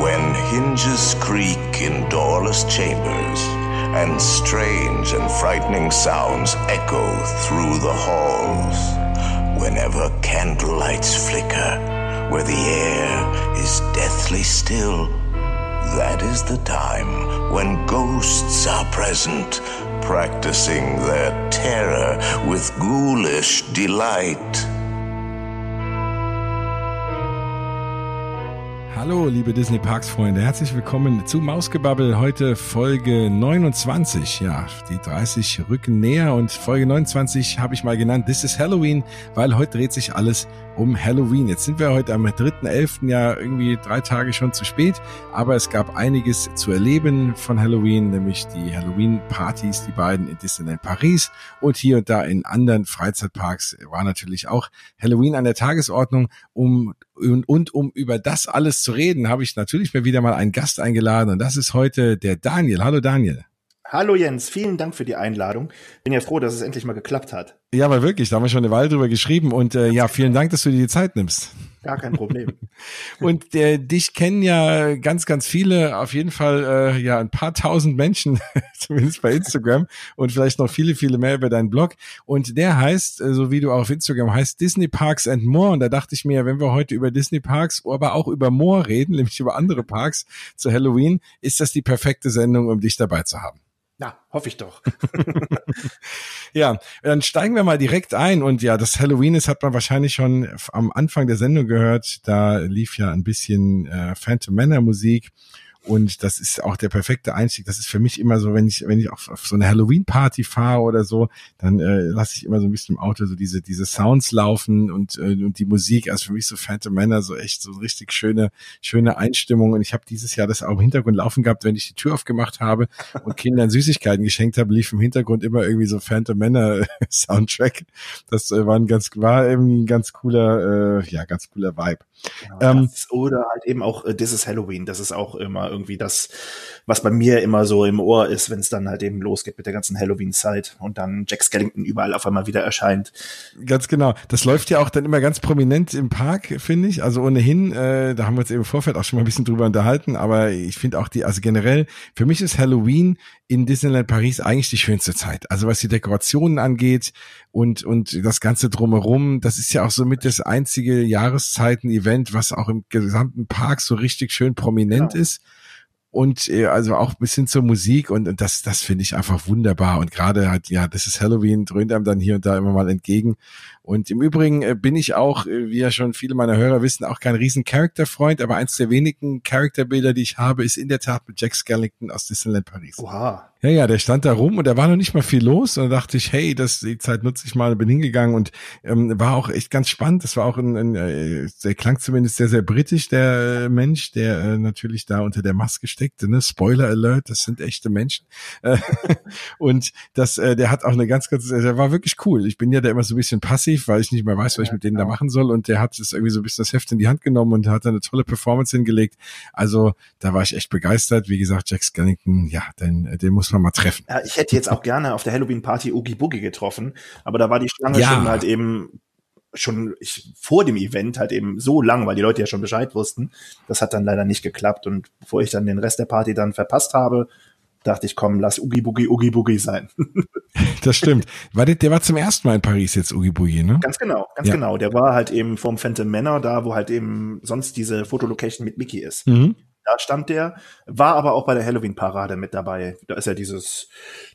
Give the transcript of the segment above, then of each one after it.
When hinges creak in doorless chambers, and strange and frightening sounds echo through the halls. Whenever candlelights flicker, where the air is deathly still, that is the time when ghosts are present, practicing their terror with ghoulish delight. Hallo, liebe Disney Parks Freunde, herzlich willkommen zu Mausgebabbel. Heute Folge 29. Ja, die 30 rücken näher und Folge 29 habe ich mal genannt. This is Halloween, weil heute dreht sich alles um Halloween. Jetzt sind wir heute am 3.11. ja irgendwie drei Tage schon zu spät, aber es gab einiges zu erleben von Halloween, nämlich die Halloween-Partys, die beiden in Disneyland Paris und hier und da in anderen Freizeitparks war natürlich auch Halloween an der Tagesordnung. Um und, und um über das alles zu reden, habe ich natürlich mir wieder mal einen Gast eingeladen und das ist heute der Daniel. Hallo Daniel. Hallo Jens, vielen Dank für die Einladung. Bin ja froh, dass es endlich mal geklappt hat. Ja, aber wirklich, da haben wir schon eine Weile drüber geschrieben und äh, ja, vielen Dank, dass du dir die Zeit nimmst. Gar kein Problem. und äh, dich kennen ja ganz, ganz viele, auf jeden Fall äh, ja ein paar tausend Menschen, zumindest bei Instagram und vielleicht noch viele, viele mehr über deinen Blog. Und der heißt, äh, so wie du auch auf Instagram heißt, Disney Parks and More. Und da dachte ich mir, wenn wir heute über Disney Parks, aber auch über More reden, nämlich über andere Parks zu Halloween, ist das die perfekte Sendung, um dich dabei zu haben. Na, hoffe ich doch. ja, dann steigen wir mal direkt ein. Und ja, das Halloween ist, hat man wahrscheinlich schon am Anfang der Sendung gehört. Da lief ja ein bisschen äh, Phantom Manor Musik. Und das ist auch der perfekte Einstieg. Das ist für mich immer so, wenn ich, wenn ich auf, auf so eine Halloween-Party fahre oder so, dann äh, lasse ich immer so ein bisschen im Auto so diese, diese Sounds laufen und, äh, und die Musik. Also für mich so Phantom Männer, so echt so richtig schöne, schöne Einstimmung. Und ich habe dieses Jahr das auch im Hintergrund laufen gehabt, wenn ich die Tür aufgemacht habe und Kindern Süßigkeiten geschenkt habe, lief im Hintergrund immer irgendwie so Phantom Männer Soundtrack. Das äh, war ein ganz, war eben ein ganz cooler, äh, ja, ganz cooler Vibe. Ja, ähm, oder halt eben auch äh, This is Halloween. Das ist auch immer irgendwie das, was bei mir immer so im Ohr ist, wenn es dann halt eben losgeht mit der ganzen Halloween-Zeit und dann Jack Skellington überall auf einmal wieder erscheint. Ganz genau. Das läuft ja auch dann immer ganz prominent im Park, finde ich. Also ohnehin, äh, da haben wir uns eben im Vorfeld auch schon mal ein bisschen drüber unterhalten, aber ich finde auch die, also generell, für mich ist Halloween in Disneyland Paris eigentlich die schönste Zeit. Also was die Dekorationen angeht und, und das Ganze drumherum, das ist ja auch so mit das einzige Jahreszeiten-Event, was auch im gesamten Park so richtig schön prominent ja. ist und äh, also auch bis hin zur Musik und, und das, das finde ich einfach wunderbar. Und gerade halt, ja, das ist Halloween, dröhnt einem dann hier und da immer mal entgegen. Und im Übrigen äh, bin ich auch, äh, wie ja schon viele meiner Hörer wissen, auch kein riesen Charakterfreund, aber eins der wenigen Charakterbilder, die ich habe, ist in der Tat mit Jack Skellington aus Disneyland Paris. Oha. Ja, ja, der stand da rum und da war noch nicht mal viel los. Und da dachte ich, hey, das die Zeit nutze ich mal, bin hingegangen und ähm, war auch echt ganz spannend. Das war auch ein, ein äh, der klang zumindest sehr, sehr britisch, der äh, Mensch, der äh, natürlich da unter der Maske steckte. Ne? Spoiler Alert, das sind echte Menschen. Äh, und das, äh, der hat auch eine ganz, ganz, der war wirklich cool. Ich bin ja da immer so ein bisschen passiv, weil ich nicht mehr weiß, was ich mit denen da genau. machen soll. Und der hat es irgendwie so ein bisschen das Heft in die Hand genommen und hat eine tolle Performance hingelegt. Also da war ich echt begeistert. Wie gesagt, Jack Skellington, ja, den, den muss man mal treffen. Ja, ich hätte jetzt auch gerne auf der Halloween-Party Oogie Boogie getroffen, aber da war die Schlange ja. schon halt eben schon ich, vor dem Event halt eben so lang, weil die Leute ja schon Bescheid wussten. Das hat dann leider nicht geklappt. Und bevor ich dann den Rest der Party dann verpasst habe, dachte ich, komm, lass Oogie Boogie Oogie Boogie sein. das stimmt. War der, der war zum ersten Mal in Paris jetzt Oogie Boogie, ne? Ganz genau, ganz ja. genau. Der war halt eben vom Phantom Manor da, wo halt eben sonst diese Fotolocation mit Mickey ist. Mhm. Da stand der, war aber auch bei der Halloween-Parade mit dabei. Da ist ja dieses,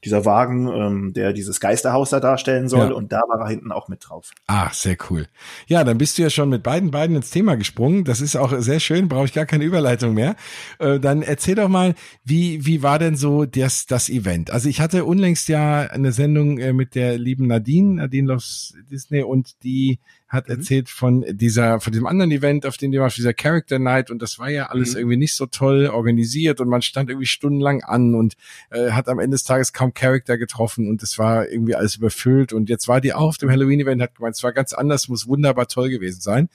dieser Wagen, ähm, der dieses Geisterhaus da darstellen soll, ja. und da war er hinten auch mit drauf. Ah, sehr cool. Ja, dann bist du ja schon mit beiden beiden ins Thema gesprungen. Das ist auch sehr schön, brauche ich gar keine Überleitung mehr. Äh, dann erzähl doch mal, wie, wie war denn so das, das Event? Also ich hatte unlängst ja eine Sendung äh, mit der lieben Nadine, Nadine Loves Disney, und die hat mhm. erzählt von dieser, von diesem anderen Event, auf dem die war, dieser Character Night und das war ja alles mhm. irgendwie nicht so toll organisiert und man stand irgendwie stundenlang an und äh, hat am Ende des Tages kaum Character getroffen und es war irgendwie alles überfüllt und jetzt war die auch auf dem Halloween Event, hat gemeint, es war ganz anders, muss wunderbar toll gewesen sein.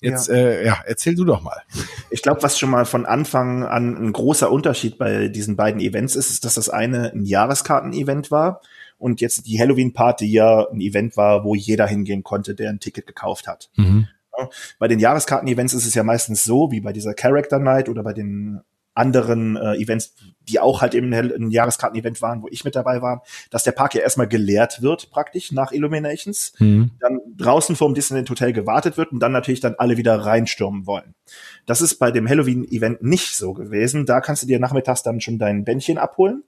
Jetzt, ja. Äh, ja, erzähl du doch mal. Ich glaube, was schon mal von Anfang an ein großer Unterschied bei diesen beiden Events ist, ist, dass das eine ein Jahreskarten-Event war und jetzt die Halloween-Party ja ein Event war, wo jeder hingehen konnte, der ein Ticket gekauft hat. Mhm. Bei den Jahreskarten-Events ist es ja meistens so, wie bei dieser Character Night oder bei den anderen äh, Events, die auch halt eben ein, ein Jahreskarten-Event waren, wo ich mit dabei war, dass der Park ja erstmal geleert wird, praktisch nach Illuminations, mhm. dann draußen vor dem Disneyland Hotel gewartet wird und dann natürlich dann alle wieder reinstürmen wollen. Das ist bei dem Halloween-Event nicht so gewesen. Da kannst du dir nachmittags dann schon dein Bändchen abholen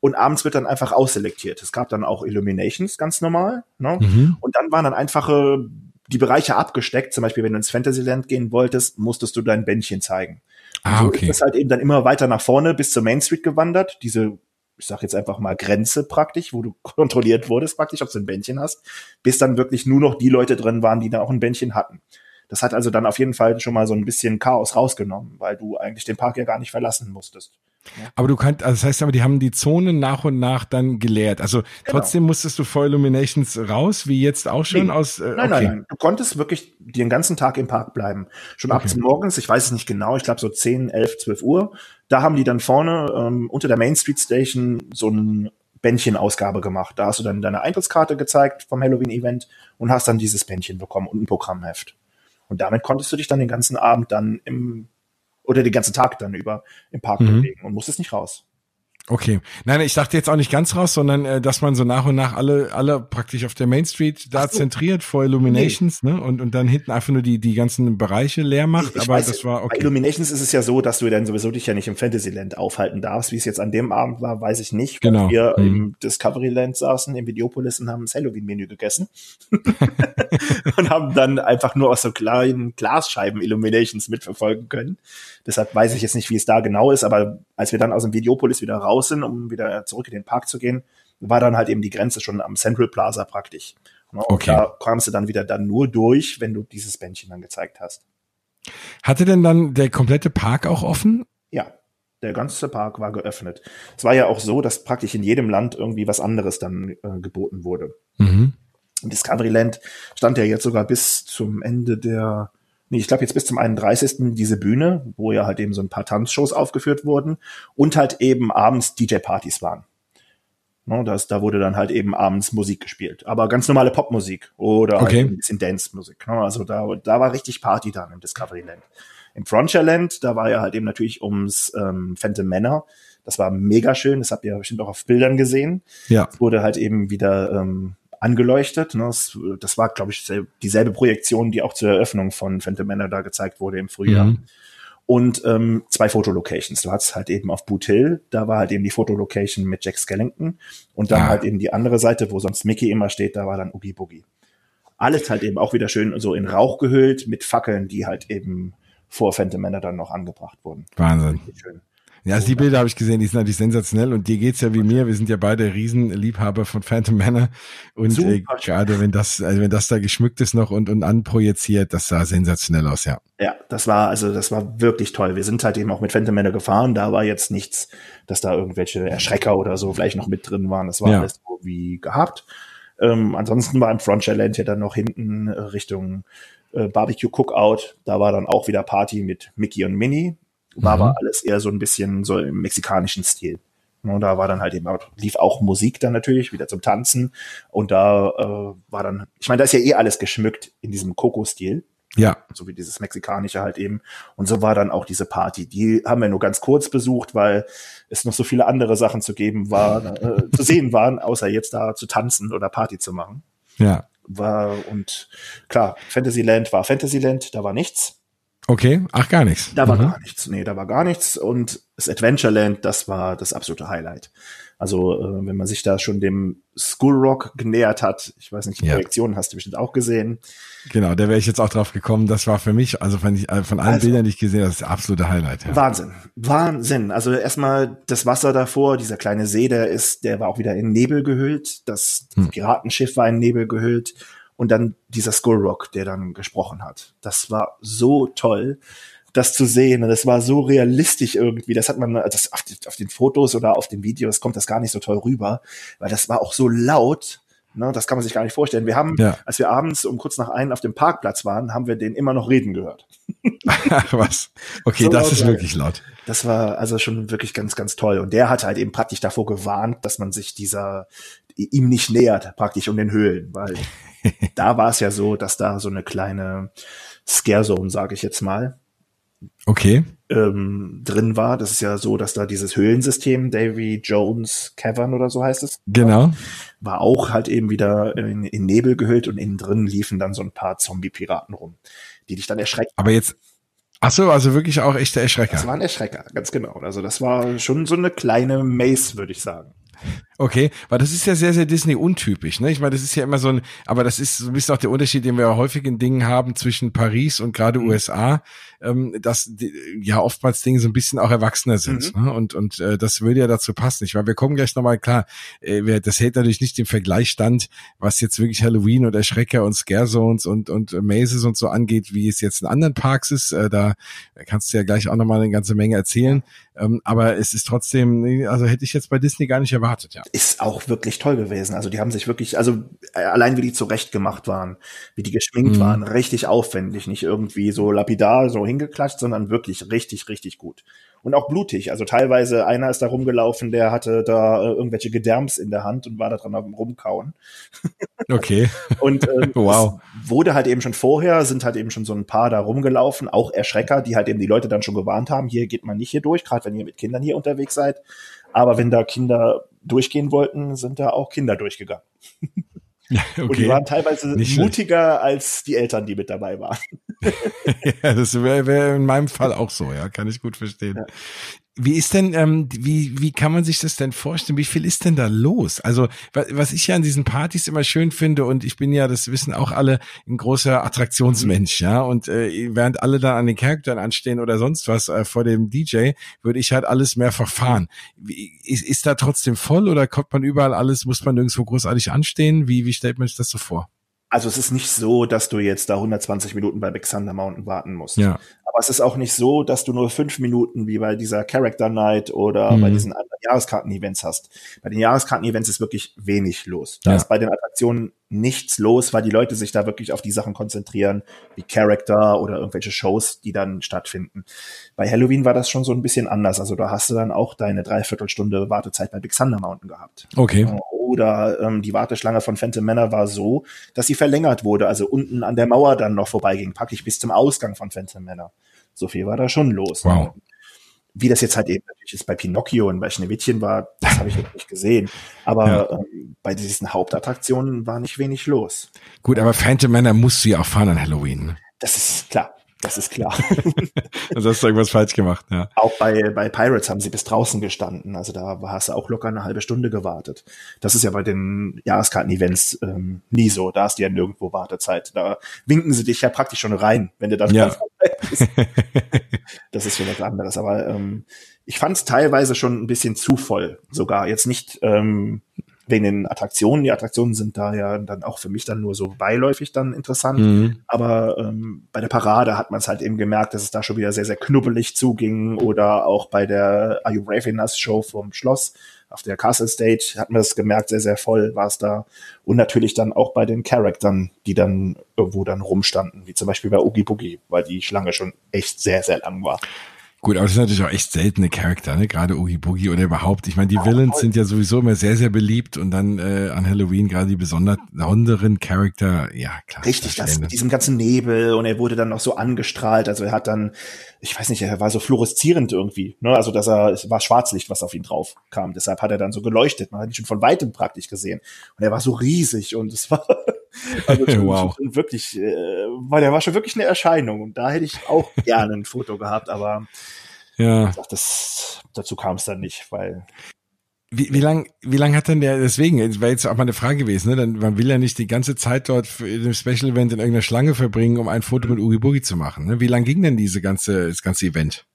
und abends wird dann einfach ausselektiert. Es gab dann auch Illuminations ganz normal. Ne? Mhm. Und dann waren dann einfache die Bereiche abgesteckt. Zum Beispiel, wenn du ins Fantasyland gehen wolltest, musstest du dein Bändchen zeigen. Ah, okay. So ist halt eben dann immer weiter nach vorne bis zur Main Street gewandert. Diese, ich sag jetzt einfach mal Grenze praktisch, wo du kontrolliert wurdest praktisch, ob du ein Bändchen hast, bis dann wirklich nur noch die Leute drin waren, die da auch ein Bändchen hatten. Das hat also dann auf jeden Fall schon mal so ein bisschen Chaos rausgenommen, weil du eigentlich den Park ja gar nicht verlassen musstest. Aber du kannst, also das heißt aber, die haben die Zonen nach und nach dann geleert. Also genau. trotzdem musstest du vor Illuminations raus, wie jetzt auch schon nee. aus. Äh, nein, okay. nein, nein. Du konntest wirklich den ganzen Tag im Park bleiben. Schon okay. ab morgens, ich weiß es nicht genau, ich glaube so 10, 11, 12 Uhr. Da haben die dann vorne ähm, unter der Main Street Station so ein Bändchenausgabe gemacht. Da hast du dann deine Eintrittskarte gezeigt vom Halloween-Event und hast dann dieses Bändchen bekommen und ein Programmheft. Und damit konntest du dich dann den ganzen Abend dann im oder den ganzen Tag dann über im Park mhm. bewegen und musstest nicht raus. Okay. Nein, ich dachte jetzt auch nicht ganz raus, sondern äh, dass man so nach und nach alle, alle praktisch auf der Main Street da so. zentriert vor Illuminations, nee. ne? Und, und dann hinten einfach nur die, die ganzen Bereiche leer macht. Ich, aber weiß, das war okay. Bei Illuminations ist es ja so, dass du dann sowieso dich ja nicht im Fantasyland aufhalten darfst. Wie es jetzt an dem Abend war, weiß ich nicht. Genau. Wir mhm. im Discoveryland saßen, im Videopolis und haben das Halloween-Menü gegessen. und haben dann einfach nur aus so kleinen Glasscheiben Illuminations mitverfolgen können. Deshalb weiß ich jetzt nicht, wie es da genau ist, aber als wir dann aus dem Videopolis wieder raus sind, um wieder zurück in den Park zu gehen, war dann halt eben die Grenze schon am Central Plaza praktisch. Und okay. da kamst du dann wieder dann nur durch, wenn du dieses Bändchen dann gezeigt hast. Hatte denn dann der komplette Park auch offen? Ja, der ganze Park war geöffnet. Es war ja auch so, dass praktisch in jedem Land irgendwie was anderes dann äh, geboten wurde. Mhm. Discoveryland stand ja jetzt sogar bis zum Ende der ich glaube jetzt bis zum 31. diese Bühne, wo ja halt eben so ein paar Tanzshows aufgeführt wurden und halt eben abends DJ-Partys waren. No, das, da wurde dann halt eben abends Musik gespielt. Aber ganz normale Popmusik oder okay. halt ein bisschen Dance-Musik. No, also da, da war richtig Party dann im Discoveryland. Im Frontierland, da war ja halt eben natürlich ums ähm, Phantom Manor. Das war mega schön. Das habt ihr bestimmt auch auf Bildern gesehen. Ja. Es wurde halt eben wieder ähm, angeleuchtet. Ne? Das, das war, glaube ich, dieselbe Projektion, die auch zur Eröffnung von Phantom Manor da gezeigt wurde im Frühjahr. Mhm. Und ähm, zwei Fotolocations. Du hattest halt eben auf Boot Hill, da war halt eben die Fotolocation mit Jack Skellington. Und dann ah. halt eben die andere Seite, wo sonst Mickey immer steht, da war dann Oogie Boogie. Alles halt eben auch wieder schön so in Rauch gehüllt mit Fackeln, die halt eben vor Phantom Manor dann noch angebracht wurden. Wahnsinn. Schön. Ja, also die Bilder habe ich gesehen, die sind natürlich sensationell und dir geht's ja wie mir, wir sind ja beide Riesenliebhaber von Phantom Manor und äh, gerade wenn das, also wenn das da geschmückt ist noch und, und anprojiziert, das sah sensationell aus, ja. Ja, das war, also das war wirklich toll. Wir sind halt eben auch mit Phantom Manor gefahren, da war jetzt nichts, dass da irgendwelche Erschrecker oder so vielleicht noch mit drin waren, das war ja. alles so wie gehabt. Ähm, ansonsten war im Frontierland ja dann noch hinten Richtung äh, Barbecue Cookout, da war dann auch wieder Party mit Mickey und Minnie war mhm. aber alles eher so ein bisschen so im mexikanischen Stil. Und da war dann halt eben, lief auch Musik dann natürlich, wieder zum Tanzen. Und da äh, war dann, ich meine, da ist ja eh alles geschmückt in diesem Coco-Stil. Ja. So wie dieses mexikanische halt eben. Und so war dann auch diese Party. Die haben wir nur ganz kurz besucht, weil es noch so viele andere Sachen zu geben war, äh, zu sehen waren, außer jetzt da zu tanzen oder Party zu machen. Ja. War, und klar, Fantasyland war Fantasyland, da war nichts. Okay, ach gar nichts. Da war mhm. gar nichts. Nee, da war gar nichts. Und das Adventureland, das war das absolute Highlight. Also, äh, wenn man sich da schon dem School Rock genähert hat, ich weiß nicht, die ja. Projektion hast du bestimmt auch gesehen. Genau, da wäre ich jetzt auch drauf gekommen. Das war für mich, also von, ich, äh, von allen also, Bildern, die ich gesehen habe, das absolute Highlight. Ja. Wahnsinn, Wahnsinn. Also erstmal das Wasser davor, dieser kleine See, der ist, der war auch wieder in Nebel gehüllt. Das hm. Piratenschiff war in Nebel gehüllt und dann dieser Skull Rock, der dann gesprochen hat. Das war so toll, das zu sehen. Und das war so realistisch irgendwie. Das hat man das auf, auf den Fotos oder auf den Videos kommt das gar nicht so toll rüber, weil das war auch so laut. Ne, das kann man sich gar nicht vorstellen. Wir haben, ja. als wir abends um kurz nach einen auf dem Parkplatz waren, haben wir den immer noch reden gehört. Ach was. Okay, so das ist wirklich laut. Das war also schon wirklich ganz, ganz toll. Und der hat halt eben praktisch davor gewarnt, dass man sich dieser ihm nicht nähert, praktisch um den Höhlen, weil da war es ja so, dass da so eine kleine Scare Zone, sage ich jetzt mal. Okay. Ähm, drin war. Das ist ja so, dass da dieses Höhlensystem, Davy Jones Cavern oder so heißt es. Genau. War auch halt eben wieder in, in Nebel gehüllt und innen drin liefen dann so ein paar Zombie-Piraten rum, die dich dann erschrecken. Aber jetzt, ach so, also wirklich auch echte Erschrecker. Das waren Erschrecker, ganz genau. Also das war schon so eine kleine Maze, würde ich sagen. Okay, weil das ist ja sehr, sehr Disney-untypisch. Ne? Ich meine, das ist ja immer so ein, aber das ist so ein bisschen auch der Unterschied, den wir häufig in Dingen haben zwischen Paris und gerade mhm. USA, ähm, dass die, ja oftmals Dinge so ein bisschen auch erwachsener sind. Mhm. Ne? Und, und äh, das würde ja dazu passen. Ich meine, wir kommen gleich nochmal, klar, äh, das hält natürlich nicht den Vergleich stand, was jetzt wirklich Halloween oder Schrecker und Scare Zones und, und Mazes und so angeht, wie es jetzt in anderen Parks ist. Äh, da kannst du ja gleich auch nochmal eine ganze Menge erzählen. Ähm, aber es ist trotzdem, also hätte ich jetzt bei Disney gar nicht erwartet, ja ist auch wirklich toll gewesen. Also die haben sich wirklich, also äh, allein wie die zurecht gemacht waren, wie die geschminkt mhm. waren, richtig aufwendig, nicht irgendwie so lapidar so hingeklatscht, sondern wirklich richtig, richtig gut und auch blutig. Also teilweise einer ist da rumgelaufen, der hatte da äh, irgendwelche Gedärms in der Hand und war da dran am rumkauen. Okay. und ähm, wow. wurde halt eben schon vorher, sind halt eben schon so ein paar da rumgelaufen, auch Erschrecker, die halt eben die Leute dann schon gewarnt haben, hier geht man nicht hier durch, gerade wenn ihr mit Kindern hier unterwegs seid. Aber wenn da Kinder durchgehen wollten, sind da auch Kinder durchgegangen. Okay. Und die waren teilweise Nicht mutiger schlecht. als die Eltern, die mit dabei waren. ja, das wäre wär in meinem Fall auch so, ja, kann ich gut verstehen. Ja. Wie ist denn, ähm, wie, wie kann man sich das denn vorstellen? Wie viel ist denn da los? Also, was ich ja an diesen Partys immer schön finde, und ich bin ja, das wissen auch alle, ein großer Attraktionsmensch, ja. Und äh, während alle da an den Charakteren anstehen oder sonst was äh, vor dem DJ, würde ich halt alles mehrfach fahren. Wie, ist, ist da trotzdem voll oder kommt man überall alles, muss man nirgendwo großartig anstehen? Wie, wie stellt man sich das so vor? Also es ist nicht so, dass du jetzt da 120 Minuten bei Big Thunder Mountain warten musst. Ja. Aber es ist auch nicht so, dass du nur fünf Minuten wie bei dieser Character Night oder mhm. bei diesen anderen Jahreskarten-Events hast. Bei den Jahreskarten-Events ist wirklich wenig los. Da ja. ist bei den Attraktionen nichts los, weil die Leute sich da wirklich auf die Sachen konzentrieren, wie Character oder irgendwelche Shows, die dann stattfinden. Bei Halloween war das schon so ein bisschen anders. Also da hast du dann auch deine Dreiviertelstunde Wartezeit bei Big Thunder Mountain gehabt. Okay. Oder ähm, die Warteschlange von Phantom Manor war so, dass sie verlängert wurde, also unten an der Mauer dann noch vorbeiging, praktisch bis zum Ausgang von Phantom Manor. So viel war da schon los. Wow. Wie das jetzt halt eben natürlich ist bei Pinocchio und bei Schneewittchen war, das habe ich jetzt nicht gesehen. Aber ja. ähm, bei diesen Hauptattraktionen war nicht wenig los. Gut, aber Phantom Manor musst du ja auch fahren an Halloween. Ne? Das ist klar. Das ist klar. also hast du irgendwas falsch gemacht, ja. Auch bei, bei Pirates haben sie bis draußen gestanden. Also da hast du auch locker eine halbe Stunde gewartet. Das ist ja bei den Jahreskarten-Events ähm, nie so. Da hast du ja nirgendwo Wartezeit. Da winken sie dich ja praktisch schon rein, wenn du dann ja. bist. das ist schon was anderes. Aber ähm, ich fand es teilweise schon ein bisschen zu voll. Sogar jetzt nicht ähm, wegen den Attraktionen. Die Attraktionen sind da ja dann auch für mich dann nur so beiläufig dann interessant. Mhm. Aber ähm, bei der Parade hat man es halt eben gemerkt, dass es da schon wieder sehr, sehr knubbelig zuging. Oder auch bei der Are You Brave Enough Show vom Schloss auf der Castle Stage hat man das gemerkt, sehr, sehr voll war es da. Und natürlich dann auch bei den Charaktern, die dann irgendwo dann rumstanden, wie zum Beispiel bei Oogie Boogie, weil die Schlange schon echt sehr, sehr lang war. Gut, aber das sind natürlich auch echt seltene Charakter, ne? Gerade Oogie Boogie oder überhaupt. Ich meine, die Villains sind ja sowieso immer sehr, sehr beliebt und dann äh, an Halloween gerade die besonderen Charakter, ja klar. Richtig, das mit diesem ganzen Nebel und er wurde dann noch so angestrahlt. Also er hat dann, ich weiß nicht, er war so fluoreszierend irgendwie. Ne? Also dass er, es war Schwarzlicht, was auf ihn drauf kam. Deshalb hat er dann so geleuchtet. Man hat ihn schon von weitem praktisch gesehen. Und er war so riesig und es war also schon, wow. schon wirklich, äh, weil der war schon wirklich eine Erscheinung. Und da hätte ich auch gerne ein Foto gehabt, aber ja. Das, dazu kam es dann nicht, weil. Wie, wie lang, wie lang hat denn der, deswegen, das wäre jetzt auch mal eine Frage gewesen, ne? Dann, man will ja nicht die ganze Zeit dort für dem Special Event in irgendeiner Schlange verbringen, um ein Foto mit Ugi Boogie zu machen. Ne? Wie lang ging denn diese ganze, das ganze Event?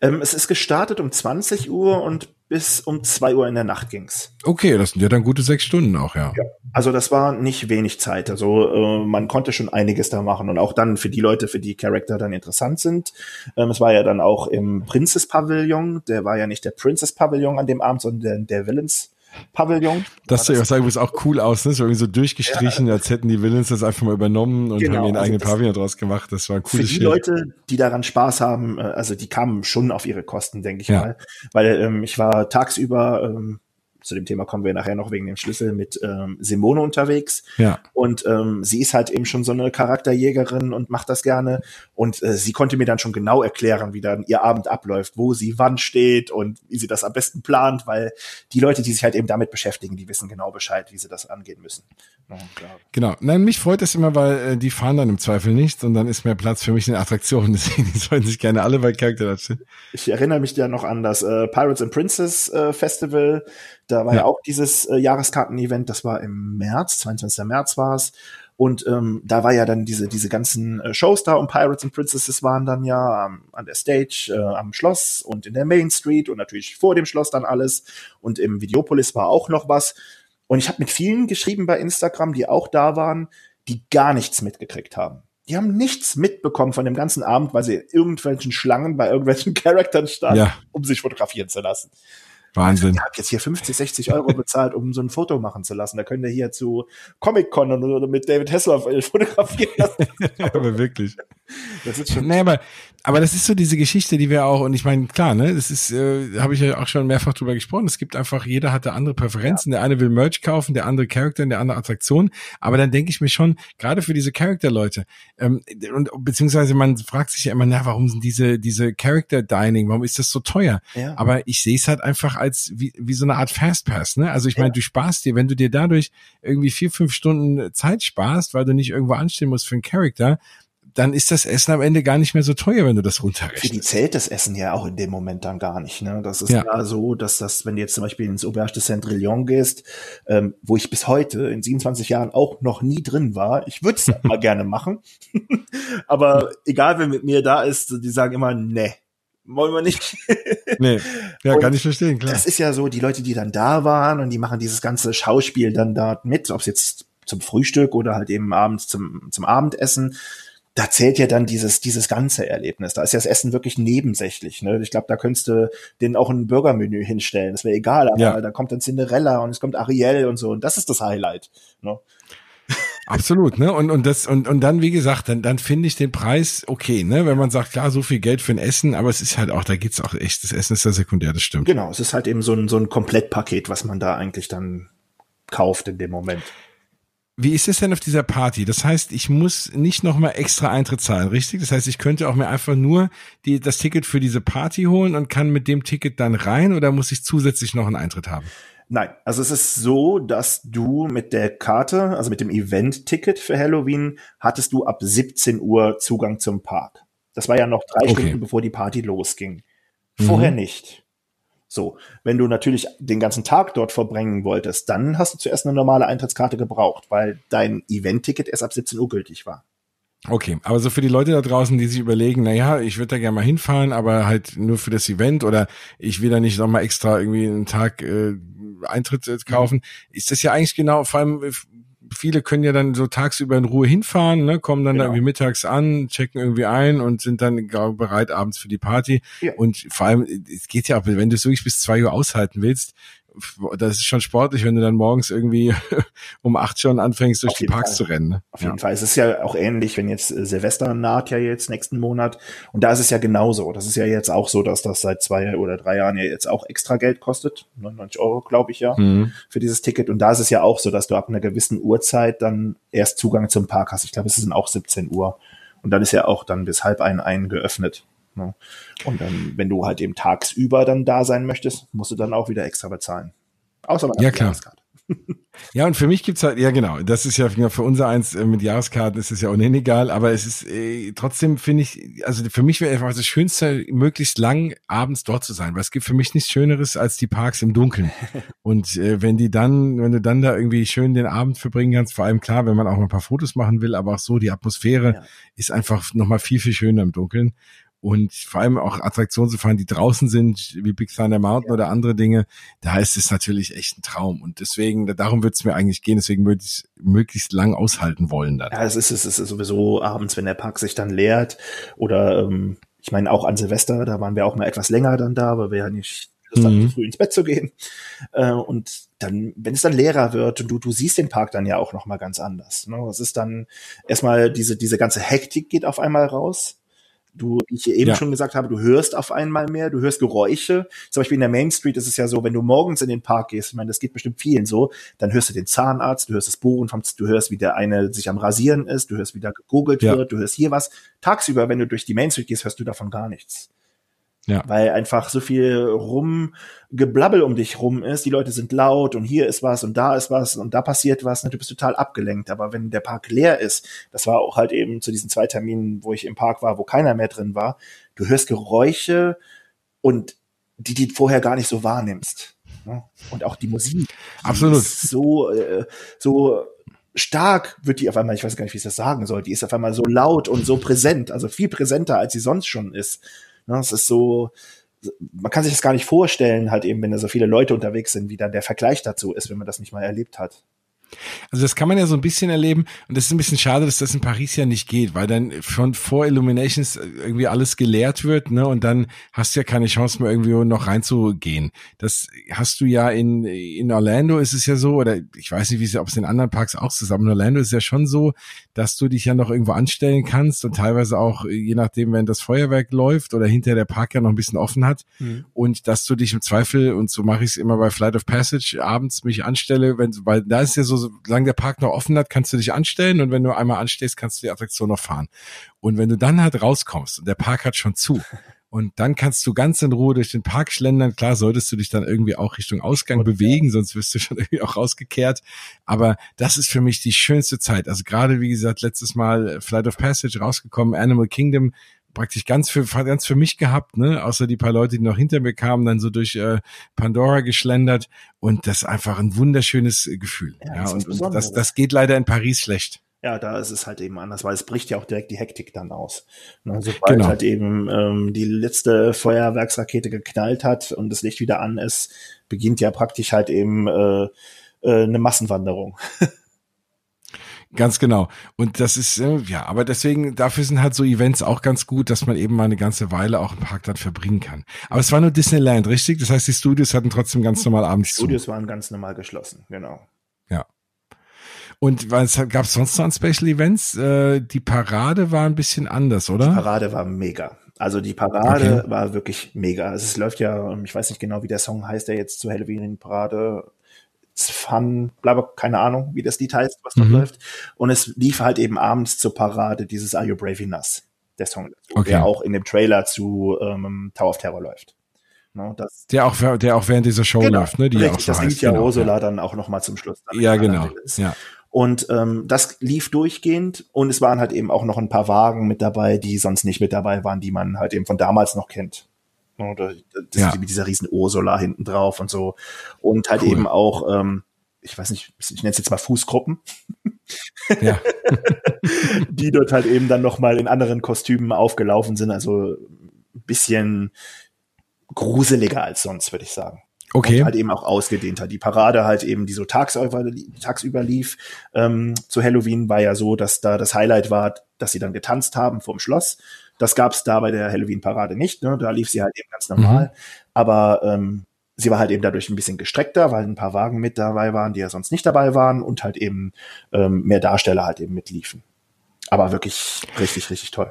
Ähm, es ist gestartet um 20 Uhr und bis um 2 Uhr in der Nacht ging's. Okay, das sind ja dann gute sechs Stunden auch, ja. ja also das war nicht wenig Zeit. Also äh, man konnte schon einiges da machen und auch dann für die Leute, für die Charakter dann interessant sind. Ähm, es war ja dann auch im Princess Pavillon. Der war ja nicht der Princess Pavillon an dem Abend, sondern der, der Villains Pavillon. Das soll ich auch sagen, es auch cool aus, ne? So irgendwie so durchgestrichen, ja. als hätten die Villains das einfach mal übernommen und genau, haben ihren also eigenen Pavillon draus gemacht. Das war ein cooles Für die Schild. Leute, die daran Spaß haben, äh, also die kamen schon auf ihre Kosten, denke ich ja. mal. Weil ähm, ich war tagsüber ähm, zu dem Thema kommen wir nachher noch wegen dem Schlüssel mit ähm, Simone unterwegs. Ja. Und ähm, sie ist halt eben schon so eine Charakterjägerin und macht das gerne. Und äh, sie konnte mir dann schon genau erklären, wie dann ihr Abend abläuft, wo sie wann steht und wie sie das am besten plant, weil die Leute, die sich halt eben damit beschäftigen, die wissen genau Bescheid, wie sie das angehen müssen. Ja, genau. Nein, mich freut das immer, weil äh, die fahren dann im Zweifel nicht und dann ist mehr Platz für mich in Attraktionen. Deswegen sollen sich gerne alle bei Charakter stehen. Ich erinnere mich ja noch an das äh, Pirates and Princess äh, Festival. Da war ja, ja auch dieses äh, Jahreskarten-Event, das war im März, 22. März war es. Und ähm, da war ja dann diese, diese ganzen äh, Shows da und Pirates and Princesses waren dann ja ähm, an der Stage, äh, am Schloss und in der Main Street und natürlich vor dem Schloss dann alles. Und im Videopolis war auch noch was. Und ich habe mit vielen geschrieben bei Instagram, die auch da waren, die gar nichts mitgekriegt haben. Die haben nichts mitbekommen von dem ganzen Abend, weil sie irgendwelchen Schlangen bei irgendwelchen Charaktern standen, ja. um sich fotografieren zu lassen. Wahnsinn. Ich habe jetzt hier 50, 60 Euro bezahlt, um so ein Foto machen zu lassen. Da könnt ihr hier zu Comic-Con oder mit David Hasselhoff fotografieren lassen. aber wirklich. Das ist schon. Nee, aber, aber das ist so diese Geschichte, die wir auch, und ich meine, klar, ne, das ist, äh, habe ich ja auch schon mehrfach drüber gesprochen. Es gibt einfach, jeder hatte andere Präferenzen. Ja. Der eine will Merch kaufen, der andere Charakter, der andere Attraktion. Aber dann denke ich mir schon, gerade für diese Charakter-Leute, ähm, und beziehungsweise man fragt sich ja immer, na, warum sind diese, diese Character-Dining, warum ist das so teuer? Ja. Aber ich sehe es halt einfach als wie, wie so eine Art Fastpass, ne? Also ich meine, ja. du sparst dir, wenn du dir dadurch irgendwie vier, fünf Stunden Zeit sparst, weil du nicht irgendwo anstehen musst für einen Charakter, dann ist das Essen am Ende gar nicht mehr so teuer, wenn du das runterrechnest. Für die zählt das Essen ja auch in dem Moment dann gar nicht. Ne? Das ist ja. ja so, dass das, wenn du jetzt zum Beispiel ins Auberge de Saint-Drillon gehst, ähm, wo ich bis heute in 27 Jahren auch noch nie drin war, ich würde es mal gerne machen. Aber egal, wer mit mir da ist, die sagen immer, nee, wollen wir nicht. nee, ja, und kann ich verstehen, klar. Das ist ja so, die Leute, die dann da waren und die machen dieses ganze Schauspiel dann da mit, ob es jetzt zum Frühstück oder halt eben abends zum, zum Abendessen da zählt ja dann dieses, dieses ganze Erlebnis. Da ist ja das Essen wirklich nebensächlich. Ne? Ich glaube, da könntest du denen auch ein Burgermenü hinstellen. Das wäre egal, aber ja. da kommt dann Cinderella und es kommt Ariel und so. Und das ist das Highlight. Ne? Absolut, ne? Und, und das, und, und dann, wie gesagt, dann, dann finde ich den Preis okay, ne? Wenn man sagt, klar, so viel Geld für ein Essen, aber es ist halt auch, da geht's auch echt, das Essen ist ja sekundär, das stimmt. Genau, es ist halt eben so ein, so ein Komplettpaket, was man da eigentlich dann kauft in dem Moment. Wie ist es denn auf dieser Party? Das heißt, ich muss nicht nochmal extra Eintritt zahlen, richtig? Das heißt, ich könnte auch mir einfach nur die, das Ticket für diese Party holen und kann mit dem Ticket dann rein oder muss ich zusätzlich noch einen Eintritt haben? Nein, also es ist so, dass du mit der Karte, also mit dem Event-Ticket für Halloween, hattest du ab 17 Uhr Zugang zum Park. Das war ja noch drei okay. Stunden, bevor die Party losging. Vorher mhm. nicht. So, wenn du natürlich den ganzen Tag dort verbringen wolltest, dann hast du zuerst eine normale Eintrittskarte gebraucht, weil dein Event-Ticket erst ab 17 Uhr gültig war. Okay, aber so für die Leute da draußen, die sich überlegen, na ja, ich würde da gerne mal hinfahren, aber halt nur für das Event oder ich will da nicht nochmal extra irgendwie einen Tag äh, Eintritt äh, kaufen, mhm. ist das ja eigentlich genau, vor allem viele können ja dann so tagsüber in Ruhe hinfahren, ne, kommen dann genau. da irgendwie mittags an, checken irgendwie ein und sind dann glaub, bereit abends für die Party. Ja. Und vor allem, es geht ja auch, wenn du es wirklich bis zwei Uhr aushalten willst, das ist schon sportlich, wenn du dann morgens irgendwie um acht schon anfängst, durch die Parks Fall. zu rennen. Ne? Auf jeden ja. Fall. Es ist ja auch ähnlich, wenn jetzt äh, Silvester naht ja jetzt nächsten Monat. Und da ist es ja genauso. Das ist ja jetzt auch so, dass das seit zwei oder drei Jahren ja jetzt auch extra Geld kostet. 99 Euro, glaube ich ja, mhm. für dieses Ticket. Und da ist es ja auch so, dass du ab einer gewissen Uhrzeit dann erst Zugang zum Park hast. Ich glaube, es sind auch 17 Uhr. Und dann ist ja auch dann bis halb ein, ein geöffnet. Ne? Und dann, wenn du halt eben tagsüber dann da sein möchtest, musst du dann auch wieder extra bezahlen. Außer man ja, klar. Ja, und für mich gibt's halt, ja genau, das ist ja für unser eins äh, mit Jahreskarten ist es ja ohnehin egal, aber es ist äh, trotzdem finde ich, also für mich wäre einfach das Schönste, möglichst lang abends dort zu sein, weil es gibt für mich nichts Schöneres als die Parks im Dunkeln. und äh, wenn die dann, wenn du dann da irgendwie schön den Abend verbringen kannst, vor allem klar, wenn man auch mal ein paar Fotos machen will, aber auch so, die Atmosphäre ja. ist einfach nochmal viel, viel schöner im Dunkeln und vor allem auch Attraktionen zu fahren, die draußen sind, wie Big Thunder Mountain ja. oder andere Dinge, da ist es natürlich echt ein Traum. Und deswegen, darum wird es mir eigentlich gehen, deswegen würde ich es möglichst lang aushalten wollen dann. Ja, es ist, es ist sowieso abends, wenn der Park sich dann leert oder ähm, ich meine auch an Silvester, da waren wir auch mal etwas länger dann da, weil wir ja nicht Lust hatten, mhm. früh ins Bett zu gehen. Äh, und dann, wenn es dann leerer wird und du, du siehst den Park dann ja auch noch mal ganz anders. Ne? Es ist dann erstmal diese, diese ganze Hektik geht auf einmal raus Du, wie ich eben ja. schon gesagt habe, du hörst auf einmal mehr, du hörst Geräusche. Zum Beispiel in der Main Street ist es ja so, wenn du morgens in den Park gehst, ich meine, das geht bestimmt vielen so, dann hörst du den Zahnarzt, du hörst das Bohren vom, du hörst, wie der eine sich am Rasieren ist, du hörst, wie da gegoogelt ja. wird, du hörst hier was. Tagsüber, wenn du durch die Main Street gehst, hörst du davon gar nichts. Ja. Weil einfach so viel Rumgeblabbel um dich rum ist. Die Leute sind laut und hier ist was und da ist was und da passiert was. Und du bist total abgelenkt. Aber wenn der Park leer ist, das war auch halt eben zu diesen zwei Terminen, wo ich im Park war, wo keiner mehr drin war, du hörst Geräusche und die, die vorher gar nicht so wahrnimmst. Ne? Und auch die Musik. Absolut. so, äh, so stark wird die auf einmal, ich weiß gar nicht, wie ich das sagen soll, die ist auf einmal so laut und so präsent, also viel präsenter, als sie sonst schon ist. Ne, es ist so, man kann sich das gar nicht vorstellen, halt eben, wenn da so viele Leute unterwegs sind, wie dann der Vergleich dazu ist, wenn man das nicht mal erlebt hat. Also das kann man ja so ein bisschen erleben und das ist ein bisschen schade, dass das in Paris ja nicht geht, weil dann schon vor Illuminations irgendwie alles gelehrt wird, ne? Und dann hast du ja keine Chance mehr irgendwie noch reinzugehen. Das hast du ja in in Orlando ist es ja so oder ich weiß nicht, wie es ob es in anderen Parks auch zusammen. In Orlando ist es ja schon so, dass du dich ja noch irgendwo anstellen kannst und teilweise auch je nachdem, wenn das Feuerwerk läuft oder hinter der Park ja noch ein bisschen offen hat mhm. und dass du dich im Zweifel und so mache ich es immer bei Flight of Passage abends mich anstelle, wenn weil da ist ja so solange der Park noch offen hat, kannst du dich anstellen und wenn du einmal anstehst, kannst du die Attraktion noch fahren. Und wenn du dann halt rauskommst und der Park hat schon zu und dann kannst du ganz in Ruhe durch den Park schlendern. Klar, solltest du dich dann irgendwie auch Richtung Ausgang bewegen, sonst wirst du schon irgendwie auch rausgekehrt. Aber das ist für mich die schönste Zeit. Also gerade, wie gesagt, letztes Mal Flight of Passage rausgekommen, Animal Kingdom praktisch ganz für ganz für mich gehabt, ne? Außer die paar Leute, die noch hinter mir kamen, dann so durch äh, Pandora geschlendert und das ist einfach ein wunderschönes Gefühl. Ja, ja und, und das, das geht leider in Paris schlecht. Ja, da ist es halt eben anders, weil es bricht ja auch direkt die Hektik dann aus. Ne, sobald genau. halt eben ähm, die letzte Feuerwerksrakete geknallt hat und das Licht wieder an ist, beginnt ja praktisch halt eben äh, äh, eine Massenwanderung. Ganz genau. Und das ist, äh, ja, aber deswegen, dafür sind halt so Events auch ganz gut, dass man eben mal eine ganze Weile auch im Park dann verbringen kann. Aber es war nur Disneyland, richtig? Das heißt, die Studios hatten trotzdem ganz normal abends zu. Studios waren ganz normal geschlossen, genau. Ja. Und was gab es sonst noch an Special Events? Äh, die Parade war ein bisschen anders, oder? Die Parade war mega. Also die Parade okay. war wirklich mega. Also es läuft ja, ich weiß nicht genau, wie der Song heißt, der jetzt zur Halloween-Parade Fun, bla, keine Ahnung, wie das Lied heißt, was mhm. läuft. Und es lief halt eben abends zur Parade dieses Are You Brave Enough, der Song, okay. der auch in dem Trailer zu ähm, Tower of Terror läuft. No, das, der auch, der auch während dieser Show genau, läuft, ne? Die richtig, auch so das heißt, ja genau, Ursula ja. dann auch noch mal zum Schluss. Ja, genau. Ja. Und ähm, das lief durchgehend und es waren halt eben auch noch ein paar Wagen mit dabei, die sonst nicht mit dabei waren, die man halt eben von damals noch kennt. Oder das ja. mit dieser riesen Ursula hinten drauf und so. Und halt cool. eben auch, ähm, ich weiß nicht, ich nenne es jetzt mal Fußgruppen. Ja. die dort halt eben dann nochmal in anderen Kostümen aufgelaufen sind. Also ein bisschen gruseliger als sonst, würde ich sagen. Okay. Und halt eben auch ausgedehnter. Die Parade halt eben, die so tagsüber, tagsüber lief ähm, zu Halloween, war ja so, dass da das Highlight war, dass sie dann getanzt haben vorm Schloss. Das gab es da bei der Halloween-Parade nicht. Ne? Da lief sie halt eben ganz normal. Mhm. Aber ähm, sie war halt eben dadurch ein bisschen gestreckter, weil ein paar Wagen mit dabei waren, die ja sonst nicht dabei waren und halt eben ähm, mehr Darsteller halt eben mitliefen. Aber wirklich richtig, richtig toll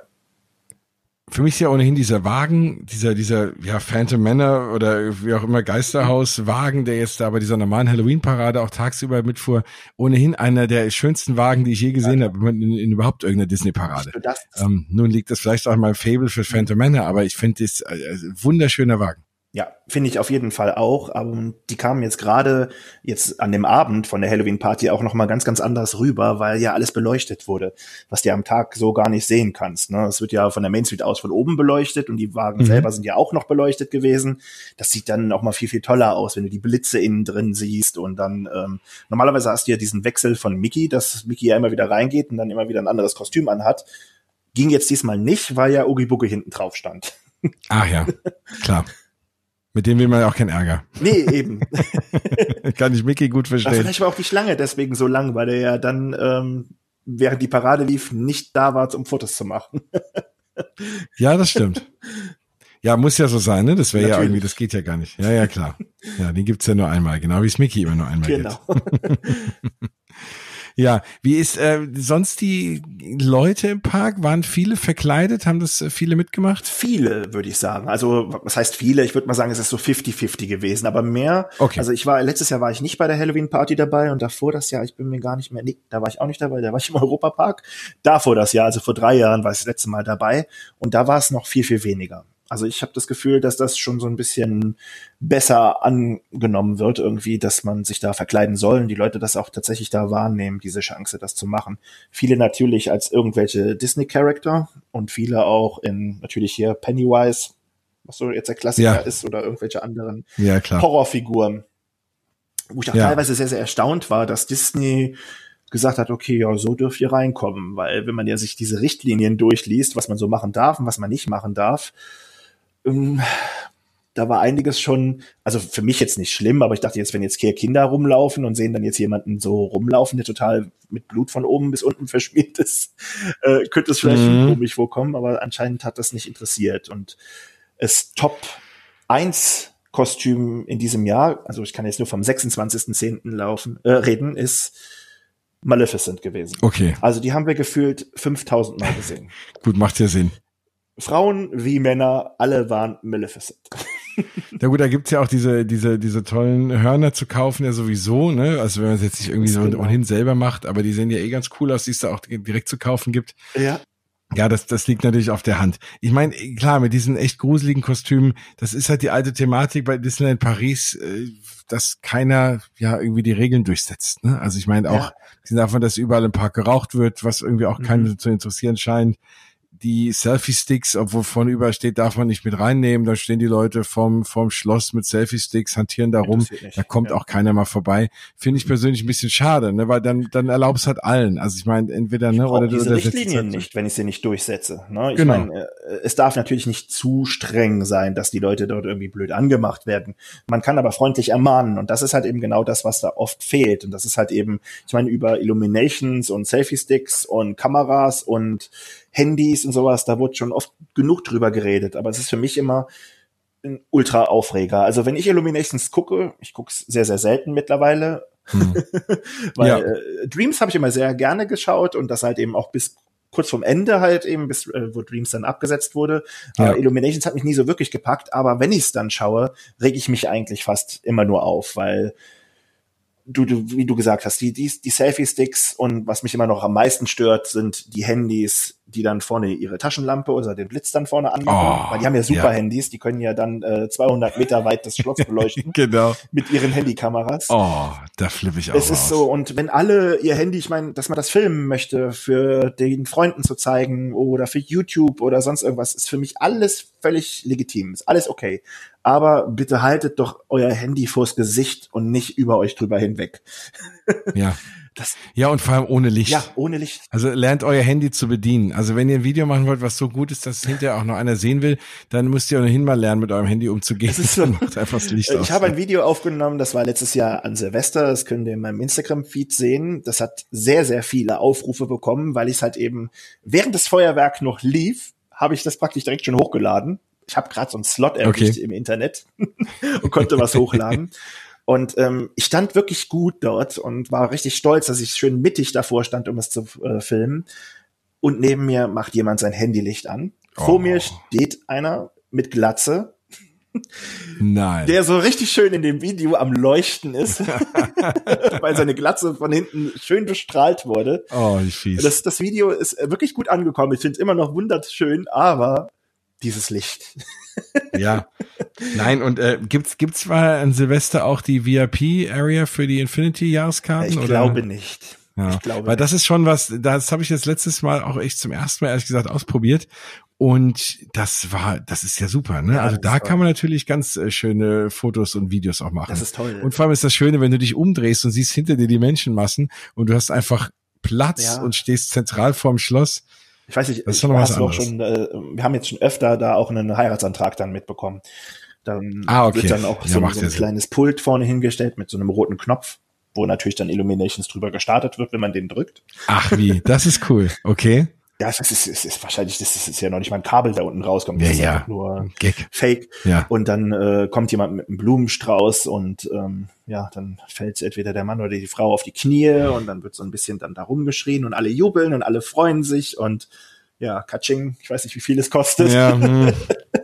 für mich ist ja ohnehin dieser Wagen, dieser, dieser, ja, Phantom Manor oder wie auch immer Geisterhauswagen, der jetzt da bei dieser normalen Halloween-Parade auch tagsüber mitfuhr, ohnehin einer der schönsten Wagen, die ich je gesehen ja. habe in, in, überhaupt irgendeiner Disney-Parade. Ähm, nun liegt das vielleicht auch in meinem Fable für Phantom Manor, aber ich finde das äh, wunderschöner Wagen. Ja, finde ich auf jeden Fall auch. Aber die kamen jetzt gerade jetzt an dem Abend von der Halloween-Party auch noch mal ganz, ganz anders rüber, weil ja alles beleuchtet wurde, was du am Tag so gar nicht sehen kannst. Ne? Es wird ja von der Main Street aus von oben beleuchtet und die Wagen mhm. selber sind ja auch noch beleuchtet gewesen. Das sieht dann auch mal viel, viel toller aus, wenn du die Blitze innen drin siehst und dann ähm, normalerweise hast du ja diesen Wechsel von Mickey, dass Mickey ja immer wieder reingeht und dann immer wieder ein anderes Kostüm anhat. Ging jetzt diesmal nicht, weil ja Oogie Boogie hinten drauf stand. Ach ja, klar. Mit dem will man ja auch keinen Ärger. Nee, eben. Kann ich Mickey gut verstehen. Aber vielleicht war auch die Schlange deswegen so lang, weil er ja dann, ähm, während die Parade lief, nicht da war, um Fotos zu machen. ja, das stimmt. Ja, muss ja so sein, ne? Das wäre ja irgendwie, das geht ja gar nicht. Ja, ja, klar. Ja, den gibt's ja nur einmal, genau wie es Mickey immer nur einmal genau. gibt. Ja, wie ist äh, sonst die Leute im Park? Waren viele verkleidet? Haben das äh, viele mitgemacht? Viele, würde ich sagen. Also, was heißt viele? Ich würde mal sagen, es ist so 50-50 gewesen, aber mehr. Okay. Also ich war, letztes Jahr war ich nicht bei der Halloween-Party dabei und davor das Jahr, ich bin mir gar nicht mehr, nee, da war ich auch nicht dabei, da war ich im Europapark. Davor das Jahr, also vor drei Jahren war ich das letzte Mal dabei und da war es noch viel, viel weniger. Also ich habe das Gefühl, dass das schon so ein bisschen besser angenommen wird, irgendwie, dass man sich da verkleiden soll und die Leute das auch tatsächlich da wahrnehmen, diese Chance, das zu machen. Viele natürlich als irgendwelche Disney-Charakter und viele auch in natürlich hier Pennywise, was so jetzt der Klassiker ja. ist, oder irgendwelche anderen ja. Horrorfiguren. Wo ich auch ja. teilweise sehr, sehr erstaunt war, dass Disney gesagt hat, okay, ja, so dürft ihr reinkommen, weil wenn man ja sich diese Richtlinien durchliest, was man so machen darf und was man nicht machen darf, ähm, da war einiges schon, also für mich jetzt nicht schlimm, aber ich dachte jetzt, wenn jetzt hier Kinder rumlaufen und sehen dann jetzt jemanden so rumlaufen, der total mit Blut von oben bis unten verschmiert ist, äh, könnte es vielleicht mhm. komisch vorkommen, aber anscheinend hat das nicht interessiert und es Top 1 Kostüm in diesem Jahr, also ich kann jetzt nur vom 26.10. laufen, äh, reden, ist Maleficent gewesen. Okay. Also die haben wir gefühlt 5000 Mal gesehen. Gut, macht ja Sinn. Frauen wie Männer, alle waren Maleficent. Ja gut, da gibt's ja auch diese, diese, diese tollen Hörner zu kaufen, ja sowieso, ne? Also wenn man es jetzt nicht irgendwie so genau. ohnehin selber macht, aber die sehen ja eh ganz cool aus, die es da auch direkt zu kaufen gibt. Ja. Ja, das, das liegt natürlich auf der Hand. Ich meine, klar, mit diesen echt gruseligen Kostümen, das ist halt die alte Thematik bei Disneyland Paris, äh, dass keiner ja irgendwie die Regeln durchsetzt. Ne? Also ich meine auch ja. davon, dass überall im Park geraucht wird, was irgendwie auch keinen mhm. zu interessieren scheint die Selfie-Sticks, obwohl vorne überall steht, darf man nicht mit reinnehmen. Da stehen die Leute vom, vom Schloss mit Selfie-Sticks, hantieren da rum. Da kommt ja. auch keiner mal vorbei. Finde ich persönlich ein bisschen schade, ne? weil dann, dann erlaubst halt allen. Also ich meine, entweder, ne, oder diese oder Richtlinien nicht, wenn ich sie nicht durchsetze. Ne? Ich genau. meine, äh, es darf natürlich nicht zu streng sein, dass die Leute dort irgendwie blöd angemacht werden. Man kann aber freundlich ermahnen. Und das ist halt eben genau das, was da oft fehlt. Und das ist halt eben, ich meine, über Illuminations und Selfie-Sticks und Kameras und Handys und sowas, da wurde schon oft genug drüber geredet, aber es ist für mich immer ein ultra Aufreger. Also wenn ich Illuminations gucke, ich gucke es sehr, sehr selten mittlerweile, hm. weil ja. äh, Dreams habe ich immer sehr gerne geschaut und das halt eben auch bis kurz vorm Ende halt eben, bis äh, wo Dreams dann abgesetzt wurde. Ja. Äh, Illuminations hat mich nie so wirklich gepackt, aber wenn ich es dann schaue, reg ich mich eigentlich fast immer nur auf, weil du, du, wie du gesagt hast, die, die, die Selfie-Sticks und was mich immer noch am meisten stört, sind die Handys, die dann vorne ihre Taschenlampe oder den Blitz dann vorne anmachen. Oh, weil die haben ja super ja. Handys, die können ja dann äh, 200 Meter weit das Schloss beleuchten. genau. Mit ihren Handykameras. Oh, da flippe ich auch Es ist aus. so, und wenn alle ihr Handy, ich meine, dass man das filmen möchte, für den Freunden zu zeigen oder für YouTube oder sonst irgendwas, ist für mich alles völlig legitim. Ist alles okay aber bitte haltet doch euer Handy vors Gesicht und nicht über euch drüber hinweg. Ja. Das, ja, und vor allem ohne Licht. Ja, ohne Licht. Also lernt euer Handy zu bedienen. Also wenn ihr ein Video machen wollt, was so gut ist, dass hinterher auch noch einer sehen will, dann müsst ihr ohnehin mal lernen, mit eurem Handy umzugehen. Das ist so, macht einfach das Licht ich aus. habe ein Video aufgenommen, das war letztes Jahr an Silvester, das könnt ihr in meinem Instagram-Feed sehen. Das hat sehr, sehr viele Aufrufe bekommen, weil ich es halt eben, während das Feuerwerk noch lief, habe ich das praktisch direkt schon hochgeladen ich habe gerade so einen Slot erwischt okay. im Internet und konnte was hochladen. Und ähm, ich stand wirklich gut dort und war richtig stolz, dass ich schön mittig davor stand, um es zu äh, filmen. Und neben mir macht jemand sein Handylicht an. Oh. Vor mir steht einer mit Glatze. Nein. Der so richtig schön in dem Video am Leuchten ist, weil seine Glatze von hinten schön bestrahlt wurde. Oh, wie fies. Das, das Video ist wirklich gut angekommen. Ich finde es immer noch wunderschön, aber dieses Licht. ja. Nein, und äh, gibt's gibt's mal an Silvester auch die VIP Area für die Infinity Jahreskarten ich oder? glaube nicht. Ja, ich glaube weil das ist schon was, das habe ich jetzt letztes Mal auch echt zum ersten Mal ehrlich gesagt ausprobiert und das war, das ist ja super, ne? Ja, also da kann man natürlich ganz äh, schöne Fotos und Videos auch machen. Das ist toll. Und vor allem ist das Schöne, wenn du dich umdrehst und siehst hinter dir die Menschenmassen und du hast einfach Platz ja. und stehst zentral vorm Schloss. Ich weiß nicht, das ist hast du auch schon, äh, wir haben jetzt schon öfter da auch einen Heiratsantrag dann mitbekommen. Dann ah, okay. wird dann auch ja, so, so ein kleines Pult vorne hingestellt mit so einem roten Knopf, wo natürlich dann Illuminations drüber gestartet wird, wenn man den drückt. Ach wie, das ist cool. Okay. Ja, es ist, es ist wahrscheinlich, das ist, ist ja noch nicht mal ein Kabel da unten rauskommt. Ja, das ist ja. nur Gag. Fake. Ja. Und dann äh, kommt jemand mit einem Blumenstrauß und ähm, ja, dann fällt entweder der Mann oder die Frau auf die Knie und dann wird so ein bisschen dann da rumgeschrien und alle jubeln und alle freuen sich und ja, Katsching, ich weiß nicht, wie viel es kostet, Ja, hm.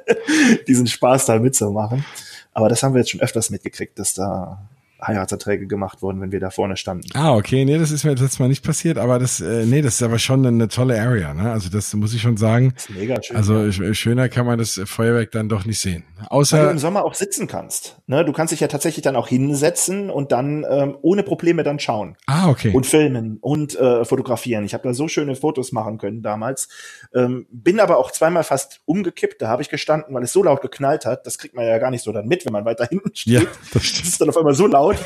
diesen Spaß da mitzumachen. Aber das haben wir jetzt schon öfters mitgekriegt, dass da Heiratsverträge gemacht wurden, wenn wir da vorne standen. Ah, okay, nee, das ist mir letztes Mal nicht passiert, aber das, äh, nee, das ist aber schon eine tolle Area, ne? Also das muss ich schon sagen. Das ist mega schön. Also sch- schöner kann man das Feuerwerk dann doch nicht sehen. Weil du Außer, im Sommer auch sitzen kannst. Ne? Du kannst dich ja tatsächlich dann auch hinsetzen und dann ähm, ohne Probleme dann schauen. ah, okay. und filmen und äh, fotografieren. Ich habe da so schöne Fotos machen können damals. Ähm, bin aber auch zweimal fast umgekippt. Da habe ich gestanden, weil es so laut geknallt hat. Das kriegt man ja gar nicht so dann mit, wenn man weiter hinten steht. ja, das Das stimmt. ist dann auf einmal so laut.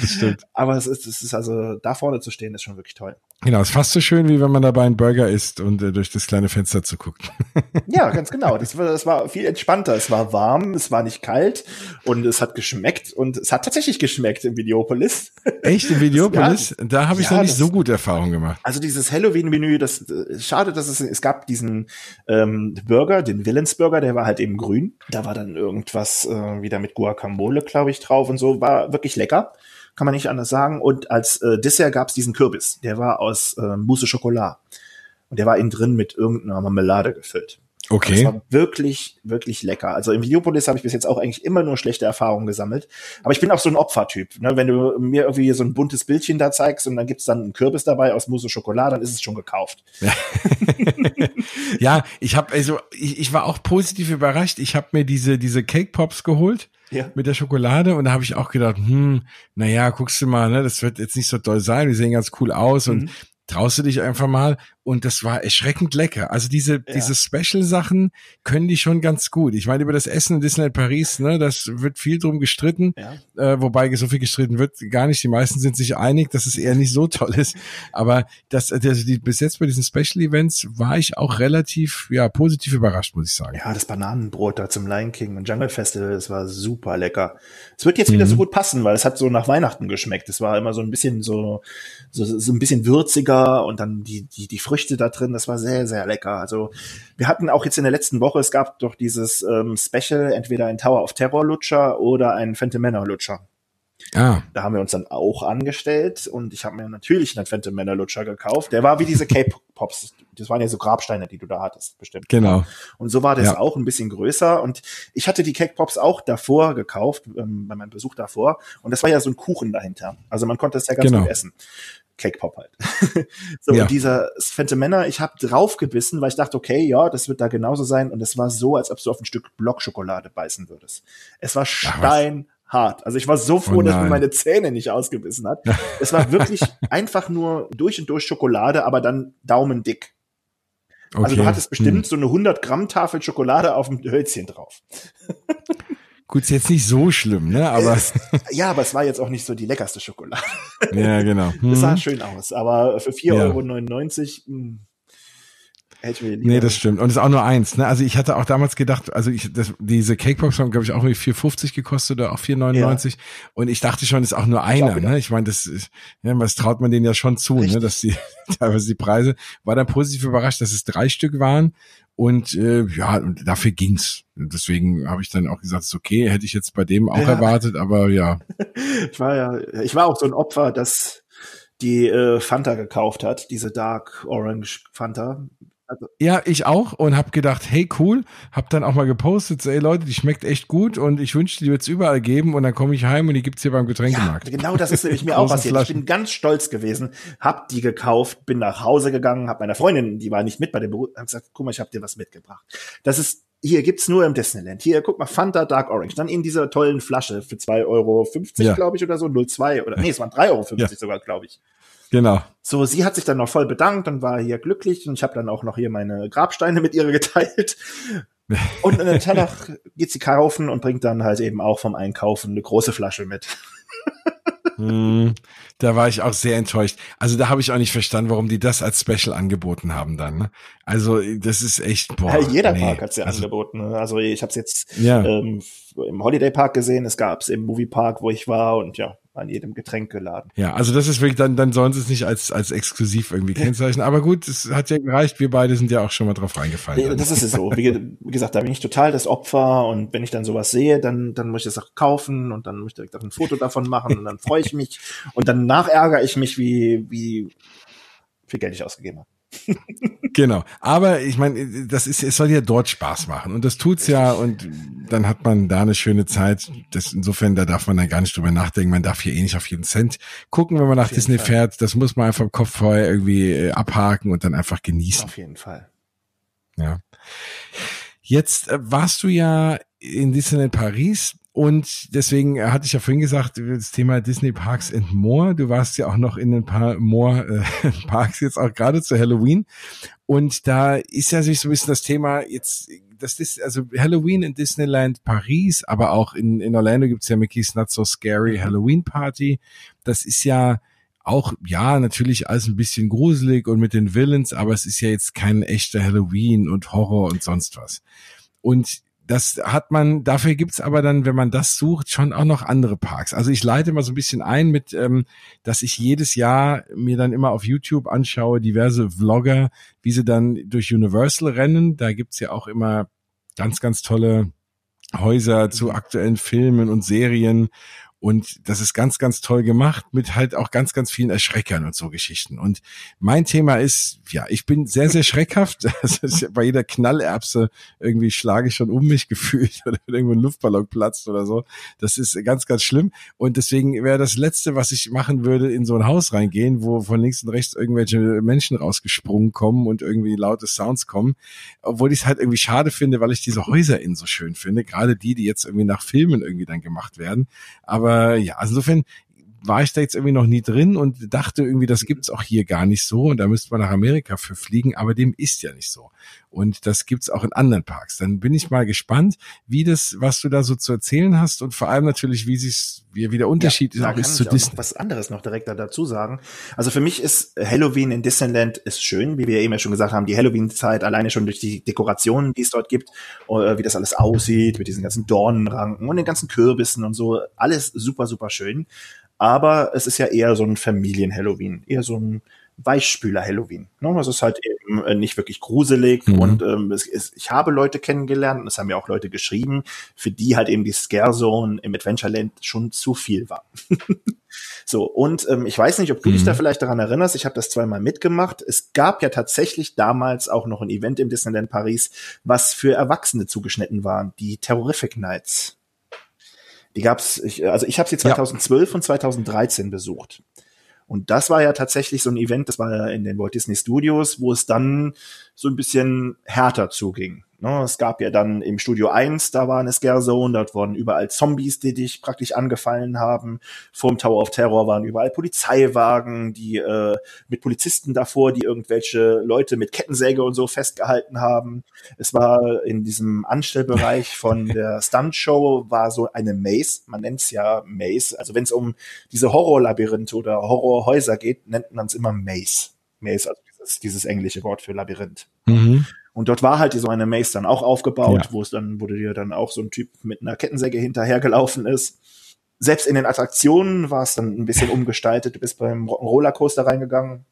Das stimmt. Aber es ist, es ist also da vorne zu stehen, ist schon wirklich toll. Genau, ist fast so schön, wie wenn man dabei einen Burger isst und äh, durch das kleine Fenster zu guckt. Ja, ganz genau. Das war, das war viel entspannter. Es war warm, es war nicht kalt und es hat geschmeckt und es hat tatsächlich geschmeckt im Videopolis. Echt, in Videopolis? da habe ich ja, noch nicht das- so gute Erfahrungen gemacht. Also dieses Halloween-Menü, das äh, schade, dass es es gab diesen ähm, Burger, den Villains Burger, der war halt eben grün. Da war dann irgendwas äh, wieder mit Guacamole, glaube ich, drauf und so. War wirklich lecker, kann man nicht anders sagen. Und als äh, Dessert gab's diesen Kürbis, der war aus äh, Mousse Chocolat und der war innen drin mit irgendeiner Marmelade gefüllt. Das Okay. war wirklich, wirklich lecker. Also im Videopolis habe ich bis jetzt auch eigentlich immer nur schlechte Erfahrungen gesammelt. Aber ich bin auch so ein Opfertyp. Ne? Wenn du mir irgendwie so ein buntes Bildchen da zeigst und dann gibt's dann einen Kürbis dabei aus Mousse Schokolade, dann ist es schon gekauft. Ja, ich habe also ich, ich war auch positiv überrascht. Ich habe mir diese diese Cake Pops geholt Ja. mit der Schokolade und da habe ich auch gedacht, hm, naja, guckst du mal, ne, das wird jetzt nicht so doll sein, die sehen ganz cool aus und Mhm. traust du dich einfach mal und das war erschreckend lecker. Also diese diese Special Sachen können die schon ganz gut. Ich meine über das Essen in Disneyland Paris, ne, das wird viel drum gestritten, Ja. äh, wobei so viel gestritten wird gar nicht. Die meisten sind sich einig, dass es eher nicht so toll ist. Aber das, also die, bis jetzt bei diesen Special Events war ich auch relativ ja positiv überrascht, muss ich sagen. Ja, das Bananenbrot da zum Lion King und Jungle Festival, das war super lecker. Es wird jetzt wieder so gut passen, weil es hat so nach Weihnachten geschmeckt. Es war immer so ein bisschen so, so, so ein bisschen würziger und dann die, die, die Früchte da drin, das war sehr, sehr lecker. Also wir hatten auch jetzt in der letzten Woche, es gab doch dieses ähm, Special, entweder ein Tower of Terror Lutscher oder ein Phantom Manor Lutscher. Ah, Da haben wir uns dann auch angestellt und ich habe mir natürlich einen Phantom Manor Lutscher gekauft. Der war wie diese Cape Pops. Das waren ja so Grabsteine, die du da hattest, bestimmt. genau. Und so war das Ja. auch ein bisschen größer. Und ich hatte die Cake Pops auch davor gekauft, ähm, bei meinem Besuch davor. Und das war ja so ein Kuchen dahinter. Also man konnte es ja ganz Genau. gut essen. Cake Pop halt. so, Ja. und dieser Phantom Männer, ich habe draufgebissen, weil ich dachte, okay, ja, das wird da genauso sein. Und es war so, als ob du auf ein Stück Blockschokolade beißen würdest. Es war steinhart. Also ich war so froh, Oh dass mir meine Zähne nicht ausgebissen hat. es war wirklich einfach nur durch und durch Schokolade, aber dann daumendick. Okay. Also du hattest bestimmt Hm. so eine 100 Gramm Tafel Schokolade auf dem Hölzchen drauf. Gut, ist jetzt nicht so schlimm, ne? Aber Es, ja, aber es war jetzt auch nicht so die leckerste Schokolade. ja, genau. Es Hm. sah schön aus, aber für 4,99 Ja. Euro mh, hätte ich mir Nee, das stimmt. Und es ist auch nur eins. Ne? Also ich hatte auch damals gedacht, also ich, das, diese Cake Pops haben, glaube ich, auch irgendwie 4,50 gekostet oder auch 4,99. Und ich dachte schon, ist auch nur einer. gedacht. Ne? Ich meine, das, ist- ja, was traut man denen ja schon zu, ne? Dass die teilweise die Preise. War dann positiv überrascht, dass es drei Stück waren. Und äh, ja, und dafür ging's. Deswegen habe ich dann auch gesagt, ist okay, hätte ich jetzt bei dem auch Ja. erwartet, aber ja. Ich war ja, ich war auch so ein Opfer, das die äh, Fanta gekauft hat, diese Dark Orange Fanta. Also, Ja, ich auch und habe gedacht, hey cool, hab dann auch mal gepostet, so, ey Leute, die schmeckt echt gut und ich wünschte, die wird's überall geben und dann komme ich heim und die gibt's hier beim ja, Getränkemarkt. genau das ist nämlich mir auch passiert. Ich Flaschen. bin ganz stolz gewesen, hab die gekauft, bin nach Hause gegangen, hab meiner Freundin, die war nicht mit bei dem Beruf, hab gesagt, guck mal, ich hab dir was mitgebracht. Das ist hier gibt's nur im Disneyland. Hier, guck mal, Fanta Dark Orange. Dann in dieser tollen Flasche für 2,50 Euro, Ja. glaube ich, oder so, 0,2 oder, nee, es waren 3,50 Euro Ja. sogar, glaube ich. Genau. So, sie hat sich dann noch voll bedankt und war hier glücklich und ich habe dann auch noch hier meine Grabsteine mit ihr geteilt. Und an den Tag geht sie kaufen und bringt dann halt eben auch vom Einkaufen eine große Flasche mit. Hm, da war ich auch sehr enttäuscht. Also da habe ich auch nicht verstanden, warum die das als Special angeboten haben dann. Ne? Also das ist echt, boah. Ja, jeder nee. Park hat's ja also, angeboten. ne? Also ich habe es jetzt Ja. ähm, im Holiday Park gesehen, es gab's im Movie Park, wo ich war und ja, an jedem Getränkeladen. Ja, also das ist wirklich, dann, dann sollen sie es nicht als, als exklusiv irgendwie kennzeichnen. Aber gut, es hat ja gereicht. Wir beide sind ja auch schon mal drauf reingefallen. Ja, das ist es so. Wie, wie, gesagt, da bin ich total das Opfer und wenn ich dann sowas sehe, dann, dann muss ich das auch kaufen und dann muss ich direkt auch ein Foto davon machen und dann freue ich mich und danach ärgere ich mich, wie, wie viel Geld ich ausgegeben habe genau. Aber ich meine, das ist, es soll ja dort Spaß machen. Und das tut's ja. Und dann hat man da eine schöne Zeit. Das, insofern, da darf man dann gar nicht drüber nachdenken. Man darf hier eh nicht auf jeden Cent gucken, wenn man nach Disney Fall. fährt. Das muss man einfach im Kopf vorher irgendwie äh, abhaken und dann einfach genießen. Auf jeden Fall. Ja. Jetzt äh, warst du ja in Disneyland Paris und deswegen hatte ich ja vorhin gesagt, das Thema Disney Parks and More. Du warst ja auch noch in ein paar More äh, Parks jetzt auch gerade zu Halloween. Und da ist ja sich so ein bisschen das Thema jetzt, das ist also Halloween in Disneyland Paris, aber auch in, in Orlando gibt's ja Mickey's Not So Scary Halloween Party. Das ist ja auch, ja, natürlich alles ein bisschen gruselig und mit den Villains, aber es ist ja jetzt kein echter Halloween und Horror und sonst was. Und das hat man, dafür gibt's aber dann, wenn man das sucht, schon auch noch andere Parks. Also ich leite mal so ein bisschen ein mit, ähm, dass ich jedes Jahr mir dann immer auf YouTube anschaue, diverse Vlogger, wie sie dann durch Universal rennen. Da gibt's ja auch immer ganz, ganz tolle Häuser zu aktuellen Filmen und Serien. Und das ist ganz, ganz toll gemacht mit halt auch ganz, ganz vielen Erschreckern und so Geschichten. Und mein Thema ist, ja, ich bin sehr, sehr schreckhaft. Das ist bei jeder Knallerbse irgendwie schlage ich schon um mich gefühlt oder wenn irgendwo ein Luftballon platzt oder so. Das ist ganz, ganz schlimm. Und deswegen wäre das Letzte, was ich machen würde, in so ein Haus reingehen, wo von links und rechts irgendwelche Menschen rausgesprungen kommen und irgendwie laute Sounds kommen. Obwohl ich es halt irgendwie schade finde, weil ich diese Häuser in so schön finde. Gerade die, die jetzt irgendwie nach Filmen irgendwie dann gemacht werden. Aber aber ja, also insofern war ich da jetzt irgendwie noch nie drin und dachte irgendwie, das gibt's auch hier gar nicht so und da müsste man nach Amerika für fliegen, aber dem ist ja nicht so. Und das gibt's auch in anderen Parks. Dann bin ich mal gespannt, wie das, was du da so zu erzählen hast und vor allem natürlich, wie sich, wie, wie der Unterschied ja, ist, ist zu Disney. was anderes noch direkt dazu sagen. Also für mich ist Halloween in Disneyland ist schön, wie wir eben ja schon gesagt haben, die Halloween-Zeit alleine schon durch die Dekorationen, die es dort gibt, wie das alles aussieht, mit diesen ganzen Dornenranken und den ganzen Kürbissen und so, alles super, super schön. Aber es ist ja eher so ein Familien-Halloween, eher so ein Weichspüler-Halloween. Ne? Das ist halt eben äh, nicht wirklich gruselig mhm. und ähm, es ist, ich habe Leute kennengelernt und es haben ja auch Leute geschrieben, für die halt eben die Scare Zone im Adventureland schon zu viel war. so, und ähm, ich weiß nicht, ob du mhm. dich da vielleicht daran erinnerst, ich habe das zweimal mitgemacht. Es gab ja tatsächlich damals auch noch ein Event im Disneyland Paris, was für Erwachsene zugeschnitten war, die Terrorific Nights. Die gab's, ich, also ich habe sie 2012 ja. und 2013 besucht. Und das war ja tatsächlich so ein Event, das war ja in den Walt Disney Studios, wo es dann so ein bisschen härter zuging. Ne, es gab ja dann im Studio 1, da war eine Scare Zone, dort wurden überall Zombies, die dich praktisch angefallen haben. Vorm Tower of Terror waren überall Polizeiwagen, die äh, mit Polizisten davor, die irgendwelche Leute mit Kettensäge und so festgehalten haben. Es war in diesem Anstellbereich von der Stunt-Show war so eine Maze, man nennt es ja Maze. Also wenn es um diese Horrorlabyrinthe oder Horrorhäuser geht, nennt man es immer Maze. Maze, also dieses, dieses englische Wort für Labyrinth. Mhm. Und dort war halt so eine Maze dann auch aufgebaut, ja. wo es dann, wo dir dann auch so ein Typ mit einer Kettensäge hinterhergelaufen ist. Selbst in den Attraktionen war es dann ein bisschen umgestaltet. Du bist beim Rollercoaster reingegangen,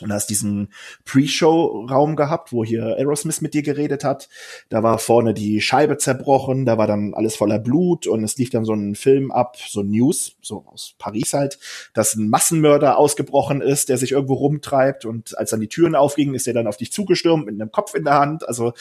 und hast diesen Pre-Show-Raum gehabt, wo hier Aerosmith mit dir geredet hat. Da war vorne die Scheibe zerbrochen, da war dann alles voller Blut und es lief dann so ein Film ab, so News, so aus Paris halt, dass ein Massenmörder ausgebrochen ist, der sich irgendwo rumtreibt und als dann die Türen aufgingen, ist er dann auf dich zugestürmt mit einem Kopf in der Hand. Also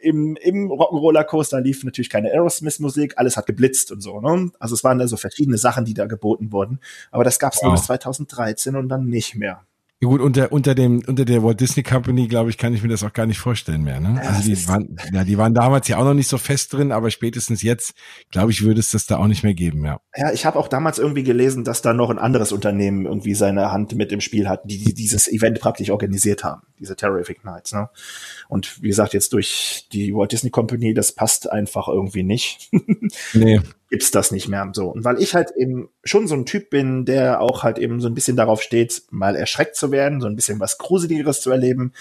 im, im Rock'n'Roller Coaster lief natürlich keine Aerosmith-Musik, alles hat geblitzt und so. Ne? Also es waren da so verschiedene Sachen, die da geboten wurden. Aber das gab es wow. nur bis 2013 und dann nicht mehr. Ja gut, unter, unter dem, unter der Walt Disney Company, glaube ich, kann ich mir das auch gar nicht vorstellen mehr, ne? Ja, also die waren, ja, die waren damals ja auch noch nicht so fest drin, aber spätestens jetzt, glaube ich, würde es das da auch nicht mehr geben, ja. Ja, ich habe auch damals irgendwie gelesen, dass da noch ein anderes Unternehmen irgendwie seine Hand mit im Spiel hat, die, die dieses Event praktisch organisiert haben, diese Terrific Nights, ne? Und wie gesagt, jetzt durch die Walt Disney Company, das passt einfach irgendwie nicht. nee gibt's das nicht mehr so. Und weil ich halt eben schon so ein Typ bin, der auch halt eben so ein bisschen darauf steht, mal erschreckt zu werden, so ein bisschen was Gruseligeres zu erleben,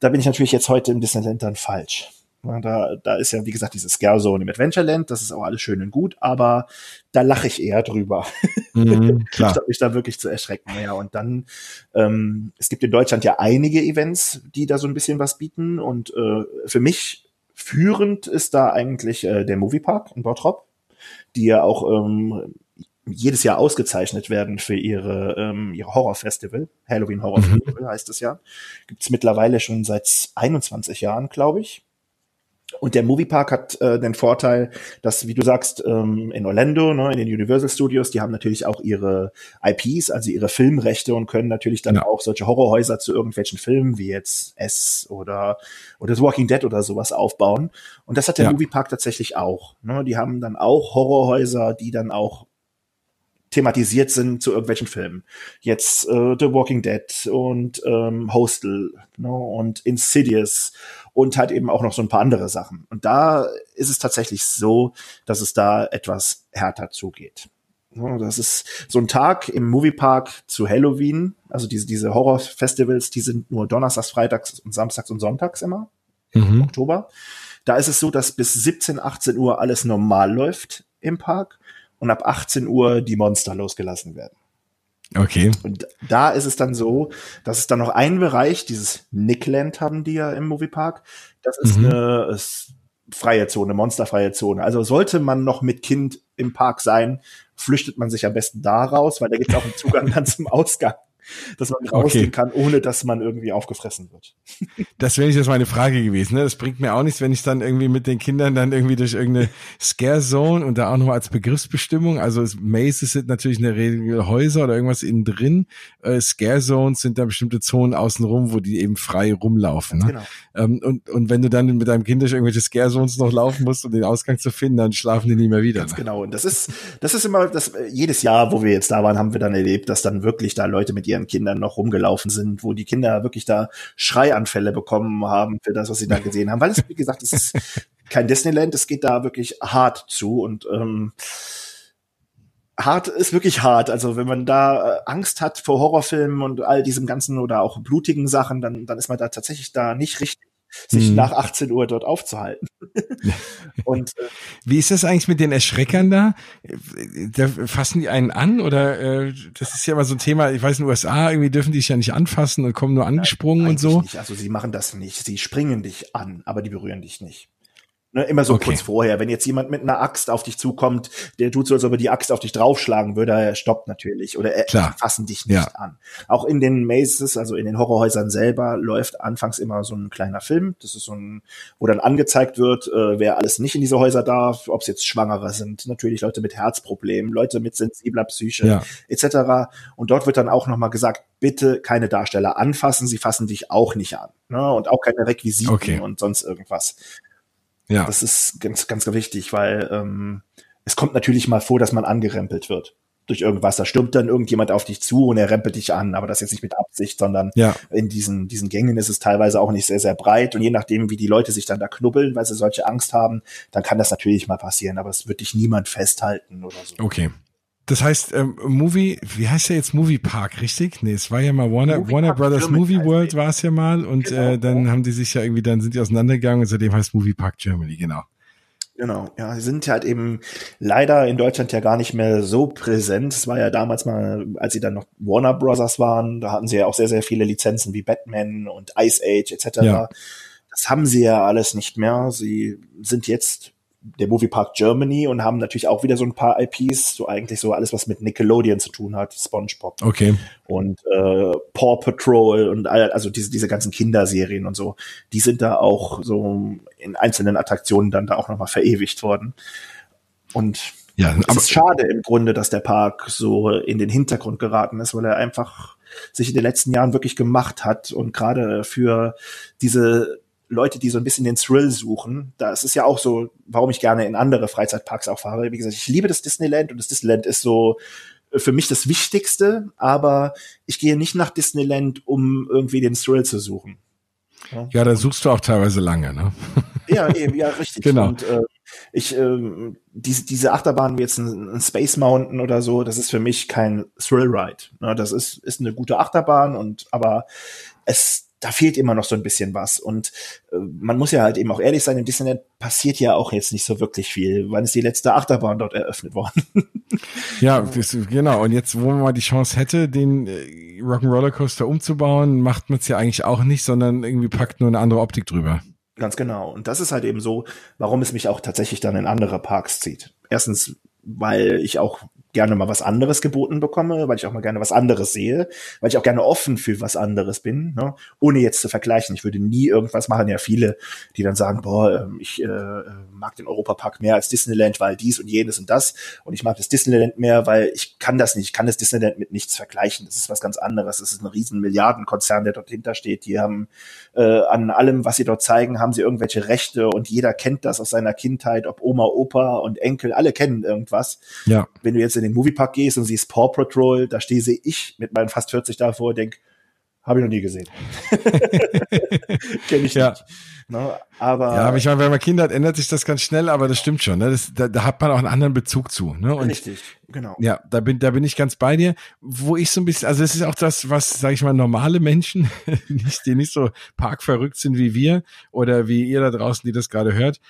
da bin ich natürlich jetzt heute im Disneyland dann falsch. Da, da ist ja, wie gesagt, dieses Scare Zone im Adventureland, das ist auch alles schön und gut, aber da lache ich eher drüber. Mhm, klar. Statt mich da wirklich zu erschrecken. Ja, und dann, ähm, es gibt in Deutschland ja einige Events, die da so ein bisschen was bieten. Und äh, für mich führend ist da eigentlich äh, der Moviepark in Bottrop, die ja auch ähm, jedes Jahr ausgezeichnet werden für ihre, ähm, ihre Horrorfestival. Halloween Horror. Festival mhm. heißt es ja. Gibt es mittlerweile schon seit 21 Jahren, glaube ich. Und der Moviepark hat äh, den Vorteil, dass, wie du sagst, ähm, in Orlando, ne, in den Universal Studios, die haben natürlich auch ihre IPs, also ihre Filmrechte und können natürlich dann ja. auch solche Horrorhäuser zu irgendwelchen Filmen wie jetzt S oder oder The Walking Dead oder sowas aufbauen. Und das hat der ja. Moviepark tatsächlich auch. Ne? Die haben dann auch Horrorhäuser, die dann auch thematisiert sind zu irgendwelchen Filmen. Jetzt äh, The Walking Dead und ähm, Hostel ne, und Insidious und halt eben auch noch so ein paar andere Sachen. Und da ist es tatsächlich so, dass es da etwas härter zugeht. Das ist so ein Tag im Moviepark zu Halloween. Also diese, diese Horror-Festivals, die sind nur donnerstags, freitags und samstags und sonntags immer. Mhm. Im Oktober. Da ist es so, dass bis 17, 18 Uhr alles normal läuft im Park und ab 18 Uhr die Monster losgelassen werden. Okay. Und da ist es dann so, dass es dann noch einen Bereich, dieses Nickland haben die ja im Moviepark. Das ist mhm. eine ist freie Zone, monsterfreie Zone. Also sollte man noch mit Kind im Park sein, flüchtet man sich am besten da raus, weil da gibt es auch einen Zugang dann zum Ausgang dass man rausgehen okay. kann, ohne dass man irgendwie aufgefressen wird. Das wäre jetzt meine Frage gewesen. Ne? Das bringt mir auch nichts, wenn ich dann irgendwie mit den Kindern dann irgendwie durch irgendeine Scare Zone und da auch noch als Begriffsbestimmung, also Mazes sind natürlich in der Regel Häuser oder irgendwas innen drin. Äh, Scare Zones sind da bestimmte Zonen außenrum, wo die eben frei rumlaufen. Ne? Genau. Ähm, und, und wenn du dann mit deinem Kind durch irgendwelche Scare Zones noch laufen musst, um den Ausgang zu finden, dann schlafen die nie mehr wieder. Ganz ne? genau. Und das ist, das ist immer, das, jedes Jahr, wo wir jetzt da waren, haben wir dann erlebt, dass dann wirklich da Leute mit ihren Kindern noch rumgelaufen sind, wo die Kinder wirklich da Schreianfälle bekommen haben für das, was sie da gesehen haben. Weil es, wie gesagt, es ist kein Disneyland, es geht da wirklich hart zu und ähm, hart ist wirklich hart. Also wenn man da äh, Angst hat vor Horrorfilmen und all diesem ganzen oder auch blutigen Sachen, dann, dann ist man da tatsächlich da nicht richtig sich mhm. nach 18 Uhr dort aufzuhalten. und äh, wie ist das eigentlich mit den Erschreckern da? da fassen die einen an oder äh, das ist ja immer so ein Thema, ich weiß in den USA, irgendwie dürfen die sich ja nicht anfassen und kommen nur angesprungen Nein, und so. Nicht. Also sie machen das nicht. Sie springen dich an, aber die berühren dich nicht. Ne, immer so okay. kurz vorher. Wenn jetzt jemand mit einer Axt auf dich zukommt, der tut so, als ob er die Axt auf dich draufschlagen würde, er stoppt natürlich oder er fassen dich nicht ja. an. Auch in den Mazes, also in den Horrorhäusern selber, läuft anfangs immer so ein kleiner Film. Das ist so ein, wo dann angezeigt wird, äh, wer alles nicht in diese Häuser darf, ob es jetzt Schwangere sind, natürlich Leute mit Herzproblemen, Leute mit sensibler Psyche, ja. etc. Und dort wird dann auch nochmal gesagt, bitte keine Darsteller anfassen, sie fassen dich auch nicht an. Ne? Und auch keine Requisiten okay. und sonst irgendwas. Ja. Das ist ganz, ganz wichtig, weil ähm, es kommt natürlich mal vor, dass man angerempelt wird durch irgendwas. Da stürmt dann irgendjemand auf dich zu und er rempelt dich an, aber das jetzt nicht mit Absicht, sondern ja. in diesen, diesen Gängen ist es teilweise auch nicht sehr, sehr breit und je nachdem, wie die Leute sich dann da knubbeln, weil sie solche Angst haben, dann kann das natürlich mal passieren, aber es wird dich niemand festhalten oder so. Okay. Das heißt, ähm, Movie, wie heißt der jetzt Movie Park, richtig? Nee, es war ja mal Warner, Warner Brothers Germany Movie World war es ja mal und genau, äh, dann haben die sich ja irgendwie, dann sind die auseinandergegangen und seitdem heißt Movie Park Germany, genau. Genau, ja, sie sind halt eben leider in Deutschland ja gar nicht mehr so präsent. Es war ja damals mal, als sie dann noch Warner Brothers waren, da hatten sie ja auch sehr, sehr viele Lizenzen wie Batman und Ice Age etc. Ja. Das haben sie ja alles nicht mehr. Sie sind jetzt der Moviepark Germany und haben natürlich auch wieder so ein paar IPs, so eigentlich so alles, was mit Nickelodeon zu tun hat, SpongeBob. Okay. Und äh, Paw Patrol und all, also diese, diese ganzen Kinderserien und so, die sind da auch so in einzelnen Attraktionen dann da auch nochmal verewigt worden. Und ja, es ist schade im Grunde, dass der Park so in den Hintergrund geraten ist, weil er einfach sich in den letzten Jahren wirklich gemacht hat und gerade für diese Leute, die so ein bisschen den Thrill suchen. Da ist ja auch so, warum ich gerne in andere Freizeitparks auch fahre. Wie gesagt, ich liebe das Disneyland und das Disneyland ist so äh, für mich das Wichtigste, aber ich gehe nicht nach Disneyland, um irgendwie den Thrill zu suchen. Ja, ja da suchst du auch teilweise lange, ne? Ja, eben, ja, richtig. genau. Und äh, ich, äh, diese, diese Achterbahn wie jetzt ein, ein, Space Mountain oder so, das ist für mich kein Thrill Ride. Ne? Das ist, ist eine gute Achterbahn und aber es da fehlt immer noch so ein bisschen was. Und äh, man muss ja halt eben auch ehrlich sein, im Disneyland passiert ja auch jetzt nicht so wirklich viel. Wann ist die letzte Achterbahn dort eröffnet worden? ja, das, genau. Und jetzt, wo man mal die Chance hätte, den äh, Rock'n'Roller Coaster umzubauen, macht man es ja eigentlich auch nicht, sondern irgendwie packt nur eine andere Optik drüber. Ganz genau. Und das ist halt eben so, warum es mich auch tatsächlich dann in andere Parks zieht. Erstens, weil ich auch gerne mal was anderes geboten bekomme, weil ich auch mal gerne was anderes sehe, weil ich auch gerne offen für was anderes bin, ne? ohne jetzt zu vergleichen. Ich würde nie irgendwas machen, ja viele, die dann sagen, boah, ähm, ich äh, mag den Europapark mehr als Disneyland, weil dies und jenes und das und ich mag das Disneyland mehr, weil ich kann das nicht, ich kann das Disneyland mit nichts vergleichen. Das ist was ganz anderes. Das ist ein riesen Milliardenkonzern, der dort hintersteht. Die haben äh, an allem, was sie dort zeigen, haben sie irgendwelche Rechte und jeder kennt das aus seiner Kindheit, ob Oma, Opa und Enkel, alle kennen irgendwas. Ja. Wenn du jetzt in den Moviepark gehst und siehst Paw Patrol, da stehe ich mit meinen fast 40 davor, denk, habe ich noch nie gesehen. Kenne ich ja. nicht. Ne? Aber ja, aber ich meine, wenn man Kinder hat, ändert sich das ganz schnell, aber das stimmt schon. Ne? Das, da, da hat man auch einen anderen Bezug zu. Ne? Und Richtig, genau. Ja, da bin, da bin ich ganz bei dir. Wo ich so ein bisschen, also es ist auch das, was, sage ich mal, normale Menschen, nicht, die nicht so parkverrückt sind wie wir oder wie ihr da draußen, die das gerade hört,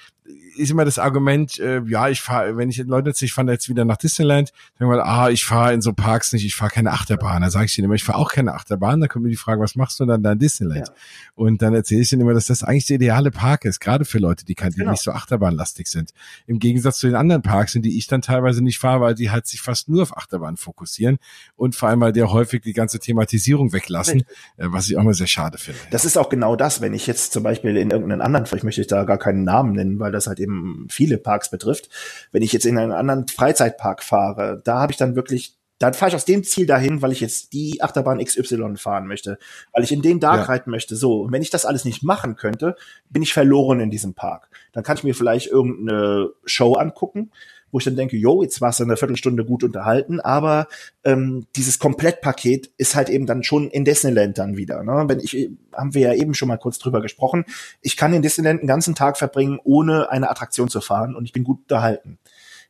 ist immer das Argument, äh, ja, ich fahre, wenn ich Leute ich fahre jetzt wieder nach Disneyland, dann mal, ah, ich fahre in so Parks nicht, ich fahre keine Achterbahn. Da sage ich ihnen immer, ich fahre auch keine Achterbahn. Da kommt mir die Frage, was machst du dann da in Disneyland? Ja. Und dann erzähle ich ihnen immer, dass das eigentlich der ideale Park ist, gerade für Leute, die, kann, die genau. nicht so achterbahnlastig sind. Im Gegensatz zu den anderen Parks, in die ich dann teilweise nicht fahre, weil die halt sich fast nur auf Achterbahn fokussieren und vor allem, weil die häufig die ganze Thematisierung weglassen, äh, was ich auch mal sehr schade finde. Das ist auch genau das, wenn ich jetzt zum Beispiel in irgendeinen anderen, vielleicht möchte ich da gar keinen Namen nennen, weil das halt eben viele Parks betrifft. Wenn ich jetzt in einen anderen Freizeitpark fahre, da habe ich dann wirklich dann fahre ich aus dem Ziel dahin, weil ich jetzt die Achterbahn XY fahren möchte, weil ich in den Dark ja. reiten möchte. So, und wenn ich das alles nicht machen könnte, bin ich verloren in diesem Park. Dann kann ich mir vielleicht irgendeine Show angucken, wo ich dann denke, jo, jetzt warst du eine Viertelstunde gut unterhalten, aber ähm, dieses Komplettpaket ist halt eben dann schon in Disneyland dann wieder. Ne? Wenn ich, haben wir ja eben schon mal kurz drüber gesprochen, ich kann in Disneyland einen ganzen Tag verbringen, ohne eine Attraktion zu fahren und ich bin gut unterhalten.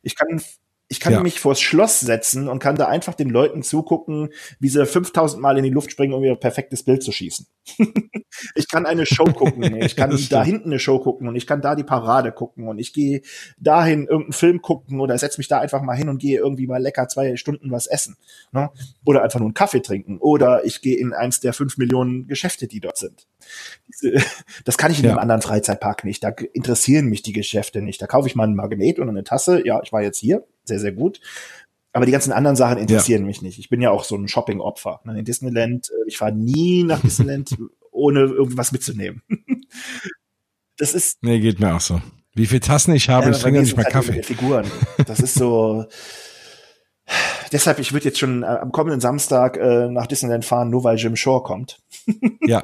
Ich kann ich kann ja. mich vors Schloss setzen und kann da einfach den Leuten zugucken, wie sie 5000 Mal in die Luft springen, um ihr perfektes Bild zu schießen. ich kann eine Show gucken, ich kann da hinten eine Show gucken und ich kann da die Parade gucken und ich gehe dahin irgendeinen Film gucken oder setze mich da einfach mal hin und gehe irgendwie mal lecker zwei Stunden was essen. Ne? Oder einfach nur einen Kaffee trinken. Oder ich gehe in eins der fünf Millionen Geschäfte, die dort sind. Das kann ich in ja. einem anderen Freizeitpark nicht. Da interessieren mich die Geschäfte nicht. Da kaufe ich mal ein Magnet und eine Tasse. Ja, ich war jetzt hier sehr, sehr gut. Aber die ganzen anderen Sachen interessieren ja. mich nicht. Ich bin ja auch so ein Shopping-Opfer. Ne? In Disneyland, äh, ich fahre nie nach Disneyland, ohne irgendwas mitzunehmen. Das ist. Nee, geht mir auch so. Wie viele Tassen ich habe, ja, ich trinke nicht mal halt Kaffee. Figuren. Das ist so. Deshalb, ich würde jetzt schon äh, am kommenden Samstag äh, nach Disneyland fahren, nur weil Jim Shore kommt. Ja.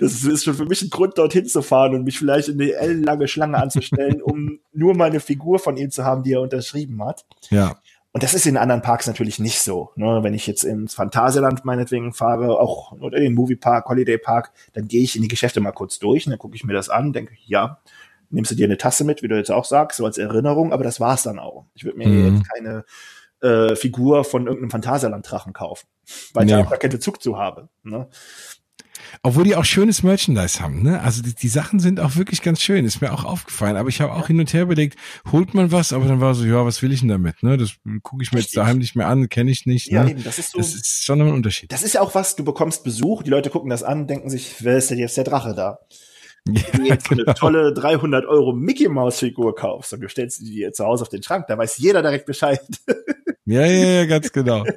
Das ist schon für mich ein Grund, dorthin zu fahren und mich vielleicht in eine ellenlange Schlange anzustellen, um nur meine Figur von ihm zu haben, die er unterschrieben hat. Ja. Und das ist in anderen Parks natürlich nicht so. Ne? Wenn ich jetzt ins Phantasialand meinetwegen fahre, auch oder in den Moviepark, Holiday Park, dann gehe ich in die Geschäfte mal kurz durch und dann gucke ich mir das an, denke, ja, nimmst du dir eine Tasse mit, wie du jetzt auch sagst, so als Erinnerung, aber das war's dann auch. Ich würde mir mhm. jetzt keine äh, Figur von irgendeinem Phantasialand-Drachen kaufen, weil nee. ich da keinen Bezug zu habe. Ne? Obwohl die auch schönes Merchandise haben, ne? Also die, die Sachen sind auch wirklich ganz schön, ist mir auch aufgefallen. Aber ich habe auch hin und her überlegt, holt man was, aber dann war so, ja, was will ich denn damit? Ne? Das gucke ich mir Richtig. jetzt daheim nicht mehr an, kenne ich nicht. Ja, ne? eben, das ist so. Das ist schon ein Unterschied. Das ist ja auch was, du bekommst Besuch, die Leute gucken das an, denken sich, wer ist denn jetzt der Drache da? Ja, Wenn du jetzt genau. eine tolle 300 Euro Mickey Maus Figur kaufst und du stellst die dir zu Hause auf den Schrank, da weiß jeder direkt Bescheid. Ja, ja, ja, ganz genau.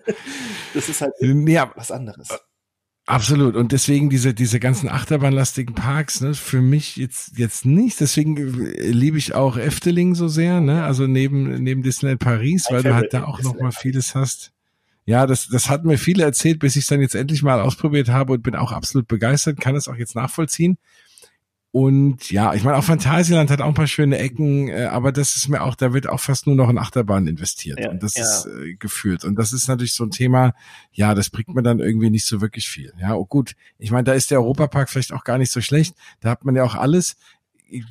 Das ist halt ja. was anderes. Absolut. Und deswegen diese, diese ganzen achterbahnlastigen Parks, ne, für mich jetzt, jetzt nicht. Deswegen liebe ich auch Efteling so sehr, ne, also neben, neben Disneyland Paris, weil du halt da auch noch mal vieles hast. Ja, das, das hat mir viele erzählt, bis ich es dann jetzt endlich mal ausprobiert habe und bin auch absolut begeistert, kann es auch jetzt nachvollziehen. Und ja, ich meine, auch Phantasialand hat auch ein paar schöne Ecken, äh, aber das ist mir auch, da wird auch fast nur noch in Achterbahn investiert. Ja, und das ja. ist äh, gefühlt. Und das ist natürlich so ein Thema, ja, das bringt mir dann irgendwie nicht so wirklich viel. Ja, oh gut, ich meine, da ist der Europapark vielleicht auch gar nicht so schlecht. Da hat man ja auch alles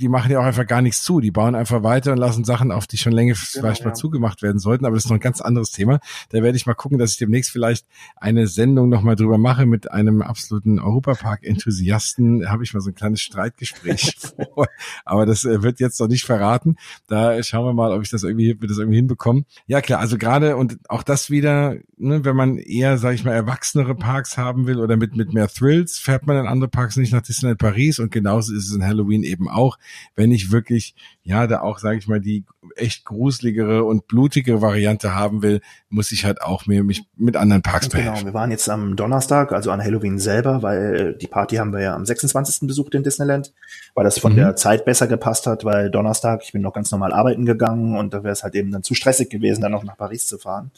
die machen ja auch einfach gar nichts zu. Die bauen einfach weiter und lassen Sachen auf, die schon länger genau, vielleicht ja. mal zugemacht werden sollten. Aber das ist noch ein ganz anderes Thema. Da werde ich mal gucken, dass ich demnächst vielleicht eine Sendung nochmal drüber mache mit einem absoluten Europapark-Enthusiasten. Habe ich mal so ein kleines Streitgespräch vor. Aber das äh, wird jetzt noch nicht verraten. Da schauen wir mal, ob ich das irgendwie, wir das irgendwie hinbekommen. Ja klar, also gerade und auch das wieder, ne, wenn man eher, sage ich mal, erwachsenere Parks haben will oder mit mit mehr Thrills, fährt man in andere Parks nicht nach Disneyland Paris und genauso ist es in Halloween eben auch, wenn ich wirklich, ja, da auch, sage ich mal, die echt gruseligere und blutige Variante haben will, muss ich halt auch mir mich mit anderen Parks genau, behelfen. Genau, wir waren jetzt am Donnerstag, also an Halloween selber, weil die Party haben wir ja am 26. besucht in Disneyland, weil das von mhm. der Zeit besser gepasst hat, weil Donnerstag, ich bin noch ganz normal arbeiten gegangen und da wäre es halt eben dann zu stressig gewesen, dann noch nach Paris zu fahren,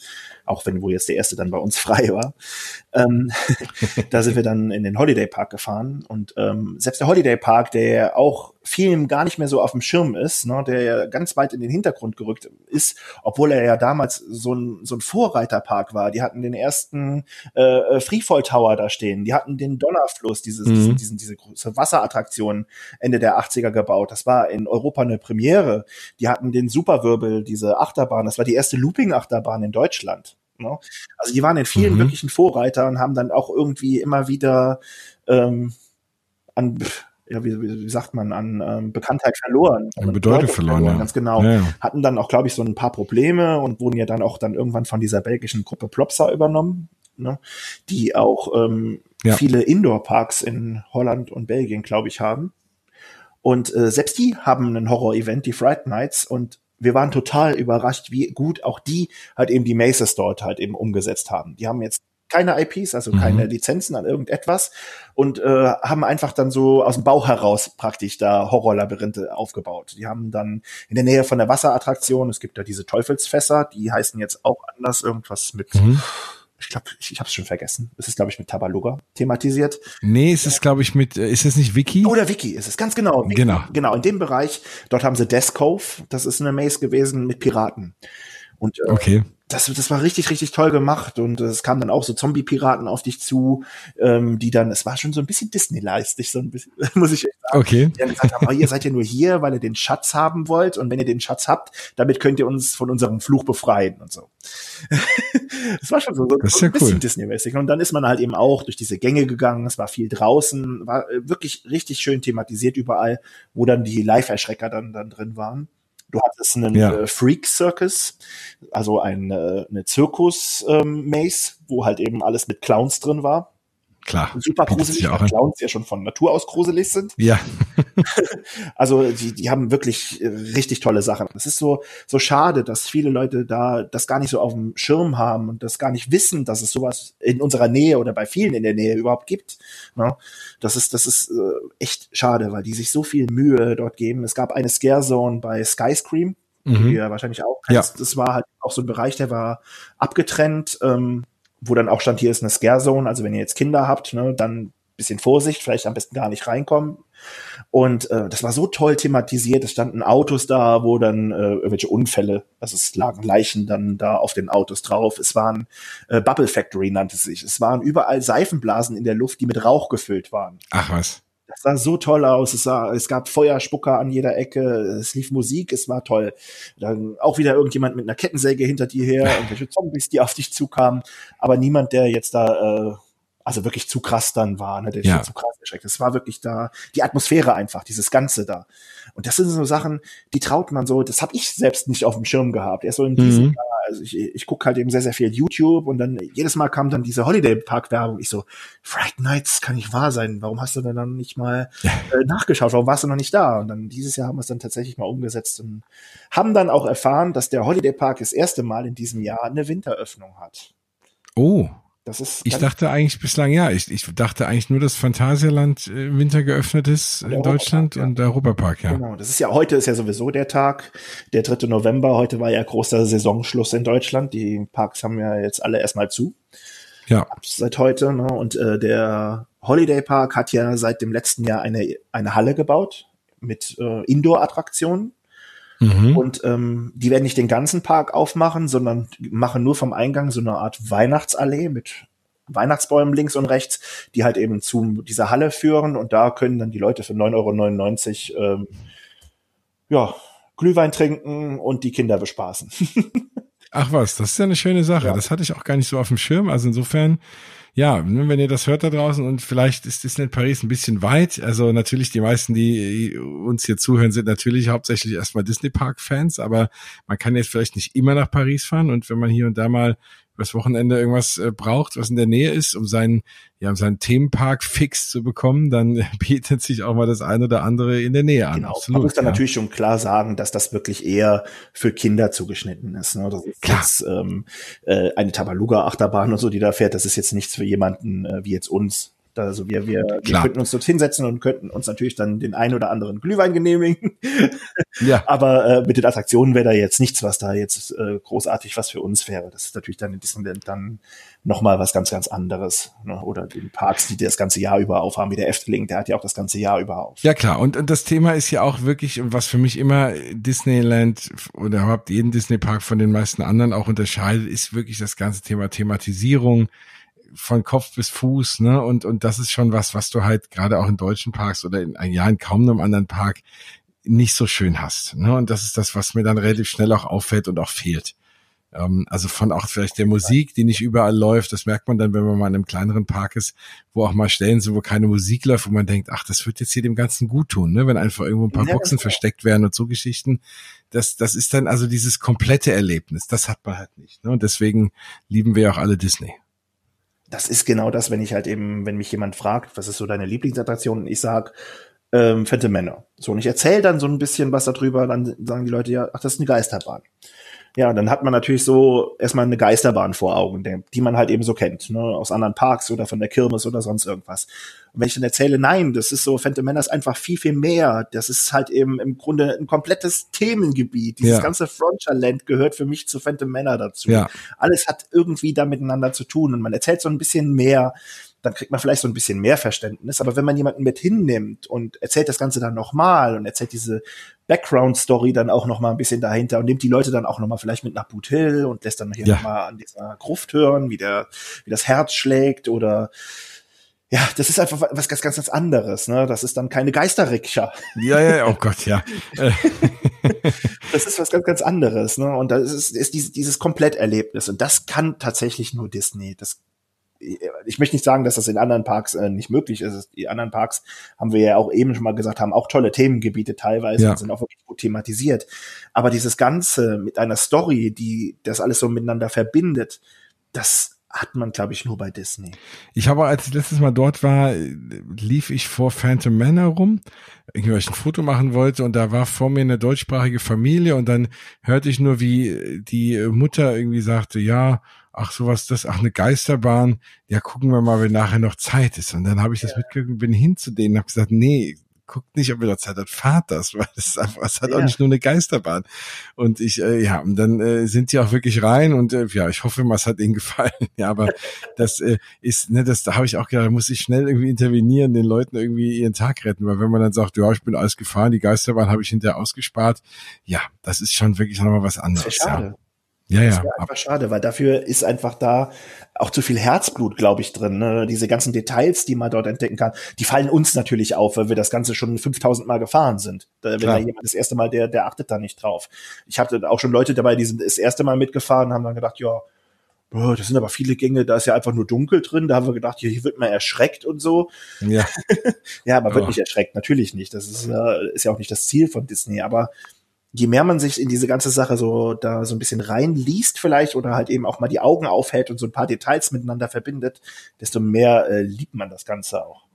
auch wenn wo jetzt der erste dann bei uns frei war. Ähm, da sind wir dann in den Holiday Park gefahren und ähm, selbst der Holiday Park, der auch vielen gar nicht mehr so auf dem Schirm ist, ne, der ja ganz weit in den Hintergrund gerückt ist, obwohl er ja damals so ein, so ein Vorreiterpark war. Die hatten den ersten äh, äh Freefall Tower da stehen, die hatten den Donnerfluss, dieses, mhm. diesen, diese große Wasserattraktion Ende der 80er gebaut. Das war in Europa eine Premiere. Die hatten den Superwirbel, diese Achterbahn, das war die erste Looping-Achterbahn in Deutschland. Ne? Also die waren in vielen mhm. wirklichen Vorreiter und haben dann auch irgendwie immer wieder ähm, an ja, wie, wie sagt man, an ähm, Bekanntheit verloren. An Bedeutung verloren, verloren, ja. Ganz genau. Ja, ja. Hatten dann auch, glaube ich, so ein paar Probleme und wurden ja dann auch dann irgendwann von dieser belgischen Gruppe Plopsa übernommen, ne? die auch ähm, ja. viele Indoor-Parks in Holland und Belgien, glaube ich, haben. Und äh, selbst die haben ein Horror-Event, die Fright Nights, und wir waren total überrascht, wie gut auch die halt eben die Maces dort halt eben umgesetzt haben. Die haben jetzt keine IPs, also mhm. keine Lizenzen an irgendetwas und äh, haben einfach dann so aus dem Bauch heraus praktisch da Horrorlabyrinthe aufgebaut. Die haben dann in der Nähe von der Wasserattraktion, es gibt da diese Teufelsfässer, die heißen jetzt auch anders irgendwas mit mhm. Ich glaube, ich, ich habe es schon vergessen. Es ist, glaube ich, mit Tabaluga thematisiert. Nee, es ist, glaube ich, mit, äh, ist es nicht Wiki? Oder Wiki ist es, ganz genau. Wiki. Genau. Genau, in dem Bereich, dort haben sie Death Cove, das ist eine Maze gewesen mit Piraten. Und äh, okay das, das war richtig, richtig toll gemacht und es kamen dann auch so Zombie-Piraten auf dich zu, ähm, die dann, es war schon so ein bisschen Disney-leistig, so ein bisschen, muss ich echt sagen. Okay. Die haben gesagt haben, oh, ihr seid ja nur hier, weil ihr den Schatz haben wollt und wenn ihr den Schatz habt, damit könnt ihr uns von unserem Fluch befreien und so. das war schon so, so, so ein bisschen cool. Disney-mäßig. Und dann ist man halt eben auch durch diese Gänge gegangen, es war viel draußen, war äh, wirklich richtig schön thematisiert überall, wo dann die Live-Erschrecker dann, dann drin waren. Du hattest einen ja. äh, Freak Circus, also ein, äh, eine Zirkus-Maze, ähm, wo halt eben alles mit Clowns drin war. Klar. Super gruselig, weil Clowns ja schon von Natur aus gruselig sind. Ja. also die, die haben wirklich äh, richtig tolle Sachen. Es ist so, so schade, dass viele Leute da das gar nicht so auf dem Schirm haben und das gar nicht wissen, dass es sowas in unserer Nähe oder bei vielen in der Nähe überhaupt gibt. Ne? Das ist, das ist äh, echt schade, weil die sich so viel Mühe dort geben. Es gab eine Scare Zone bei Skyscream, mhm. die ja wahrscheinlich auch kennst. Ja. Das war halt auch so ein Bereich, der war abgetrennt. Ähm, wo dann auch stand, hier ist eine Scare Zone, also wenn ihr jetzt Kinder habt, ne, dann bisschen Vorsicht, vielleicht am besten gar nicht reinkommen. Und äh, das war so toll thematisiert. Es standen Autos da, wo dann äh, irgendwelche Unfälle, also es lagen Leichen dann da auf den Autos drauf. Es waren äh, Bubble Factory nannte sich. Es waren überall Seifenblasen in der Luft, die mit Rauch gefüllt waren. Ach was. Das sah so toll aus. Es, sah, es gab Feuerspucker an jeder Ecke. Es lief Musik. Es war toll. Dann auch wieder irgendjemand mit einer Kettensäge hinter dir her. Irgendwelche Zombies, die auf dich zukamen. Aber niemand, der jetzt da äh, also wirklich zu krass dann war, ne, der ja. zu krass erschreckt. Es war wirklich da die Atmosphäre einfach, dieses Ganze da. Und das sind so Sachen, die traut man so, das habe ich selbst nicht auf dem Schirm gehabt. Erst so in diesem mhm. Jahr, also ich, ich gucke halt eben sehr, sehr viel YouTube und dann jedes Mal kam dann diese Holiday Park Werbung. Ich so, Fright Nights kann nicht wahr sein. Warum hast du denn dann nicht mal äh, nachgeschaut? Warum warst du noch nicht da? Und dann dieses Jahr haben wir es dann tatsächlich mal umgesetzt und haben dann auch erfahren, dass der Holiday Park das erste Mal in diesem Jahr eine Winteröffnung hat. Oh. Das ist ich dachte eigentlich bislang, ja, ich, ich dachte eigentlich nur, dass Phantasialand im äh, Winter geöffnet ist in Deutschland ja. und der Europapark, ja. Genau, das ist ja, heute ist ja sowieso der Tag, der 3. November, heute war ja großer Saisonschluss in Deutschland, die Parks haben ja jetzt alle erstmal zu. Ja. Seit heute, ne? und äh, der Holiday Park hat ja seit dem letzten Jahr eine, eine Halle gebaut mit äh, Indoor-Attraktionen. Mhm. Und ähm, die werden nicht den ganzen Park aufmachen, sondern machen nur vom Eingang so eine Art Weihnachtsallee mit Weihnachtsbäumen links und rechts, die halt eben zu dieser Halle führen und da können dann die Leute für 9,99 Euro ähm, ja, Glühwein trinken und die Kinder bespaßen. Ach was, das ist ja eine schöne Sache. Ja. Das hatte ich auch gar nicht so auf dem Schirm. Also insofern ja, ne, wenn ihr das hört da draußen und vielleicht ist Disneyland Paris ein bisschen weit, also natürlich die meisten, die uns hier zuhören, sind natürlich hauptsächlich erstmal Disney Park Fans, aber man kann jetzt vielleicht nicht immer nach Paris fahren. Und wenn man hier und da mal übers Wochenende irgendwas äh, braucht, was in der Nähe ist, um seinen, ja, um seinen Themenpark fix zu bekommen, dann bietet sich auch mal das eine oder andere in der Nähe an. Genau. Absolut, Man muss dann ja. natürlich schon klar sagen, dass das wirklich eher für Kinder zugeschnitten ist. Ne? Das ist klar. jetzt ähm, äh, eine Tabaluga-Achterbahn und so, die da fährt. Das ist jetzt nichts für jemanden äh, wie jetzt uns. Also wir, wir, wir könnten uns dort hinsetzen und könnten uns natürlich dann den ein oder anderen Glühwein genehmigen. Ja. Aber äh, mit den Attraktionen wäre da jetzt nichts, was da jetzt äh, großartig was für uns wäre. Das ist natürlich dann in Disneyland dann nochmal was ganz, ganz anderes. Ne? Oder den Parks, die das ganze Jahr über aufhaben, wie der Efteling, der hat ja auch das ganze Jahr über auf. Ja klar, und, und das Thema ist ja auch wirklich, was für mich immer Disneyland oder überhaupt jeden Disney-Park von den meisten anderen auch unterscheidet, ist wirklich das ganze Thema Thematisierung von Kopf bis Fuß, ne? Und, und das ist schon was, was du halt gerade auch in deutschen Parks oder in ein Jahr in kaum einem anderen Park nicht so schön hast. Ne? Und das ist das, was mir dann relativ schnell auch auffällt und auch fehlt. Ähm, also von auch vielleicht der Musik, die nicht überall läuft, das merkt man dann, wenn man mal in einem kleineren Park ist, wo auch mal Stellen sind, wo keine Musik läuft, wo man denkt, ach, das wird jetzt hier dem Ganzen gut tun, ne? wenn einfach irgendwo ein paar ja, Boxen versteckt werden und so Geschichten. Das, das ist dann also dieses komplette Erlebnis. Das hat man halt nicht. Ne? Und deswegen lieben wir auch alle Disney das ist genau das, wenn ich halt eben, wenn mich jemand fragt, was ist so deine Lieblingsattraktion, und ich sag ähm, Fette Männer. So, und ich erzähle dann so ein bisschen was darüber, dann sagen die Leute ja, ach, das ist eine Geisterbahn. Ja, dann hat man natürlich so erstmal eine Geisterbahn vor Augen, die man halt eben so kennt, ne, aus anderen Parks oder von der Kirmes oder sonst irgendwas. Und wenn ich dann erzähle, nein, das ist so, Phantom Menace einfach viel, viel mehr. Das ist halt eben im Grunde ein komplettes Themengebiet. Dieses ja. ganze Frontierland gehört für mich zu Phantom Manor dazu. Ja. Alles hat irgendwie da miteinander zu tun und man erzählt so ein bisschen mehr dann kriegt man vielleicht so ein bisschen mehr Verständnis. Aber wenn man jemanden mit hinnimmt und erzählt das Ganze dann nochmal und erzählt diese Background-Story dann auch nochmal ein bisschen dahinter und nimmt die Leute dann auch nochmal vielleicht mit nach Boot Hill und lässt dann hier ja. nochmal an dieser Gruft hören, wie der, wie das Herz schlägt oder ja, das ist einfach was ganz, ganz, ganz anderes, ne? Das ist dann keine Geisterrikscha. Ja, ja, oh Gott, ja. das ist was ganz, ganz anderes, ne? Und das ist, ist dieses, dieses Kompletterlebnis. Und das kann tatsächlich nur Disney. Das ich möchte nicht sagen, dass das in anderen Parks äh, nicht möglich ist. Die anderen Parks haben wir ja auch eben schon mal gesagt, haben auch tolle Themengebiete teilweise ja. und sind auch wirklich gut thematisiert. Aber dieses Ganze mit einer Story, die das alles so miteinander verbindet, das hat man, glaube ich, nur bei Disney. Ich habe, als ich letztes Mal dort war, lief ich vor Phantom Manor rum, irgendwie weil ich ein Foto machen wollte und da war vor mir eine deutschsprachige Familie und dann hörte ich nur, wie die Mutter irgendwie sagte, ja, ach sowas, das, ach eine Geisterbahn, ja gucken wir mal, wenn nachher noch Zeit ist. Und dann habe ich das ja. mitgekriegt, bin hin zu denen, habe gesagt, nee, guckt nicht, ob ihr noch Zeit hat, fahrt das, weil es ist einfach, es hat ja. auch nicht nur eine Geisterbahn. Und ich, äh, ja, und dann äh, sind die auch wirklich rein und äh, ja, ich hoffe mal, es hat ihnen gefallen. Ja, aber das äh, ist, ne, das, da habe ich auch gedacht, da muss ich schnell irgendwie intervenieren, den Leuten irgendwie ihren Tag retten, weil wenn man dann sagt, ja, ich bin alles gefahren, die Geisterbahn habe ich hinterher ausgespart, ja, das ist schon wirklich nochmal was anderes. schade. Ja. Ja, ja. Das einfach schade, weil dafür ist einfach da auch zu viel Herzblut, glaube ich, drin. Ne? Diese ganzen Details, die man dort entdecken kann, die fallen uns natürlich auf, weil wir das Ganze schon 5000 Mal gefahren sind. Wenn Klar. da jemand das erste Mal, der, der achtet da nicht drauf. Ich hatte auch schon Leute dabei, die sind das erste Mal mitgefahren, haben dann gedacht, ja, boah, das sind aber viele Gänge, da ist ja einfach nur dunkel drin. Da haben wir gedacht, hier, hier wird man erschreckt und so. Ja, ja man wird oh. nicht erschreckt, natürlich nicht. Das ist, äh, ist ja auch nicht das Ziel von Disney, aber je mehr man sich in diese ganze Sache so da so ein bisschen reinliest vielleicht oder halt eben auch mal die Augen aufhält und so ein paar Details miteinander verbindet, desto mehr äh, liebt man das Ganze auch.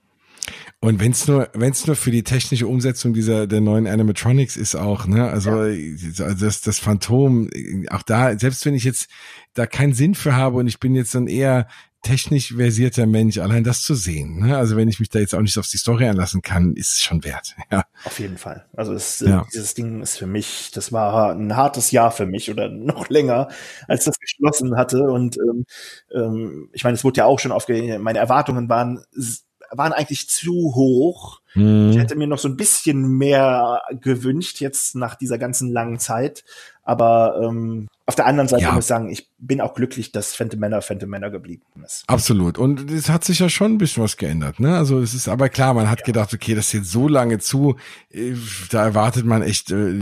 Und wenn es nur, wenn es nur für die technische Umsetzung dieser der neuen Animatronics ist auch, ne? Also, ja. das das Phantom, auch da, selbst wenn ich jetzt da keinen Sinn für habe und ich bin jetzt dann eher technisch versierter Mensch, allein das zu sehen. Ne? Also wenn ich mich da jetzt auch nicht auf die Story einlassen kann, ist es schon wert. Ja. Auf jeden Fall. Also es, ja. dieses Ding ist für mich, das war ein hartes Jahr für mich oder noch länger, als das geschlossen hatte. Und ähm, ähm, ich meine, es wurde ja auch schon aufge meine Erwartungen waren waren eigentlich zu hoch. Mhm. Ich hätte mir noch so ein bisschen mehr gewünscht jetzt nach dieser ganzen langen Zeit. Aber ähm, auf der anderen Seite ja. muss ich sagen, ich bin auch glücklich, dass Phantom Männer Phantom Männer geblieben ist. Absolut. Und es hat sich ja schon ein bisschen was geändert. Ne? Also es ist aber klar, man hat ja. gedacht, okay, das ist jetzt so lange zu, äh, da erwartet man echt äh,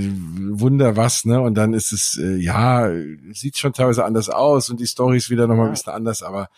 Wunder was, ne? Und dann ist es, äh, ja, sieht schon teilweise anders aus und die Story ist wieder nochmal ja. ein bisschen anders, aber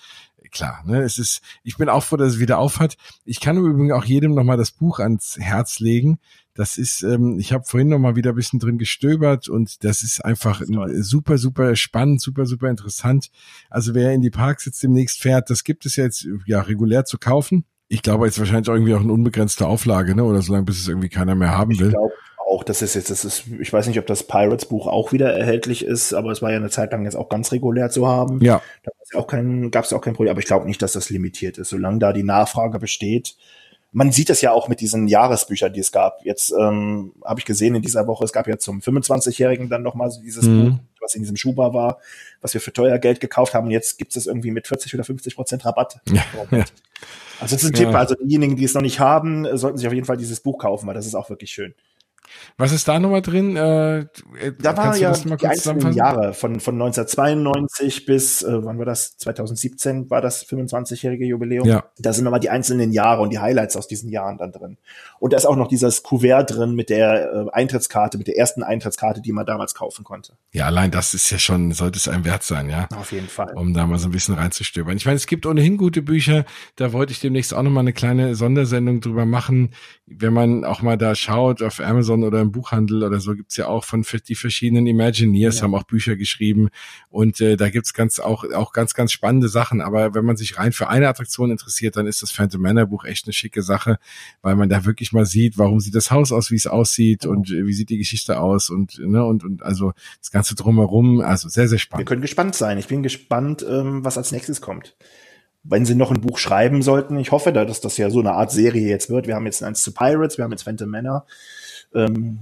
klar, ne, es ist, ich bin auch froh, dass es wieder aufhat. Ich kann übrigens auch jedem nochmal das Buch ans Herz legen. Das ist, ähm, ich habe vorhin nochmal wieder ein bisschen drin gestöbert und das ist einfach das super, super spannend, super, super interessant. Also wer in die Parks jetzt demnächst fährt, das gibt es ja jetzt ja regulär zu kaufen. Ich glaube jetzt wahrscheinlich auch irgendwie auch eine unbegrenzte Auflage, ne? Oder solange bis es irgendwie keiner mehr haben will. Ich glaube auch, das ist jetzt, das ist, ich weiß nicht, ob das Pirates Buch auch wieder erhältlich ist, aber es war ja eine Zeit lang jetzt auch ganz regulär zu haben. Ja. Da gab es ja auch kein, gab es auch kein Problem, aber ich glaube nicht, dass das limitiert ist. Solange da die Nachfrage besteht, man sieht es ja auch mit diesen Jahresbüchern, die es gab. Jetzt ähm, habe ich gesehen in dieser Woche, es gab ja zum 25-Jährigen dann nochmal so dieses mhm. Buch, was in diesem Schuber war, was wir für teuer Geld gekauft haben. Und jetzt gibt es irgendwie mit 40 oder 50 Prozent Rabatt. Ja, ja. Also das ist ein ja. Tipp. Also diejenigen, die es noch nicht haben, sollten sich auf jeden Fall dieses Buch kaufen, weil das ist auch wirklich schön. Was ist da nochmal drin? Äh, da waren ja die einzelnen Jahre von, von 1992 bis, äh, wann war das? 2017 war das 25-jährige Jubiläum. Ja. Da sind nochmal die einzelnen Jahre und die Highlights aus diesen Jahren dann drin. Und da ist auch noch dieses Kuvert drin mit der äh, Eintrittskarte, mit der ersten Eintrittskarte, die man damals kaufen konnte. Ja, allein das ist ja schon, sollte es einem wert sein, ja. Auf jeden Fall. Um da mal so ein bisschen reinzustöbern. Ich meine, es gibt ohnehin gute Bücher. Da wollte ich demnächst auch nochmal eine kleine Sondersendung drüber machen. Wenn man auch mal da schaut auf Amazon oder im Buchhandel oder so gibt's ja auch von die verschiedenen Imagineers ja. haben auch Bücher geschrieben und äh, da gibt's ganz auch auch ganz ganz spannende Sachen. Aber wenn man sich rein für eine Attraktion interessiert, dann ist das Phantom Manor Buch echt eine schicke Sache, weil man da wirklich mal sieht, warum sieht das Haus aus, wie es aussieht ja. und äh, wie sieht die Geschichte aus und ne und und also das ganze drumherum, also sehr sehr spannend. Wir können gespannt sein. Ich bin gespannt, ähm, was als nächstes kommt wenn sie noch ein Buch schreiben sollten, ich hoffe da, dass das ja so eine Art Serie jetzt wird. Wir haben jetzt eins zu Pirates, wir haben jetzt Phantom Manor. Ähm,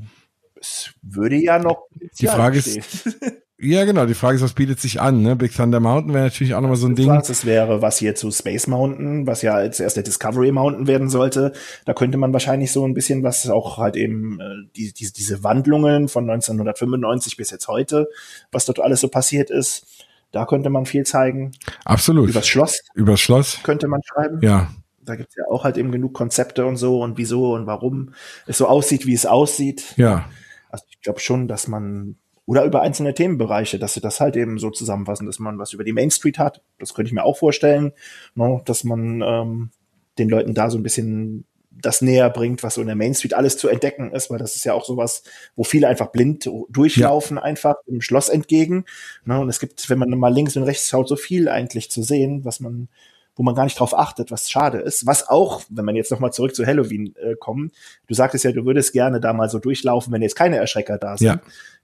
es würde ja noch. Die Frage ist. Ja, genau. Die Frage ist, was bietet sich an? Ne? Big Thunder Mountain wäre natürlich auch nochmal so ein Ding. Das wäre was hier zu Space Mountain, was ja als erst der Discovery Mountain werden sollte. Da könnte man wahrscheinlich so ein bisschen was auch halt eben äh, die, die, diese Wandlungen von 1995 bis jetzt heute, was dort alles so passiert ist. Da könnte man viel zeigen. Absolut. Übers Schloss. Übers Schloss. Könnte man schreiben. Ja. Da gibt's ja auch halt eben genug Konzepte und so und wieso und warum es so aussieht, wie es aussieht. Ja. Also ich glaube schon, dass man oder über einzelne Themenbereiche, dass sie das halt eben so zusammenfassen, dass man was über die Main Street hat. Das könnte ich mir auch vorstellen, ne, dass man ähm, den Leuten da so ein bisschen das näher bringt, was so in der Main Street alles zu entdecken ist, weil das ist ja auch sowas, wo viele einfach blind durchlaufen, ja. einfach im Schloss entgegen. Ne? Und es gibt, wenn man mal links und rechts schaut, so viel eigentlich zu sehen, was man, wo man gar nicht drauf achtet, was schade ist. Was auch, wenn man jetzt nochmal zurück zu Halloween äh, kommen, du sagtest ja, du würdest gerne da mal so durchlaufen, wenn jetzt keine Erschrecker da sind. Ja.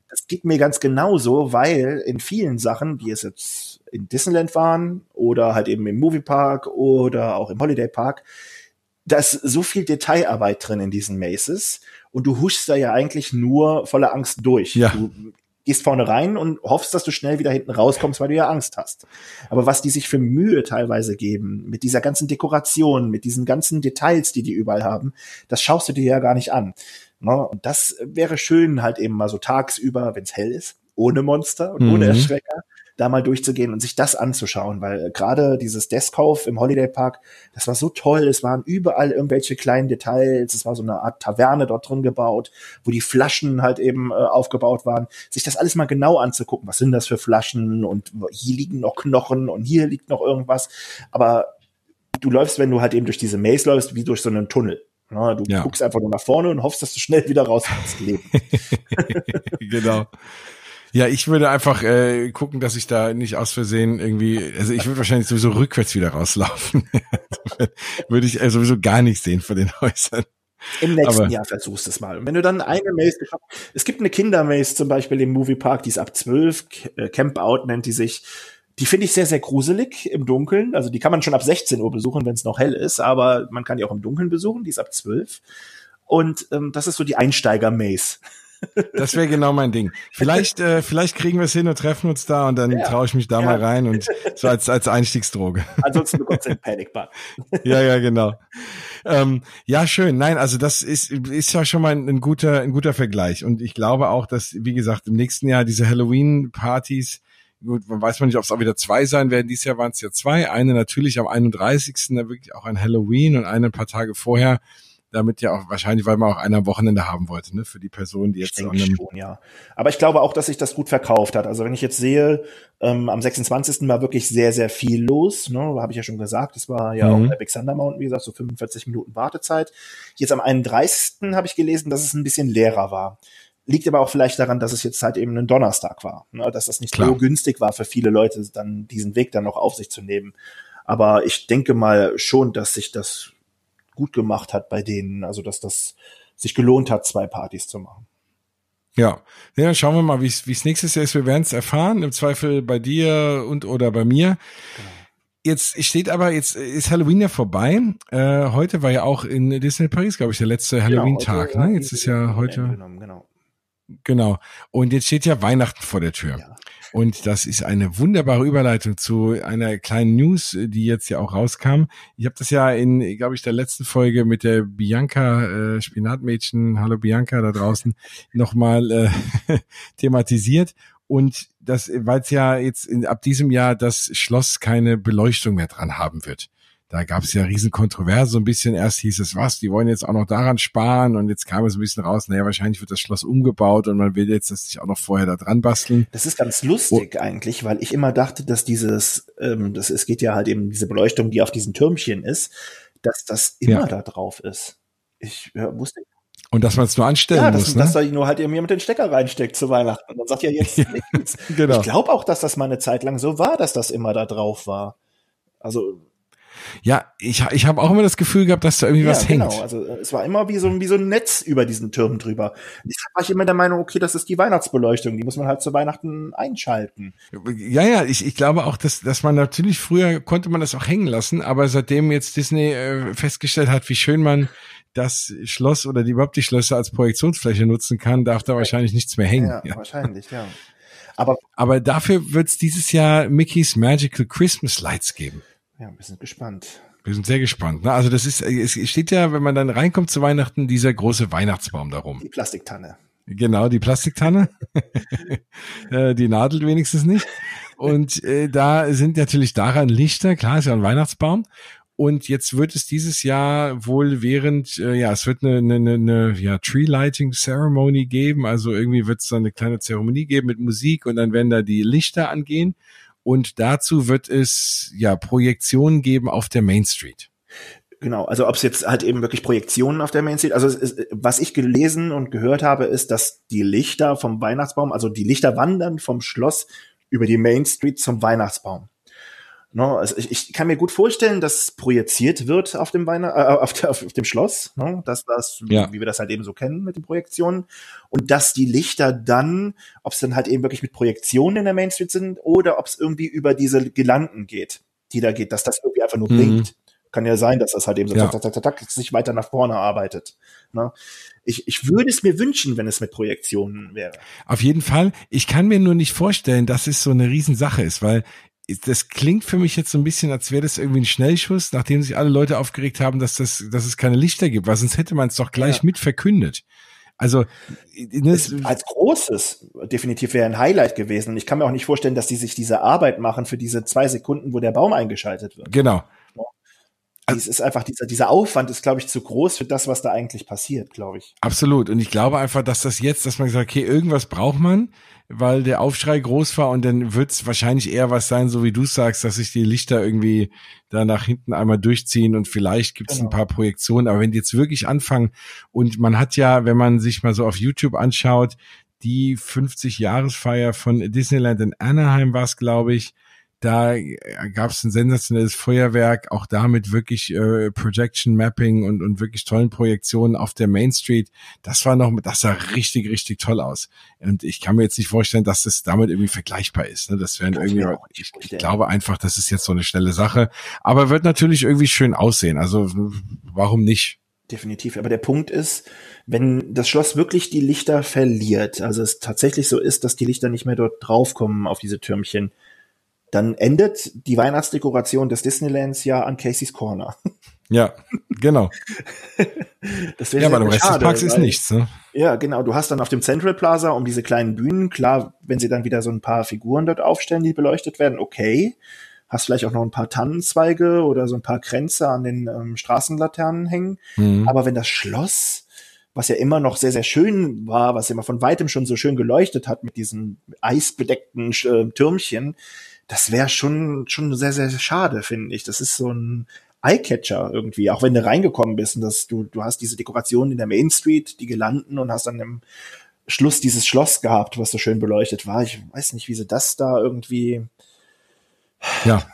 Das geht mir ganz genauso, weil in vielen Sachen, wie es jetzt in Disneyland waren oder halt eben im Moviepark oder auch im Holiday Park, da ist so viel Detailarbeit drin in diesen Maces und du huschst da ja eigentlich nur voller Angst durch. Ja. Du gehst vorne rein und hoffst, dass du schnell wieder hinten rauskommst, weil du ja Angst hast. Aber was die sich für Mühe teilweise geben, mit dieser ganzen Dekoration, mit diesen ganzen Details, die die überall haben, das schaust du dir ja gar nicht an. Und das wäre schön halt eben mal so tagsüber, wenn es hell ist, ohne Monster und mhm. ohne Erschrecker, da mal durchzugehen und sich das anzuschauen, weil äh, gerade dieses Deskauf im Holiday Park, das war so toll. Es waren überall irgendwelche kleinen Details. Es war so eine Art Taverne dort drin gebaut, wo die Flaschen halt eben äh, aufgebaut waren. Sich das alles mal genau anzugucken. Was sind das für Flaschen? Und hier liegen noch Knochen und hier liegt noch irgendwas. Aber du läufst, wenn du halt eben durch diese Maze läufst, wie durch so einen Tunnel. Ja, du ja. guckst einfach nur nach vorne und hoffst, dass du schnell wieder rauskommst. genau. Ja, ich würde einfach äh, gucken, dass ich da nicht aus Versehen irgendwie, also ich würde wahrscheinlich sowieso rückwärts wieder rauslaufen. würde ich äh, sowieso gar nicht sehen von den Häusern. Im nächsten Aber Jahr versuchst du es mal. Und wenn du dann eine Maze geschafft es gibt eine Kindermaze zum Beispiel im Moviepark, die ist ab 12, äh, Camp Out nennt die sich. Die finde ich sehr, sehr gruselig im Dunkeln. Also die kann man schon ab 16 Uhr besuchen, wenn es noch hell ist, aber man kann die auch im Dunkeln besuchen, die ist ab 12. Und ähm, das ist so die Einsteiger-Maze. Das wäre genau mein Ding. Vielleicht, äh, vielleicht kriegen wir es hin und treffen uns da und dann ja. traue ich mich da ja. mal rein und so als, als Einstiegsdroge. Ansonsten bekommst du einen Panic-Button. Ja, ja, genau. Ähm, ja, schön. Nein, also das ist, ist ja schon mal ein, ein guter, ein guter Vergleich. Und ich glaube auch, dass, wie gesagt, im nächsten Jahr diese Halloween-Partys, gut, man weiß man nicht, ob es auch wieder zwei sein werden. Dieses Jahr waren es ja zwei. Eine natürlich am 31. da wirklich auch ein Halloween und eine ein paar Tage vorher damit ja auch wahrscheinlich, weil man auch einer Wochenende haben wollte, ne, für die Person, die jetzt ich an einem schon, ja. Aber ich glaube auch, dass sich das gut verkauft hat. Also wenn ich jetzt sehe, ähm, am 26. war wirklich sehr, sehr viel los, ne, habe ich ja schon gesagt. Das war ja mhm. auch Epic Thunder Mountain, wie gesagt, so 45 Minuten Wartezeit. Jetzt am 31. habe ich gelesen, dass es ein bisschen leerer war. Liegt aber auch vielleicht daran, dass es jetzt halt eben ein Donnerstag war, ne, dass das nicht Klar. so günstig war für viele Leute, dann diesen Weg dann noch auf sich zu nehmen. Aber ich denke mal schon, dass sich das gut gemacht hat bei denen. Also dass das sich gelohnt hat, zwei Partys zu machen. Ja, ja dann schauen wir mal, wie es nächstes Jahr ist. Wir werden es erfahren, im Zweifel bei dir und oder bei mir. Genau. Jetzt steht aber, jetzt ist Halloween ja vorbei. Äh, heute war ja auch in Disney Paris, glaube ich, der letzte genau, Halloween-Tag. Genau, ne? Jetzt ist ja heute. Genau. Genau. Und jetzt steht ja Weihnachten vor der Tür. Ja. Und das ist eine wunderbare Überleitung zu einer kleinen News, die jetzt ja auch rauskam. Ich habe das ja in, glaube ich, der letzten Folge mit der Bianca äh, Spinatmädchen, hallo Bianca da draußen, nochmal äh, thematisiert. Und das, weil es ja jetzt in, ab diesem Jahr das Schloss keine Beleuchtung mehr dran haben wird. Da gab es ja riesen Kontroverse, so ein bisschen. Erst hieß es, was, die wollen jetzt auch noch daran sparen und jetzt kam es ein bisschen raus, naja, wahrscheinlich wird das Schloss umgebaut und man will jetzt das sich auch noch vorher da dran basteln. Das ist ganz lustig oh. eigentlich, weil ich immer dachte, dass dieses, ähm, das, es geht ja halt eben diese Beleuchtung, die auf diesen Türmchen ist, dass das immer ja. da drauf ist. Ich ja, wusste und dass man es nur anstellen ja, dass, muss, ne? dass da nur halt irgendwie mit den Stecker reinsteckt zu Weihnachten. Und dann sagt ja jetzt nichts. genau. Ich glaube auch, dass das mal eine Zeit lang so war, dass das immer da drauf war. Also ja, ich, ich habe auch immer das Gefühl gehabt, dass da irgendwie ja, was genau. hängt. Also äh, es war immer wie so, wie so ein Netz über diesen Türmen drüber. Ich war ich immer der Meinung, okay, das ist die Weihnachtsbeleuchtung, die muss man halt zu Weihnachten einschalten. Ja, ja, ich, ich glaube auch, dass, dass man natürlich früher konnte man das auch hängen lassen, aber seitdem jetzt Disney äh, festgestellt hat, wie schön man das Schloss oder die, überhaupt die Schlösser als Projektionsfläche nutzen kann, darf da wahrscheinlich nichts mehr hängen. Ja, ja. wahrscheinlich, ja. Aber, aber dafür wird es dieses Jahr Mickey's Magical Christmas Lights geben. Ja, wir sind gespannt. Wir sind sehr gespannt. Ne? Also das ist, es steht ja, wenn man dann reinkommt zu Weihnachten, dieser große Weihnachtsbaum darum. Die Plastiktanne. Genau, die Plastiktanne. Äh, die nadelt wenigstens nicht. Und äh, da sind natürlich daran Lichter, klar, ist ja ein Weihnachtsbaum. Und jetzt wird es dieses Jahr wohl während, äh, ja, es wird eine, eine, eine ja, Tree Lighting Ceremony geben. Also irgendwie wird es da eine kleine Zeremonie geben mit Musik und dann werden da die Lichter angehen. Und dazu wird es ja Projektionen geben auf der Main Street. Genau, also ob es jetzt halt eben wirklich Projektionen auf der Main Street, also ist, was ich gelesen und gehört habe, ist, dass die Lichter vom Weihnachtsbaum, also die Lichter wandern vom Schloss über die Main Street zum Weihnachtsbaum. No, also ich, ich kann mir gut vorstellen, dass projiziert wird auf dem Weihnacht, äh, auf, der, auf, dem Schloss, no? dass das, ja. wie wir das halt eben so kennen mit den Projektionen, und dass die Lichter dann, ob es dann halt eben wirklich mit Projektionen in der Main Street sind oder ob es irgendwie über diese Gelanden geht, die da geht, dass das irgendwie einfach nur mhm. blinkt. Kann ja sein, dass das halt eben so ja. tak, tak, tak, tak, sich weiter nach vorne arbeitet. Ne? Ich, ich würde es mir wünschen, wenn es mit Projektionen wäre. Auf jeden Fall. Ich kann mir nur nicht vorstellen, dass es so eine Riesensache ist, weil das klingt für mich jetzt so ein bisschen, als wäre das irgendwie ein Schnellschuss, nachdem sich alle Leute aufgeregt haben, dass das, dass es keine Lichter gibt, weil sonst hätte man es doch gleich ja. mit verkündet. Also ne, als großes definitiv wäre ein Highlight gewesen. Und ich kann mir auch nicht vorstellen, dass die sich diese Arbeit machen für diese zwei Sekunden, wo der Baum eingeschaltet wird. Genau. Also, es ist einfach dieser, dieser Aufwand ist, glaube ich, zu groß für das, was da eigentlich passiert, glaube ich. Absolut. Und ich glaube einfach, dass das jetzt, dass man sagt, okay, irgendwas braucht man weil der Aufschrei groß war und dann wird es wahrscheinlich eher was sein, so wie du sagst, dass sich die Lichter irgendwie da nach hinten einmal durchziehen und vielleicht gibt es genau. ein paar Projektionen. Aber wenn die jetzt wirklich anfangen und man hat ja, wenn man sich mal so auf YouTube anschaut, die 50-Jahresfeier von Disneyland in Anaheim war es, glaube ich, da gab es ein sensationelles Feuerwerk, auch damit wirklich äh, Projection Mapping und, und wirklich tollen Projektionen auf der Main Street. Das war noch, das sah richtig, richtig toll aus. Und ich kann mir jetzt nicht vorstellen, dass das damit irgendwie vergleichbar ist. Ne? Das wären irgendwie, ich, ich glaube einfach, das ist jetzt so eine schnelle Sache. Aber wird natürlich irgendwie schön aussehen. Also warum nicht? Definitiv. Aber der Punkt ist, wenn das Schloss wirklich die Lichter verliert, also es tatsächlich so ist, dass die Lichter nicht mehr dort draufkommen auf diese Türmchen, dann endet die Weihnachtsdekoration des Disneylands ja an Casey's Corner. Ja, genau. das ja, aber im Rest des Parks ist nichts. Ne? Ja, genau. Du hast dann auf dem Central Plaza um diese kleinen Bühnen, klar, wenn sie dann wieder so ein paar Figuren dort aufstellen, die beleuchtet werden, okay. Hast vielleicht auch noch ein paar Tannenzweige oder so ein paar Kränze an den ähm, Straßenlaternen hängen. Mhm. Aber wenn das Schloss, was ja immer noch sehr, sehr schön war, was immer von weitem schon so schön geleuchtet hat mit diesen eisbedeckten äh, Türmchen, das wäre schon, schon sehr, sehr schade, finde ich. Das ist so ein Eyecatcher irgendwie, auch wenn du reingekommen bist und dass du, du hast diese Dekoration in der Main Street, die gelanden und hast dann im Schluss dieses Schloss gehabt, was so schön beleuchtet war. Ich weiß nicht, wie sie das da irgendwie. Ja.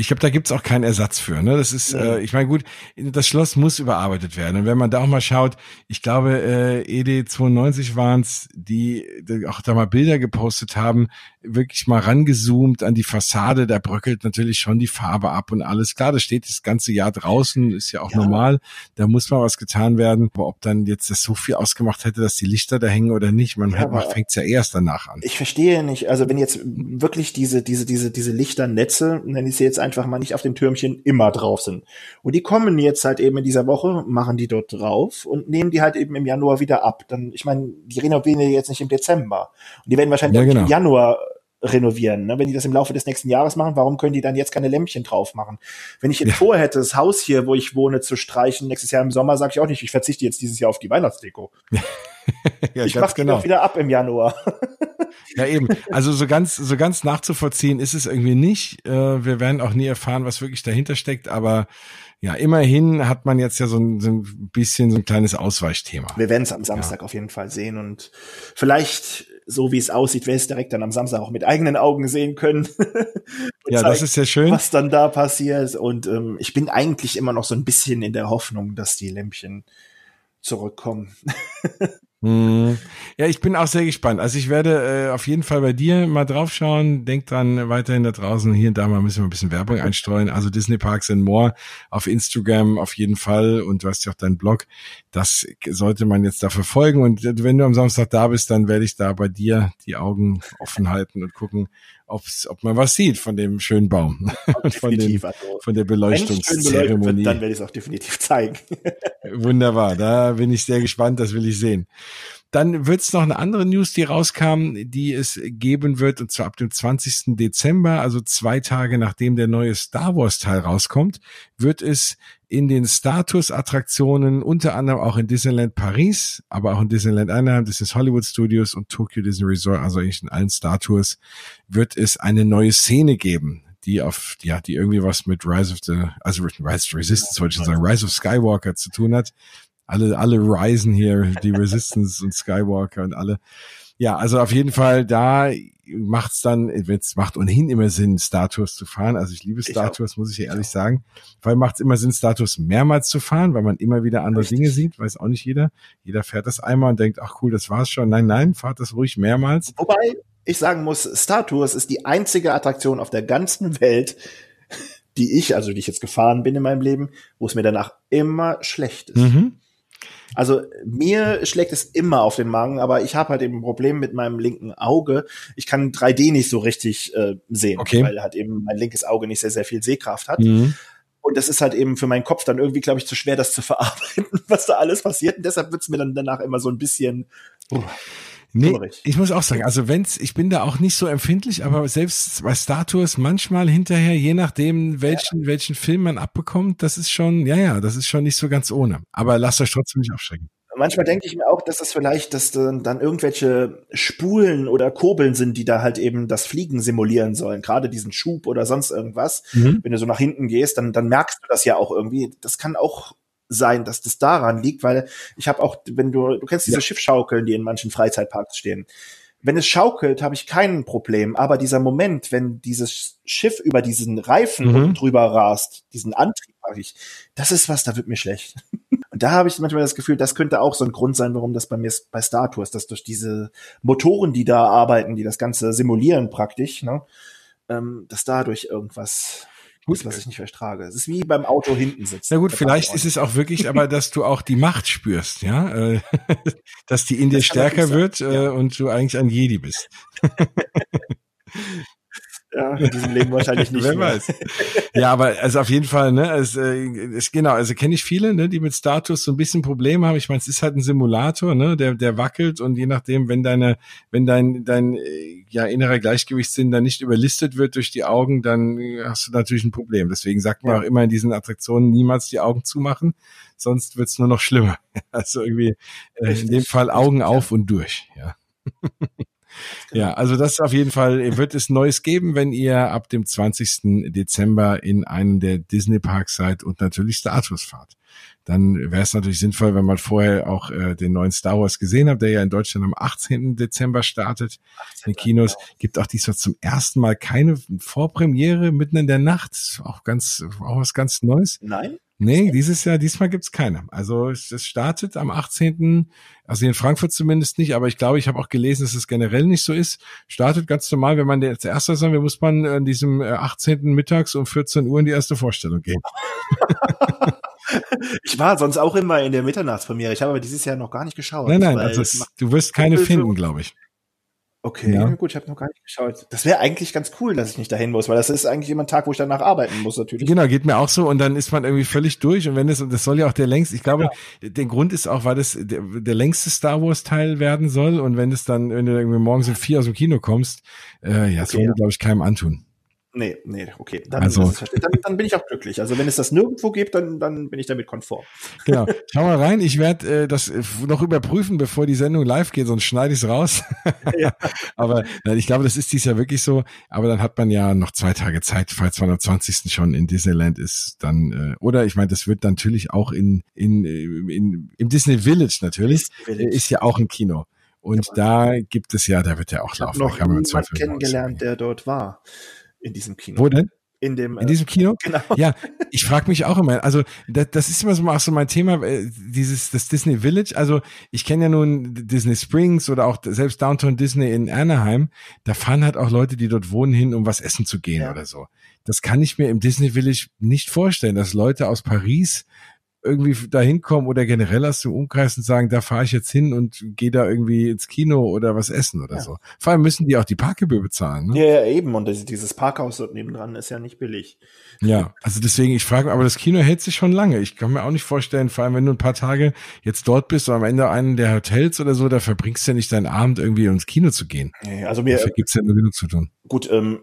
Ich glaube, da gibt's auch keinen Ersatz für. Ne? Das ist, ja. äh, ich meine, gut, das Schloss muss überarbeitet werden. Und wenn man da auch mal schaut, ich glaube, äh, ED92 waren's, die, die auch da mal Bilder gepostet haben, wirklich mal rangezoomt an die Fassade, da bröckelt natürlich schon die Farbe ab und alles. Klar, das steht das ganze Jahr draußen, ist ja auch ja. normal. Da muss mal was getan werden. Aber ob dann jetzt das so viel ausgemacht hätte, dass die Lichter da hängen oder nicht, man ja, fängt ja erst danach an. Ich verstehe nicht. Also wenn jetzt wirklich diese, diese, diese, diese Lichternetze, nenne ich sie jetzt einfach mal nicht auf dem Türmchen immer drauf sind. Und die kommen jetzt halt eben in dieser Woche, machen die dort drauf und nehmen die halt eben im Januar wieder ab. Dann, ich meine, die renovieren die jetzt nicht im Dezember. Und die werden wahrscheinlich ja, genau. im Januar renovieren. Ne? Wenn die das im Laufe des nächsten Jahres machen, warum können die dann jetzt keine Lämpchen drauf machen? Wenn ich jetzt ja. vorhätte, das Haus hier, wo ich wohne, zu streichen, nächstes Jahr im Sommer, sage ich auch nicht, ich verzichte jetzt dieses Jahr auf die Weihnachtsdeko. ja, ich mache genau. wieder ab im Januar. ja, eben. Also so ganz, so ganz nachzuvollziehen ist es irgendwie nicht. Äh, wir werden auch nie erfahren, was wirklich dahinter steckt, aber ja, immerhin hat man jetzt ja so ein, so ein bisschen so ein kleines Ausweichthema. Wir werden es am Samstag ja. auf jeden Fall sehen und vielleicht so wie es aussieht, wer es direkt dann am Samstag auch mit eigenen Augen sehen können. ja, das ist sehr schön. Was dann da passiert. Und ähm, ich bin eigentlich immer noch so ein bisschen in der Hoffnung, dass die Lämpchen zurückkommen. Hm. Ja, ich bin auch sehr gespannt. Also ich werde äh, auf jeden Fall bei dir mal draufschauen. Denk dran, weiterhin da draußen, hier und da mal müssen wir ein bisschen Werbung einstreuen. Also Disney Parks and More auf Instagram auf jeden Fall. Und du hast ja auch deinen Blog. Das sollte man jetzt da verfolgen. Und wenn du am Samstag da bist, dann werde ich da bei dir die Augen offen halten und gucken, ob's, ob man was sieht von dem schönen Baum. von, dem, also, von der Beleuchtungszeremonie. dann werde ich es auch definitiv zeigen. Wunderbar, da bin ich sehr gespannt, das will ich sehen. Dann wird es noch eine andere News, die rauskam, die es geben wird, und zwar ab dem 20. Dezember, also zwei Tage nachdem der neue Star Wars Teil rauskommt, wird es in den Status-Attraktionen, unter anderem auch in Disneyland Paris, aber auch in Disneyland Anaheim, das ist Hollywood Studios und Tokyo Disney Resort, also eigentlich in allen Statues, wird es eine neue Szene geben, die auf, ja, die irgendwie was mit Rise of the, also Rise of Resistance wollte ich sagen, Rise of Skywalker zu tun hat alle, alle Ryzen hier, die Resistance und Skywalker und alle. Ja, also auf jeden Fall, da macht's dann, es macht ohnehin immer Sinn, Star Tours zu fahren. Also ich liebe Star Tours, muss ich ehrlich sagen. Weil macht's immer Sinn, Star Tours mehrmals zu fahren, weil man immer wieder andere Richtig. Dinge sieht, weiß auch nicht jeder. Jeder fährt das einmal und denkt, ach cool, das war's schon. Nein, nein, fahrt das ruhig mehrmals. Wobei ich sagen muss, Star Tours ist die einzige Attraktion auf der ganzen Welt, die ich, also die ich jetzt gefahren bin in meinem Leben, wo es mir danach immer schlecht ist. Mhm. Also mir schlägt es immer auf den Magen, aber ich habe halt eben ein Problem mit meinem linken Auge. Ich kann 3D nicht so richtig äh, sehen, okay. weil halt eben mein linkes Auge nicht sehr, sehr viel Sehkraft hat. Mhm. Und das ist halt eben für meinen Kopf dann irgendwie, glaube ich, zu schwer, das zu verarbeiten, was da alles passiert. Und deshalb wird's mir dann danach immer so ein bisschen. Uh. Nee, ich muss auch sagen, also wenn's, ich bin da auch nicht so empfindlich, aber selbst bei Star Tours manchmal hinterher, je nachdem, welchen, ja. welchen Film man abbekommt, das ist schon, ja, ja, das ist schon nicht so ganz ohne. Aber lasst euch trotzdem nicht aufschrecken. Manchmal denke ich mir auch, dass das vielleicht, dass dann irgendwelche Spulen oder Kurbeln sind, die da halt eben das Fliegen simulieren sollen, gerade diesen Schub oder sonst irgendwas. Mhm. Wenn du so nach hinten gehst, dann, dann merkst du das ja auch irgendwie. Das kann auch sein, dass das daran liegt, weil ich habe auch, wenn du, du kennst diese ja. Schiffschaukeln, die in manchen Freizeitparks stehen. Wenn es schaukelt, habe ich kein Problem. Aber dieser Moment, wenn dieses Schiff über diesen Reifen mhm. drüber rast, diesen Antrieb habe ich, das ist was, da wird mir schlecht. Und da habe ich manchmal das Gefühl, das könnte auch so ein Grund sein, warum das bei mir bei Star Tours, dass durch diese Motoren, die da arbeiten, die das Ganze simulieren praktisch, ne, ähm, dass dadurch irgendwas Gut. was ich nicht vertrage. Es ist wie beim Auto hinten sitzen. Na gut, vielleicht ist es auch wirklich, aber dass du auch die Macht spürst, ja, äh, dass die in dir stärker wird äh, ja. und du eigentlich ein Jedi bist. Ja, in diesem Leben wahrscheinlich nicht. Wer mehr. weiß. Ja, aber also auf jeden Fall, ne, es, äh, es, genau, also kenne ich viele, ne, die mit Status so ein bisschen Probleme haben. Ich meine, es ist halt ein Simulator, ne, der, der wackelt und je nachdem, wenn deine, wenn dein, dein äh, ja innerer Gleichgewichtssinn dann nicht überlistet wird durch die Augen, dann hast du natürlich ein Problem. Deswegen sagt man ja. auch immer in diesen Attraktionen niemals die Augen zumachen, sonst wird's nur noch schlimmer. Also irgendwie äh, in dem Fall Augen auf und durch, ja. Ja, also das ist auf jeden Fall, wird es Neues geben, wenn ihr ab dem 20. Dezember in einen der Disney Parks seid und natürlich Star Tours fahrt. Dann wäre es natürlich sinnvoll, wenn man vorher auch äh, den neuen Star Wars gesehen hat, der ja in Deutschland am 18. Dezember startet. 18. In Kinos genau. gibt auch diesmal zum ersten Mal keine Vorpremiere mitten in der Nacht. Auch ganz, auch was ganz Neues. Nein? Nee, dieses Jahr, diesmal gibt's keine. Also es, es startet am 18., also in Frankfurt zumindest nicht, aber ich glaube, ich habe auch gelesen, dass es generell nicht so ist. Startet ganz normal, wenn man als erster sein will, muss man an diesem 18. Äh, mittags um 14 Uhr in die erste Vorstellung gehen. ich war sonst auch immer in der Mitternachtspremiere. Ich habe aber dieses Jahr noch gar nicht geschaut. Nein, nein, also es, du wirst keine finden, glaube ich. Okay, ja. gut, ich habe noch gar nicht geschaut. Das wäre eigentlich ganz cool, dass ich nicht dahin muss, weil das ist eigentlich immer ein Tag, wo ich danach arbeiten muss, natürlich. Genau, geht mir auch so und dann ist man irgendwie völlig durch und wenn es, und das soll ja auch der längste, ich glaube, ja. der Grund ist auch, weil das der, der längste Star Wars Teil werden soll und wenn es dann, wenn du irgendwie morgens um vier aus dem Kino kommst, äh, ja, das okay, soll, ja. glaube ich, keinem antun. Nee, nee, okay. Dann, also, dann, dann, bin ich auch glücklich. Also wenn es das nirgendwo gibt, dann, dann bin ich damit konform. Genau. Schau mal rein. Ich werde äh, das noch überprüfen, bevor die Sendung live geht, sonst schneide ich es raus. Ja. Aber nein, ich glaube, das ist dies Jahr wirklich so. Aber dann hat man ja noch zwei Tage Zeit, falls man am 20. schon in Disneyland ist. Dann äh, oder ich meine, das wird natürlich auch in in, in im Disney Village natürlich Disney Village. ist ja auch ein Kino. Und ja, da gibt es ja, da wird ja auch ich laufen. Noch kennengelernt, der dort war in diesem Kino. Wo denn? In dem in diesem Kino? Genau. Ja, ich frage mich auch immer. Also das, das ist immer so auch so mein Thema, äh, dieses das Disney Village. Also ich kenne ja nun Disney Springs oder auch selbst Downtown Disney in Anaheim. Da fahren halt auch Leute, die dort wohnen, hin, um was essen zu gehen ja. oder so. Das kann ich mir im Disney Village nicht vorstellen, dass Leute aus Paris irgendwie da hinkommen oder generell aus dem Umkreis und sagen, da fahre ich jetzt hin und gehe da irgendwie ins Kino oder was essen oder ja. so. Vor allem müssen die auch die Parkgebühr bezahlen. Ne? Ja, ja, eben. Und dieses Parkhaus dort nebendran ist ja nicht billig. Ja, also deswegen, ich frage, aber das Kino hält sich schon lange. Ich kann mir auch nicht vorstellen, vor allem wenn du ein paar Tage jetzt dort bist oder am Ende einen der Hotels oder so, da verbringst du ja nicht deinen Abend irgendwie ins Kino zu gehen. Also mir Dafür gibt's ja nur genug zu tun. Gut, ähm,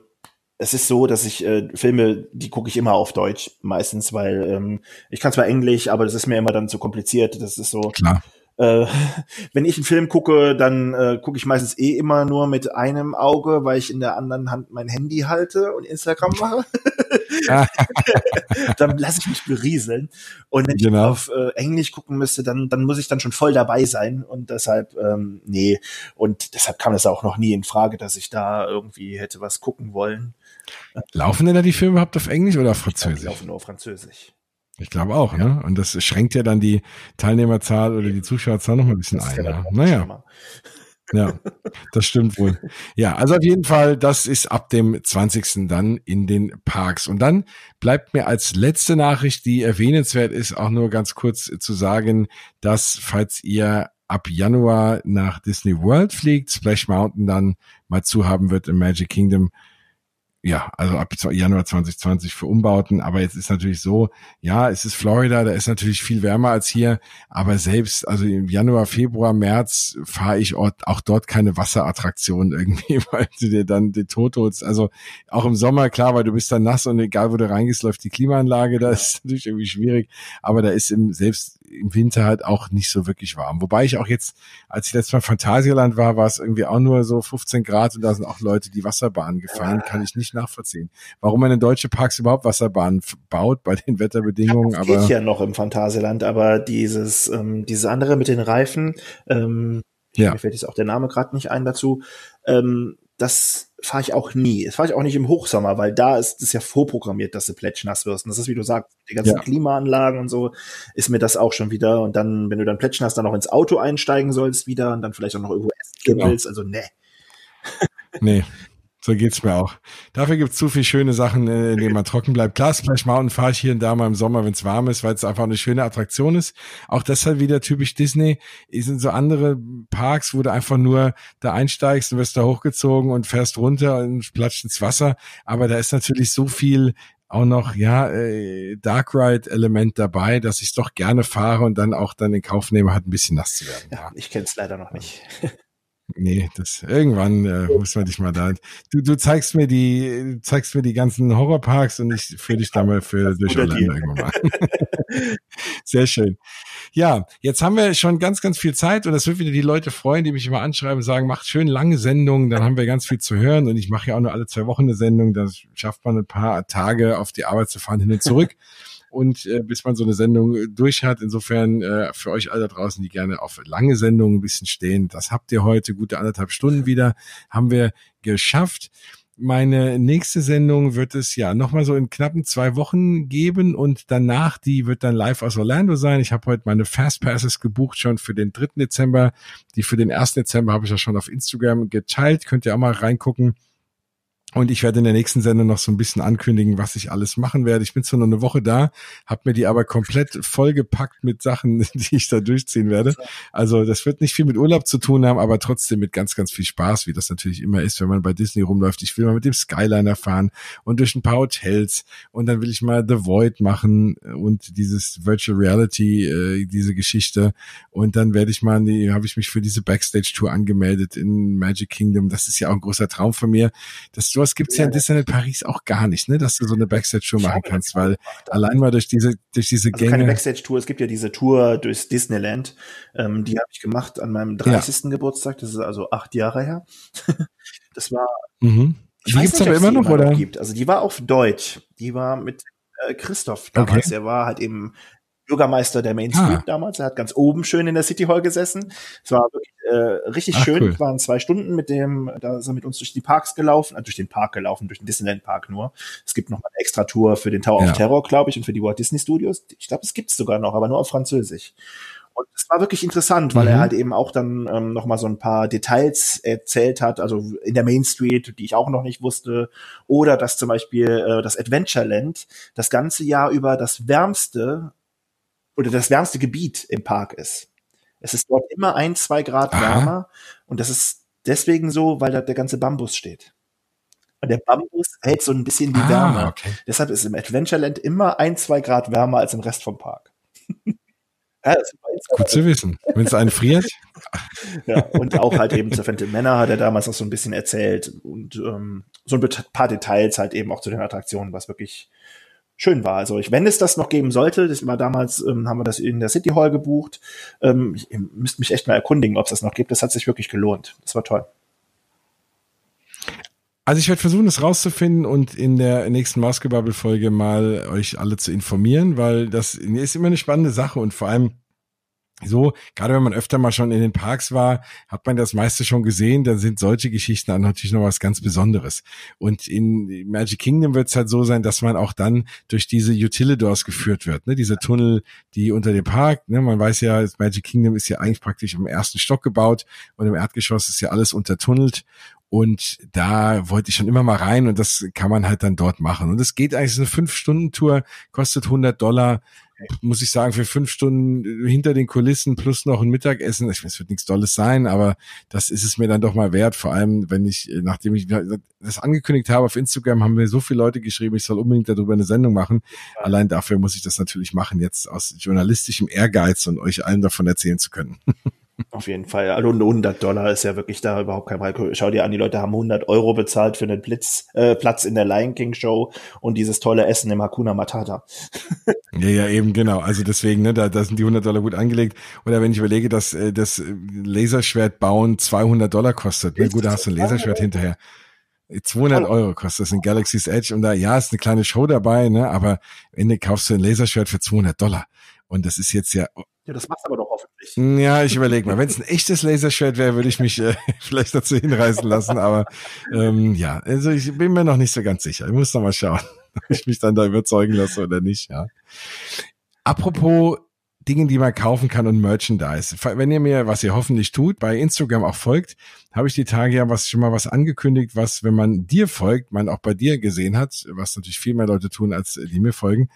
es ist so, dass ich äh, Filme, die gucke ich immer auf Deutsch, meistens, weil ähm, ich kann zwar Englisch, aber das ist mir immer dann zu kompliziert. Das ist so. Klar. Äh, wenn ich einen Film gucke, dann äh, gucke ich meistens eh immer nur mit einem Auge, weil ich in der anderen Hand mein Handy halte und Instagram mache. dann lasse ich mich berieseln. Und wenn genau. ich auf äh, Englisch gucken müsste, dann, dann muss ich dann schon voll dabei sein. Und deshalb, ähm, nee. Und deshalb kam es auch noch nie in Frage, dass ich da irgendwie hätte was gucken wollen. Laufen denn da die Filme überhaupt auf Englisch oder auf Französisch? Die laufen nur auf Französisch. Ich glaube auch, ja. ne? Und das schränkt ja dann die Teilnehmerzahl oder die Zuschauerzahl noch mal ein bisschen ein. Ja. Naja. Ja, das stimmt wohl. Ja, also auf jeden Fall, das ist ab dem 20. dann in den Parks. Und dann bleibt mir als letzte Nachricht, die erwähnenswert ist, auch nur ganz kurz zu sagen, dass falls ihr ab Januar nach Disney World fliegt, Splash Mountain dann mal zu haben wird im Magic Kingdom, ja, also ab Januar 2020 für Umbauten. Aber jetzt ist natürlich so, ja, es ist Florida, da ist natürlich viel wärmer als hier. Aber selbst, also im Januar, Februar, März fahre ich auch dort keine Wasserattraktion irgendwie, weil du dir dann den Tod holst. Also auch im Sommer, klar, weil du bist dann nass und egal wo du reingehst, läuft die Klimaanlage. Da ist natürlich irgendwie schwierig. Aber da ist im, selbst im Winter halt auch nicht so wirklich warm. Wobei ich auch jetzt, als ich letztes Mal Phantasialand war, war es irgendwie auch nur so 15 Grad und da sind auch Leute, die Wasserbahnen gefahren, kann ich nicht nachvollziehen. Warum man in deutsche Parks überhaupt Wasserbahnen baut bei den Wetterbedingungen. Ja, das aber geht ja noch im Phantasialand, aber dieses, ähm, dieses andere mit den Reifen, ähm, ja. mir fällt jetzt auch der Name gerade nicht ein dazu, ähm, das fahre ich auch nie. Das fahre ich auch nicht im Hochsommer, weil da ist es ja vorprogrammiert, dass du plätschnass wirst. Und das ist, wie du sagst, die ganzen ja. Klimaanlagen und so, ist mir das auch schon wieder. Und dann, wenn du dann plätschnass dann noch ins Auto einsteigen sollst wieder und dann vielleicht auch noch irgendwo essen genau. willst, also ne. Nee. So geht's mir auch. Dafür gibt's zu viele schöne Sachen, äh, in denen man trocken bleibt. Klar, Splash Mountain fahre ich hier und da mal im Sommer, wenn es warm ist, weil es einfach eine schöne Attraktion ist. Auch deshalb wieder typisch Disney. Es sind so andere Parks, wo du einfach nur da einsteigst und wirst da hochgezogen und fährst runter und platscht ins Wasser. Aber da ist natürlich so viel auch noch ja äh, Dark Ride Element dabei, dass ich es doch gerne fahre und dann auch dann in Kauf nehme, halt ein bisschen nass zu werden. Ja, ja. ich kenne es leider noch nicht. Nee, das irgendwann äh, muss man dich mal da. Du, du zeigst mir die, zeigst mir die ganzen Horrorparks und ich führe dich da mal für durch Orlando irgendwann mal. Sehr schön. Ja, jetzt haben wir schon ganz, ganz viel Zeit und das wird wieder die Leute freuen, die mich immer anschreiben und sagen, macht schön lange Sendungen, dann haben wir ganz viel zu hören und ich mache ja auch nur alle zwei Wochen eine Sendung, dann schafft man ein paar Tage auf die Arbeit zu fahren hin und zurück und äh, bis man so eine Sendung äh, durch hat. Insofern äh, für euch alle da draußen, die gerne auf lange Sendungen ein bisschen stehen, das habt ihr heute, gute anderthalb Stunden wieder, haben wir geschafft. Meine nächste Sendung wird es ja nochmal so in knappen zwei Wochen geben und danach, die wird dann live aus Orlando sein. Ich habe heute meine Fastpasses gebucht schon für den 3. Dezember. Die für den 1. Dezember habe ich ja schon auf Instagram geteilt. Könnt ihr auch mal reingucken. Und ich werde in der nächsten Sendung noch so ein bisschen ankündigen, was ich alles machen werde. Ich bin zwar nur eine Woche da, habe mir die aber komplett vollgepackt mit Sachen, die ich da durchziehen werde. Also das wird nicht viel mit Urlaub zu tun haben, aber trotzdem mit ganz, ganz viel Spaß, wie das natürlich immer ist, wenn man bei Disney rumläuft. Ich will mal mit dem Skyliner fahren und durch ein paar Hotels und dann will ich mal The Void machen und dieses Virtual Reality, äh, diese Geschichte. Und dann werde ich mal, die habe ich mich für diese Backstage-Tour angemeldet in Magic Kingdom. Das ist ja auch ein großer Traum von mir, dass du sowas gibt's ja in Disneyland Paris auch gar nicht, ne, dass du so eine Backstage-Tour machen kannst, weil allein mal durch diese, durch diese also Gänge. Keine Backstage-Tour, es gibt ja diese Tour durchs Disneyland, ähm, die habe ich gemacht an meinem 30. Ja. Geburtstag, das ist also acht Jahre her. das war, mhm. Die gibt's nicht, aber immer noch, oder? Noch gibt. Also die war auf Deutsch. Die war mit äh, Christoph damals. Okay. Der war halt eben Bürgermeister der Main Street ah. damals. Er hat ganz oben schön in der City Hall gesessen. Es war wirklich äh, richtig Ach, schön. Cool. Es waren zwei Stunden mit dem, da ist er mit uns durch die Parks gelaufen, äh, durch den Park gelaufen, durch den Disneyland Park nur. Es gibt noch eine extra Tour für den Tower ja. of Terror, glaube ich, und für die Walt Disney Studios. Ich glaube, es gibt's sogar noch, aber nur auf Französisch. Und es war wirklich interessant, weil mhm. er halt eben auch dann ähm, noch mal so ein paar Details erzählt hat, also in der Main Street, die ich auch noch nicht wusste, oder dass zum Beispiel äh, das Adventureland das ganze Jahr über das wärmste oder das wärmste Gebiet im Park ist. Es ist dort immer ein, zwei Grad Aha. wärmer und das ist deswegen so, weil da der ganze Bambus steht. Und der Bambus hält so ein bisschen die ah, Wärme. Okay. Deshalb ist im Adventureland immer ein, zwei Grad wärmer als im Rest vom Park. ja, Gut zu wissen. Wenn es einen friert. ja, und auch halt eben zu Phantom Männer hat er damals noch so ein bisschen erzählt und ähm, so ein paar Details halt eben auch zu den Attraktionen, was wirklich schön war. Also ich, wenn es das noch geben sollte, das war damals, ähm, haben wir das in der City Hall gebucht. Ähm, ich, ihr müsst mich echt mal erkundigen, ob es das noch gibt. Das hat sich wirklich gelohnt. Das war toll. Also ich werde versuchen, das rauszufinden und in der nächsten Maskebubble-Folge mal euch alle zu informieren, weil das ist immer eine spannende Sache und vor allem so, gerade wenn man öfter mal schon in den Parks war, hat man das meiste schon gesehen, dann sind solche Geschichten dann natürlich noch was ganz Besonderes. Und in Magic Kingdom wird es halt so sein, dass man auch dann durch diese Utilidors geführt wird, ne? diese Tunnel, die unter dem Park, ne? man weiß ja, Magic Kingdom ist ja eigentlich praktisch im ersten Stock gebaut und im Erdgeschoss ist ja alles untertunnelt und da wollte ich schon immer mal rein und das kann man halt dann dort machen. Und es geht eigentlich, so eine Fünf-Stunden-Tour, kostet 100 Dollar muss ich sagen, für fünf Stunden hinter den Kulissen plus noch ein Mittagessen, ich weiß, es wird nichts Dolles sein, aber das ist es mir dann doch mal wert, vor allem, wenn ich, nachdem ich das angekündigt habe auf Instagram, haben mir so viele Leute geschrieben, ich soll unbedingt darüber eine Sendung machen. Allein dafür muss ich das natürlich machen, jetzt aus journalistischem Ehrgeiz und euch allen davon erzählen zu können. Auf jeden Fall. Also 100 Dollar ist ja wirklich da überhaupt kein Preis. Schau dir an, die Leute haben 100 Euro bezahlt für einen Blitz, äh, Platz in der Lion King Show und dieses tolle Essen im Hakuna Matata. ja, ja, eben genau. Also deswegen, ne, da, da sind die 100 Dollar gut angelegt. Oder wenn ich überlege, dass äh, das Laserschwert bauen 200 Dollar kostet. Ne? Gut, da hast du ein Laserschwert hinterher. 200 Euro kostet das in Galaxy's Edge und da, ja, ist eine kleine Show dabei, ne, aber am Ende kaufst du ein Laserschwert für 200 Dollar. Und das ist jetzt ja ja, das machst du aber doch hoffentlich. Ja, ich überlege mal. Wenn es ein echtes Laserschwert wäre, würde ich mich äh, vielleicht dazu hinreißen lassen. Aber ähm, ja, also ich bin mir noch nicht so ganz sicher. Ich muss noch mal schauen, ob ich mich dann da überzeugen lasse oder nicht. Ja. Apropos Dingen, die man kaufen kann und Merchandise. Wenn ihr mir, was ihr hoffentlich tut, bei Instagram auch folgt, habe ich die Tage ja was schon mal was angekündigt, was, wenn man dir folgt, man auch bei dir gesehen hat, was natürlich viel mehr Leute tun, als die mir folgen.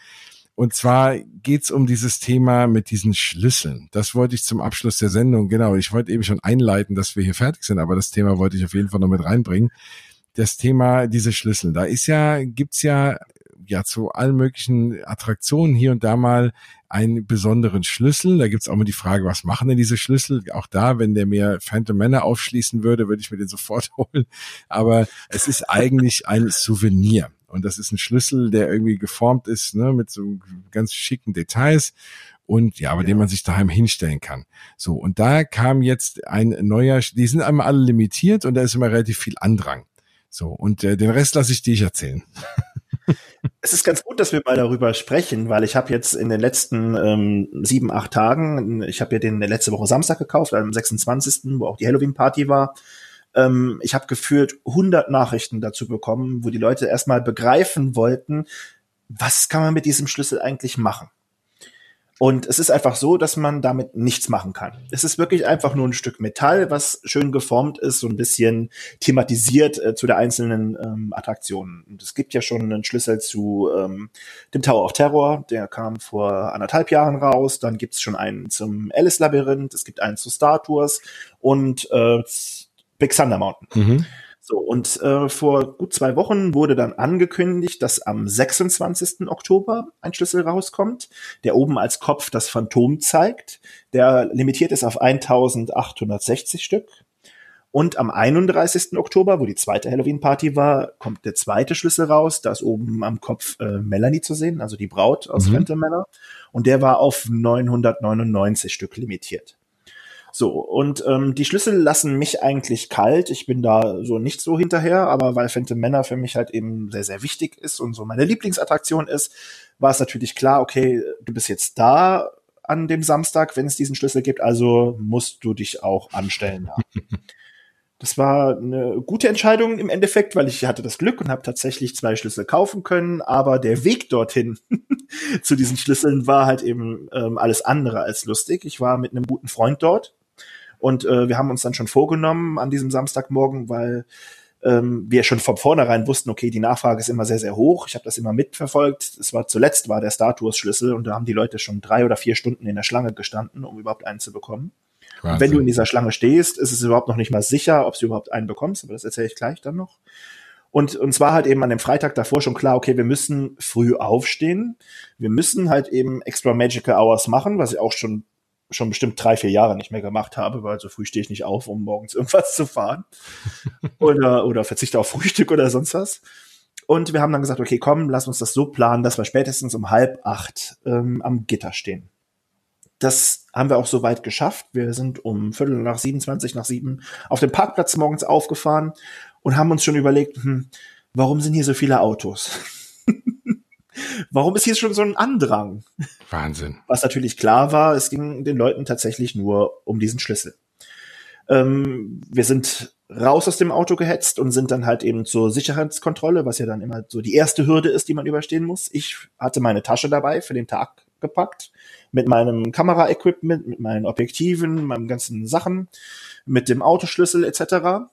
Und zwar geht's um dieses Thema mit diesen Schlüsseln. Das wollte ich zum Abschluss der Sendung, genau, ich wollte eben schon einleiten, dass wir hier fertig sind, aber das Thema wollte ich auf jeden Fall noch mit reinbringen. Das Thema diese Schlüssel. Da ist ja, gibt's ja ja zu allen möglichen Attraktionen hier und da mal einen besonderen Schlüssel. Da gibt's auch mal die Frage, was machen denn diese Schlüssel? Auch da, wenn der mir Phantom Manor aufschließen würde, würde ich mir den sofort holen. Aber es ist eigentlich ein Souvenir. Und das ist ein Schlüssel, der irgendwie geformt ist, ne, mit so ganz schicken Details und ja, aber ja. den man sich daheim hinstellen kann. So, und da kam jetzt ein neuer, die sind einmal alle limitiert und da ist immer relativ viel Andrang. So, und äh, den Rest lasse ich dich erzählen. Es ist ganz gut, dass wir mal darüber sprechen, weil ich habe jetzt in den letzten ähm, sieben, acht Tagen, ich habe ja den letzte Woche Samstag gekauft, am 26., wo auch die Halloween-Party war. Ähm, ich habe gefühlt 100 Nachrichten dazu bekommen, wo die Leute erstmal begreifen wollten, was kann man mit diesem Schlüssel eigentlich machen. Und es ist einfach so, dass man damit nichts machen kann. Es ist wirklich einfach nur ein Stück Metall, was schön geformt ist, so ein bisschen thematisiert äh, zu der einzelnen ähm, Attraktionen. Und es gibt ja schon einen Schlüssel zu ähm, dem Tower of Terror, der kam vor anderthalb Jahren raus. Dann gibt es schon einen zum Alice Labyrinth, es gibt einen zu Star Tours und äh, Big Thunder Mountain. Mhm. So, und äh, vor gut zwei Wochen wurde dann angekündigt, dass am 26. Oktober ein Schlüssel rauskommt, der oben als Kopf das Phantom zeigt. Der limitiert ist auf 1860 Stück. Und am 31. Oktober, wo die zweite Halloween-Party war, kommt der zweite Schlüssel raus. Da ist oben am Kopf äh, Melanie zu sehen, also die Braut aus mhm. Manor. Und der war auf 999 Stück limitiert. So, und ähm, die Schlüssel lassen mich eigentlich kalt. Ich bin da so nicht so hinterher, aber weil Phantom Männer für mich halt eben sehr, sehr wichtig ist und so meine Lieblingsattraktion ist, war es natürlich klar, okay, du bist jetzt da an dem Samstag, wenn es diesen Schlüssel gibt, also musst du dich auch anstellen. Ja. Das war eine gute Entscheidung im Endeffekt, weil ich hatte das Glück und habe tatsächlich zwei Schlüssel kaufen können, aber der Weg dorthin zu diesen Schlüsseln war halt eben ähm, alles andere als lustig. Ich war mit einem guten Freund dort, und äh, wir haben uns dann schon vorgenommen an diesem Samstagmorgen, weil ähm, wir schon von vornherein wussten, okay, die Nachfrage ist immer sehr, sehr hoch. Ich habe das immer mitverfolgt. Es war zuletzt war der Star Tours Schlüssel und da haben die Leute schon drei oder vier Stunden in der Schlange gestanden, um überhaupt einen zu bekommen. Und wenn du in dieser Schlange stehst, ist es überhaupt noch nicht mal sicher, ob du überhaupt einen bekommst, aber das erzähle ich gleich dann noch. Und und zwar halt eben an dem Freitag davor schon klar, okay, wir müssen früh aufstehen. Wir müssen halt eben extra Magical Hours machen, was ich auch schon schon bestimmt drei, vier Jahre nicht mehr gemacht habe, weil so früh stehe ich nicht auf, um morgens irgendwas zu fahren. oder, oder verzichte auf Frühstück oder sonst was. Und wir haben dann gesagt, okay, komm, lass uns das so planen, dass wir spätestens um halb acht ähm, am Gitter stehen. Das haben wir auch soweit geschafft. Wir sind um Viertel nach 27 nach sieben auf dem Parkplatz morgens aufgefahren und haben uns schon überlegt, hm, warum sind hier so viele Autos? Warum ist hier schon so ein Andrang? Wahnsinn. Was natürlich klar war, es ging den Leuten tatsächlich nur um diesen Schlüssel. Ähm, wir sind raus aus dem Auto gehetzt und sind dann halt eben zur Sicherheitskontrolle, was ja dann immer so die erste Hürde ist, die man überstehen muss. Ich hatte meine Tasche dabei für den Tag gepackt, mit meinem Kameraequipment, mit meinen Objektiven, meinen ganzen Sachen, mit dem Autoschlüssel etc.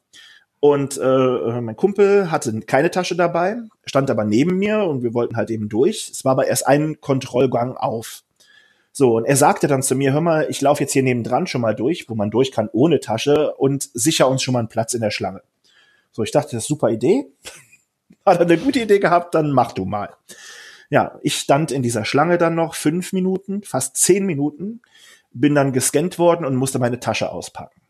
Und äh, mein Kumpel hatte keine Tasche dabei, stand aber neben mir und wir wollten halt eben durch. Es war aber erst ein Kontrollgang auf. So, und er sagte dann zu mir, hör mal, ich laufe jetzt hier nebendran schon mal durch, wo man durch kann ohne Tasche und sicher uns schon mal einen Platz in der Schlange. So, ich dachte, das ist super Idee. Hat er eine gute Idee gehabt, dann mach du mal. Ja, ich stand in dieser Schlange dann noch fünf Minuten, fast zehn Minuten, bin dann gescannt worden und musste meine Tasche auspacken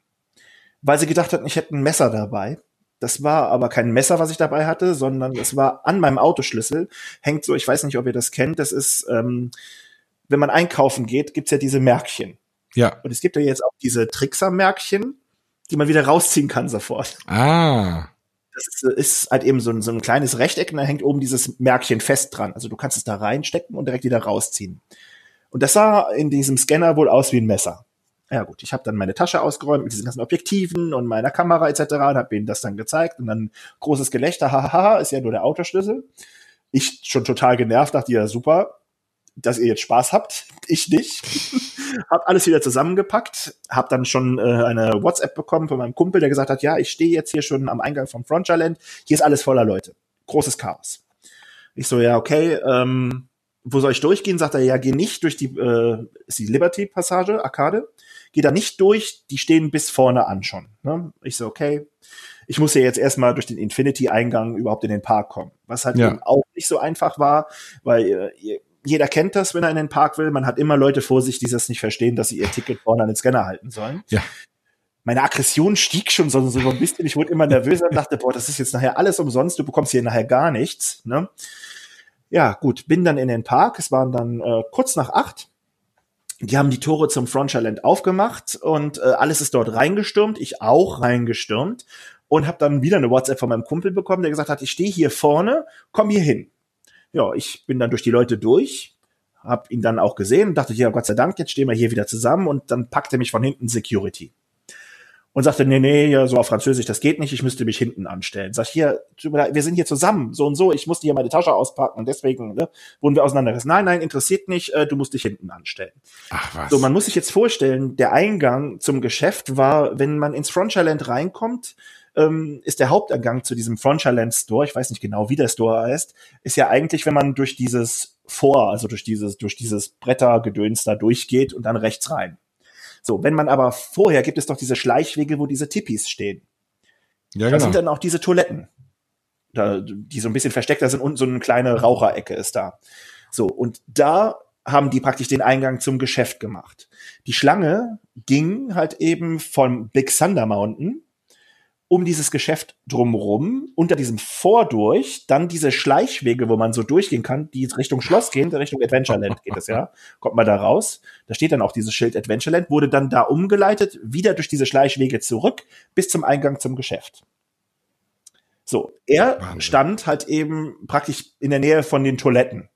weil sie gedacht hatten, ich hätte ein Messer dabei. Das war aber kein Messer, was ich dabei hatte, sondern es war an meinem Autoschlüssel. Hängt so, ich weiß nicht, ob ihr das kennt. Das ist, ähm, wenn man einkaufen geht, gibt's ja diese Märkchen. Ja. Und es gibt ja jetzt auch diese Trickser-Märkchen, die man wieder rausziehen kann sofort. Ah. Das ist, ist halt eben so ein, so ein kleines Rechteck und da hängt oben dieses Märkchen fest dran. Also du kannst es da reinstecken und direkt wieder rausziehen. Und das sah in diesem Scanner wohl aus wie ein Messer. Ja gut, ich habe dann meine Tasche ausgeräumt mit diesen ganzen Objektiven und meiner Kamera etc. und habe ihnen das dann gezeigt und dann großes Gelächter, hahaha, ist ja nur der Autoschlüssel. Ich schon total genervt, dachte ja super, dass ihr jetzt Spaß habt. Ich nicht. hab alles wieder zusammengepackt, hab dann schon äh, eine WhatsApp bekommen von meinem Kumpel, der gesagt hat, ja, ich stehe jetzt hier schon am Eingang vom Frontierland. Hier ist alles voller Leute. Großes Chaos. Ich so, ja, okay, ähm, wo soll ich durchgehen? Sagt er, ja, geh nicht durch die, äh, ist die Liberty-Passage, Arcade. Geh da nicht durch, die stehen bis vorne an schon. Ne? Ich so, okay, ich muss ja jetzt erstmal durch den Infinity-Eingang überhaupt in den Park kommen. Was halt ja. eben auch nicht so einfach war, weil äh, jeder kennt das, wenn er in den Park will. Man hat immer Leute vor sich, die das nicht verstehen, dass sie ihr Ticket vorne an den Scanner halten sollen. Ja. Meine Aggression stieg schon so, so ein bisschen. Ich wurde immer nervöser und dachte, boah, das ist jetzt nachher alles umsonst. Du bekommst hier nachher gar nichts. Ne? Ja, gut, bin dann in den Park. Es waren dann äh, kurz nach acht. Die haben die Tore zum Frontierland aufgemacht und äh, alles ist dort reingestürmt. Ich auch reingestürmt und habe dann wieder eine WhatsApp von meinem Kumpel bekommen, der gesagt hat, ich stehe hier vorne, komm hier hin. Ja, ich bin dann durch die Leute durch, habe ihn dann auch gesehen, dachte, ja, Gott sei Dank, jetzt stehen wir hier wieder zusammen und dann packte mich von hinten Security und sagte, nee, nee, ja, so auf Französisch, das geht nicht, ich müsste mich hinten anstellen. Sag ich, hier, wir sind hier zusammen, so und so, ich musste hier meine Tasche auspacken und deswegen ne, wurden wir auseinandergerissen. Nein, nein, interessiert nicht, äh, du musst dich hinten anstellen. Ach was. So, man muss sich jetzt vorstellen, der Eingang zum Geschäft war, wenn man ins Frontierland reinkommt, ähm, ist der Haupteingang zu diesem Frontierland Store, ich weiß nicht genau, wie der Store heißt, ist ja eigentlich, wenn man durch dieses Vor, also durch dieses, durch dieses Brettergedöns da durchgeht und dann rechts rein. So, wenn man aber vorher gibt es doch diese Schleichwege, wo diese Tippis stehen. Ja, da genau. sind dann auch diese Toiletten, da, die so ein bisschen versteckter sind und so eine kleine Raucherecke ist da. So, und da haben die praktisch den Eingang zum Geschäft gemacht. Die Schlange ging halt eben vom Big Thunder Mountain um dieses Geschäft drumrum, unter diesem Vordurch, dann diese Schleichwege, wo man so durchgehen kann, die Richtung Schloss gehen, Richtung Adventureland geht es ja, kommt man da raus. Da steht dann auch dieses Schild Adventureland, wurde dann da umgeleitet, wieder durch diese Schleichwege zurück bis zum Eingang zum Geschäft. So, er Wahnsinn. stand halt eben praktisch in der Nähe von den Toiletten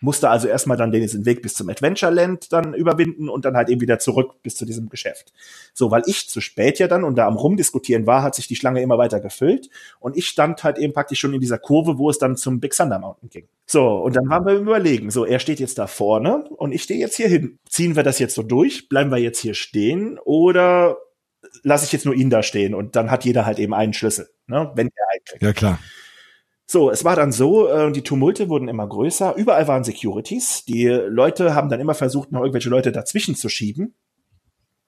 musste also erstmal dann den Weg bis zum Adventureland dann überwinden und dann halt eben wieder zurück bis zu diesem Geschäft. So, weil ich zu spät ja dann und da am rumdiskutieren war, hat sich die Schlange immer weiter gefüllt und ich stand halt eben praktisch schon in dieser Kurve, wo es dann zum Big Thunder Mountain ging. So, und dann waren wir überlegen, so, er steht jetzt da vorne und ich stehe jetzt hier hin. Ziehen wir das jetzt so durch? Bleiben wir jetzt hier stehen oder lasse ich jetzt nur ihn da stehen und dann hat jeder halt eben einen Schlüssel, ne, wenn er einkriegt. Ja, klar. So, es war dann so, äh, die Tumulte wurden immer größer, überall waren Securities, die Leute haben dann immer versucht, noch irgendwelche Leute dazwischen zu schieben,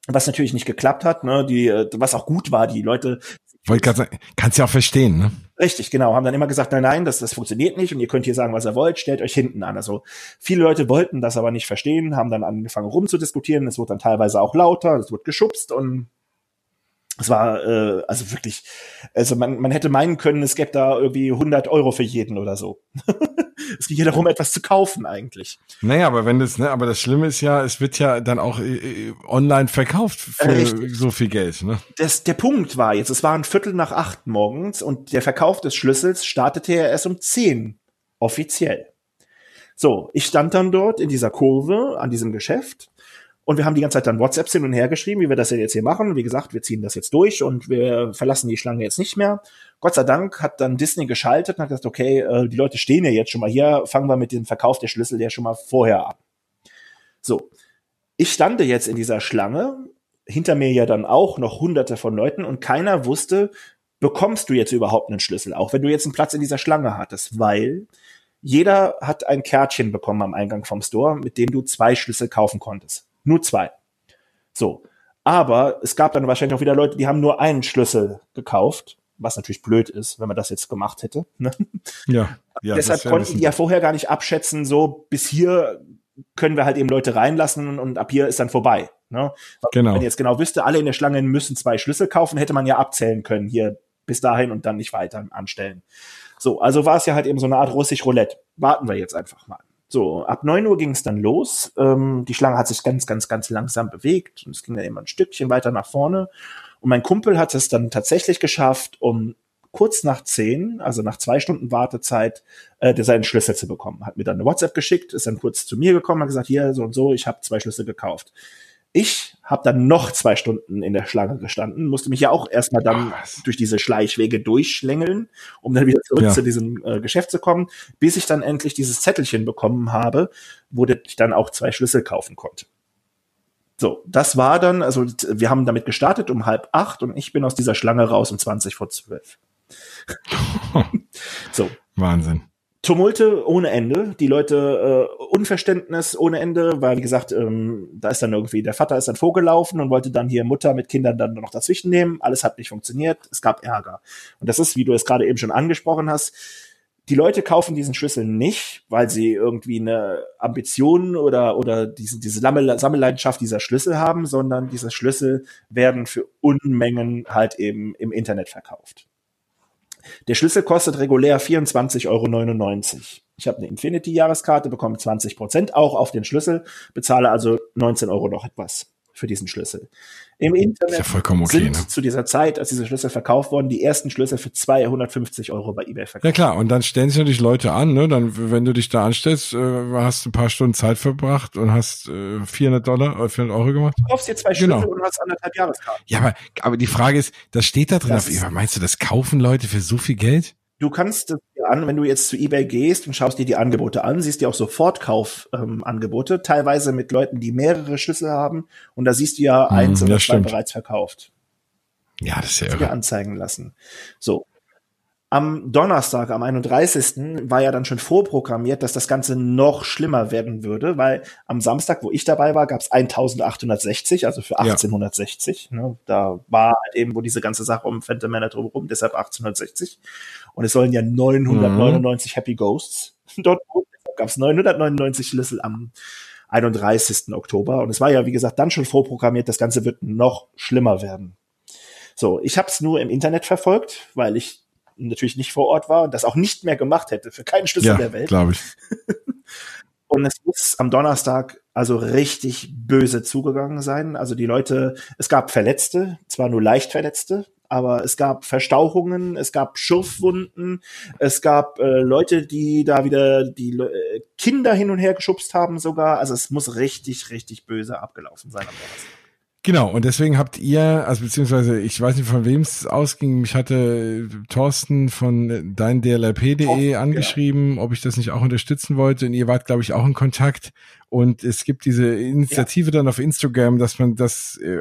was natürlich nicht geklappt hat, ne, die, äh, was auch gut war, die Leute. Wollte gerade sagen, kannst ja auch verstehen, ne? Richtig, genau, haben dann immer gesagt, nein, nein, das, das funktioniert nicht und ihr könnt hier sagen, was ihr wollt, stellt euch hinten an. Also viele Leute wollten das aber nicht verstehen, haben dann angefangen rumzudiskutieren, es wurde dann teilweise auch lauter, es wurde geschubst und es war äh, also wirklich, also man, man hätte meinen können, es gäbe da irgendwie 100 Euro für jeden oder so. es ging ja darum, etwas zu kaufen eigentlich. Naja, aber wenn das, ne, aber das Schlimme ist ja, es wird ja dann auch äh, äh online verkauft für Richtig. so viel Geld. Ne? Das, der Punkt war jetzt, es war ein Viertel nach acht morgens und der Verkauf des Schlüssels startete ja erst um zehn offiziell. So, ich stand dann dort in dieser Kurve an diesem Geschäft und wir haben die ganze Zeit dann WhatsApps hin und her geschrieben, wie wir das jetzt hier machen. Wie gesagt, wir ziehen das jetzt durch und wir verlassen die Schlange jetzt nicht mehr. Gott sei Dank hat dann Disney geschaltet und hat gesagt, okay, äh, die Leute stehen ja jetzt schon mal hier, fangen wir mit dem Verkauf der Schlüssel ja schon mal vorher an. So. Ich stande jetzt in dieser Schlange, hinter mir ja dann auch noch hunderte von Leuten und keiner wusste, bekommst du jetzt überhaupt einen Schlüssel, auch wenn du jetzt einen Platz in dieser Schlange hattest, weil jeder hat ein Kärtchen bekommen am Eingang vom Store, mit dem du zwei Schlüssel kaufen konntest. Nur zwei. So. Aber es gab dann wahrscheinlich auch wieder Leute, die haben nur einen Schlüssel gekauft, was natürlich blöd ist, wenn man das jetzt gemacht hätte. Ne? Ja, ja. Deshalb konnten die ja vorher gar nicht abschätzen, so bis hier können wir halt eben Leute reinlassen und ab hier ist dann vorbei. Ne? Genau. Wenn jetzt genau wüsste, alle in der Schlange müssen zwei Schlüssel kaufen, hätte man ja abzählen können, hier bis dahin und dann nicht weiter anstellen. So, also war es ja halt eben so eine Art russisch Roulette. Warten wir jetzt einfach mal. So, ab neun Uhr ging es dann los. Ähm, die Schlange hat sich ganz, ganz, ganz langsam bewegt und es ging dann immer ein Stückchen weiter nach vorne. Und mein Kumpel hat es dann tatsächlich geschafft, um kurz nach zehn, also nach zwei Stunden Wartezeit, äh, seinen Schlüssel zu bekommen. Hat mir dann eine WhatsApp geschickt, ist dann kurz zu mir gekommen, hat gesagt, hier so und so, ich habe zwei Schlüssel gekauft. Ich habe dann noch zwei Stunden in der Schlange gestanden, musste mich ja auch erstmal dann oh, durch diese Schleichwege durchschlängeln, um dann wieder zurück ja. zu diesem äh, Geschäft zu kommen, bis ich dann endlich dieses Zettelchen bekommen habe, wo ich dann auch zwei Schlüssel kaufen konnte. So, das war dann, also wir haben damit gestartet um halb acht und ich bin aus dieser Schlange raus um 20 vor zwölf. so. Wahnsinn. Tumulte ohne Ende, die Leute äh, Unverständnis ohne Ende, weil wie gesagt, ähm, da ist dann irgendwie der Vater ist dann vorgelaufen und wollte dann hier Mutter mit Kindern dann noch dazwischen nehmen. Alles hat nicht funktioniert, es gab Ärger. Und das ist, wie du es gerade eben schon angesprochen hast, die Leute kaufen diesen Schlüssel nicht, weil sie irgendwie eine Ambition oder, oder diese, diese Sammelleidenschaft dieser Schlüssel haben, sondern diese Schlüssel werden für Unmengen halt eben im Internet verkauft. Der Schlüssel kostet regulär 24,99 Euro. Ich habe eine Infinity-Jahreskarte, bekomme 20 Prozent auch auf den Schlüssel, bezahle also 19 Euro noch etwas für diesen Schlüssel. Im Internet ja okay, sind ne? zu dieser Zeit, als diese Schlüssel verkauft wurden, die ersten Schlüssel für 250 Euro bei eBay verkauft. Ja klar, und dann stellen sich natürlich Leute an, ne? Dann, wenn du dich da anstellst, äh, hast ein paar Stunden Zeit verbracht und hast äh, 400 Dollar, äh, 400 Euro gemacht. Du kaufst dir zwei Schlüssel genau. und hast anderthalb Jahreskarten. Ja, aber, aber die Frage ist, das steht da drin das auf eBay. Meinst du, das kaufen Leute für so viel Geld? Du kannst das dir an, wenn du jetzt zu eBay gehst und schaust dir die Angebote an, siehst dir auch Sofortkauf-Angebote, ähm, teilweise mit Leuten, die mehrere Schlüssel haben. Und da siehst du ja mm, eins oder zwei bereits verkauft. Ja, das ist ja irre. dir anzeigen lassen. So. Am Donnerstag, am 31. war ja dann schon vorprogrammiert, dass das Ganze noch schlimmer werden würde, weil am Samstag, wo ich dabei war, gab es 1860, also für 1860. Ja. Ne, da war halt eben, wo diese ganze Sache um Phantom Manor drumherum, deshalb 1860. Und es sollen ja 999 mhm. Happy Ghosts dort gab es 999 Schlüssel am 31. Oktober. Und es war ja, wie gesagt, dann schon vorprogrammiert, das Ganze wird noch schlimmer werden. So, ich habe es nur im Internet verfolgt, weil ich natürlich nicht vor Ort war und das auch nicht mehr gemacht hätte für keinen Schlüssel ja, der Welt. glaube ich. und es muss am Donnerstag also richtig böse zugegangen sein. Also die Leute, es gab Verletzte, zwar nur leicht Verletzte, aber es gab Verstauchungen, es gab Schürfwunden, es gab äh, Leute, die da wieder die äh, Kinder hin und her geschubst haben sogar. Also es muss richtig, richtig böse abgelaufen sein am Donnerstag. Genau, und deswegen habt ihr, also beziehungsweise ich weiß nicht, von wem es ausging, mich hatte Thorsten von deindlrp.de angeschrieben, ja. ob ich das nicht auch unterstützen wollte. Und ihr wart, glaube ich, auch in Kontakt. Und es gibt diese Initiative ja. dann auf Instagram, dass man das äh,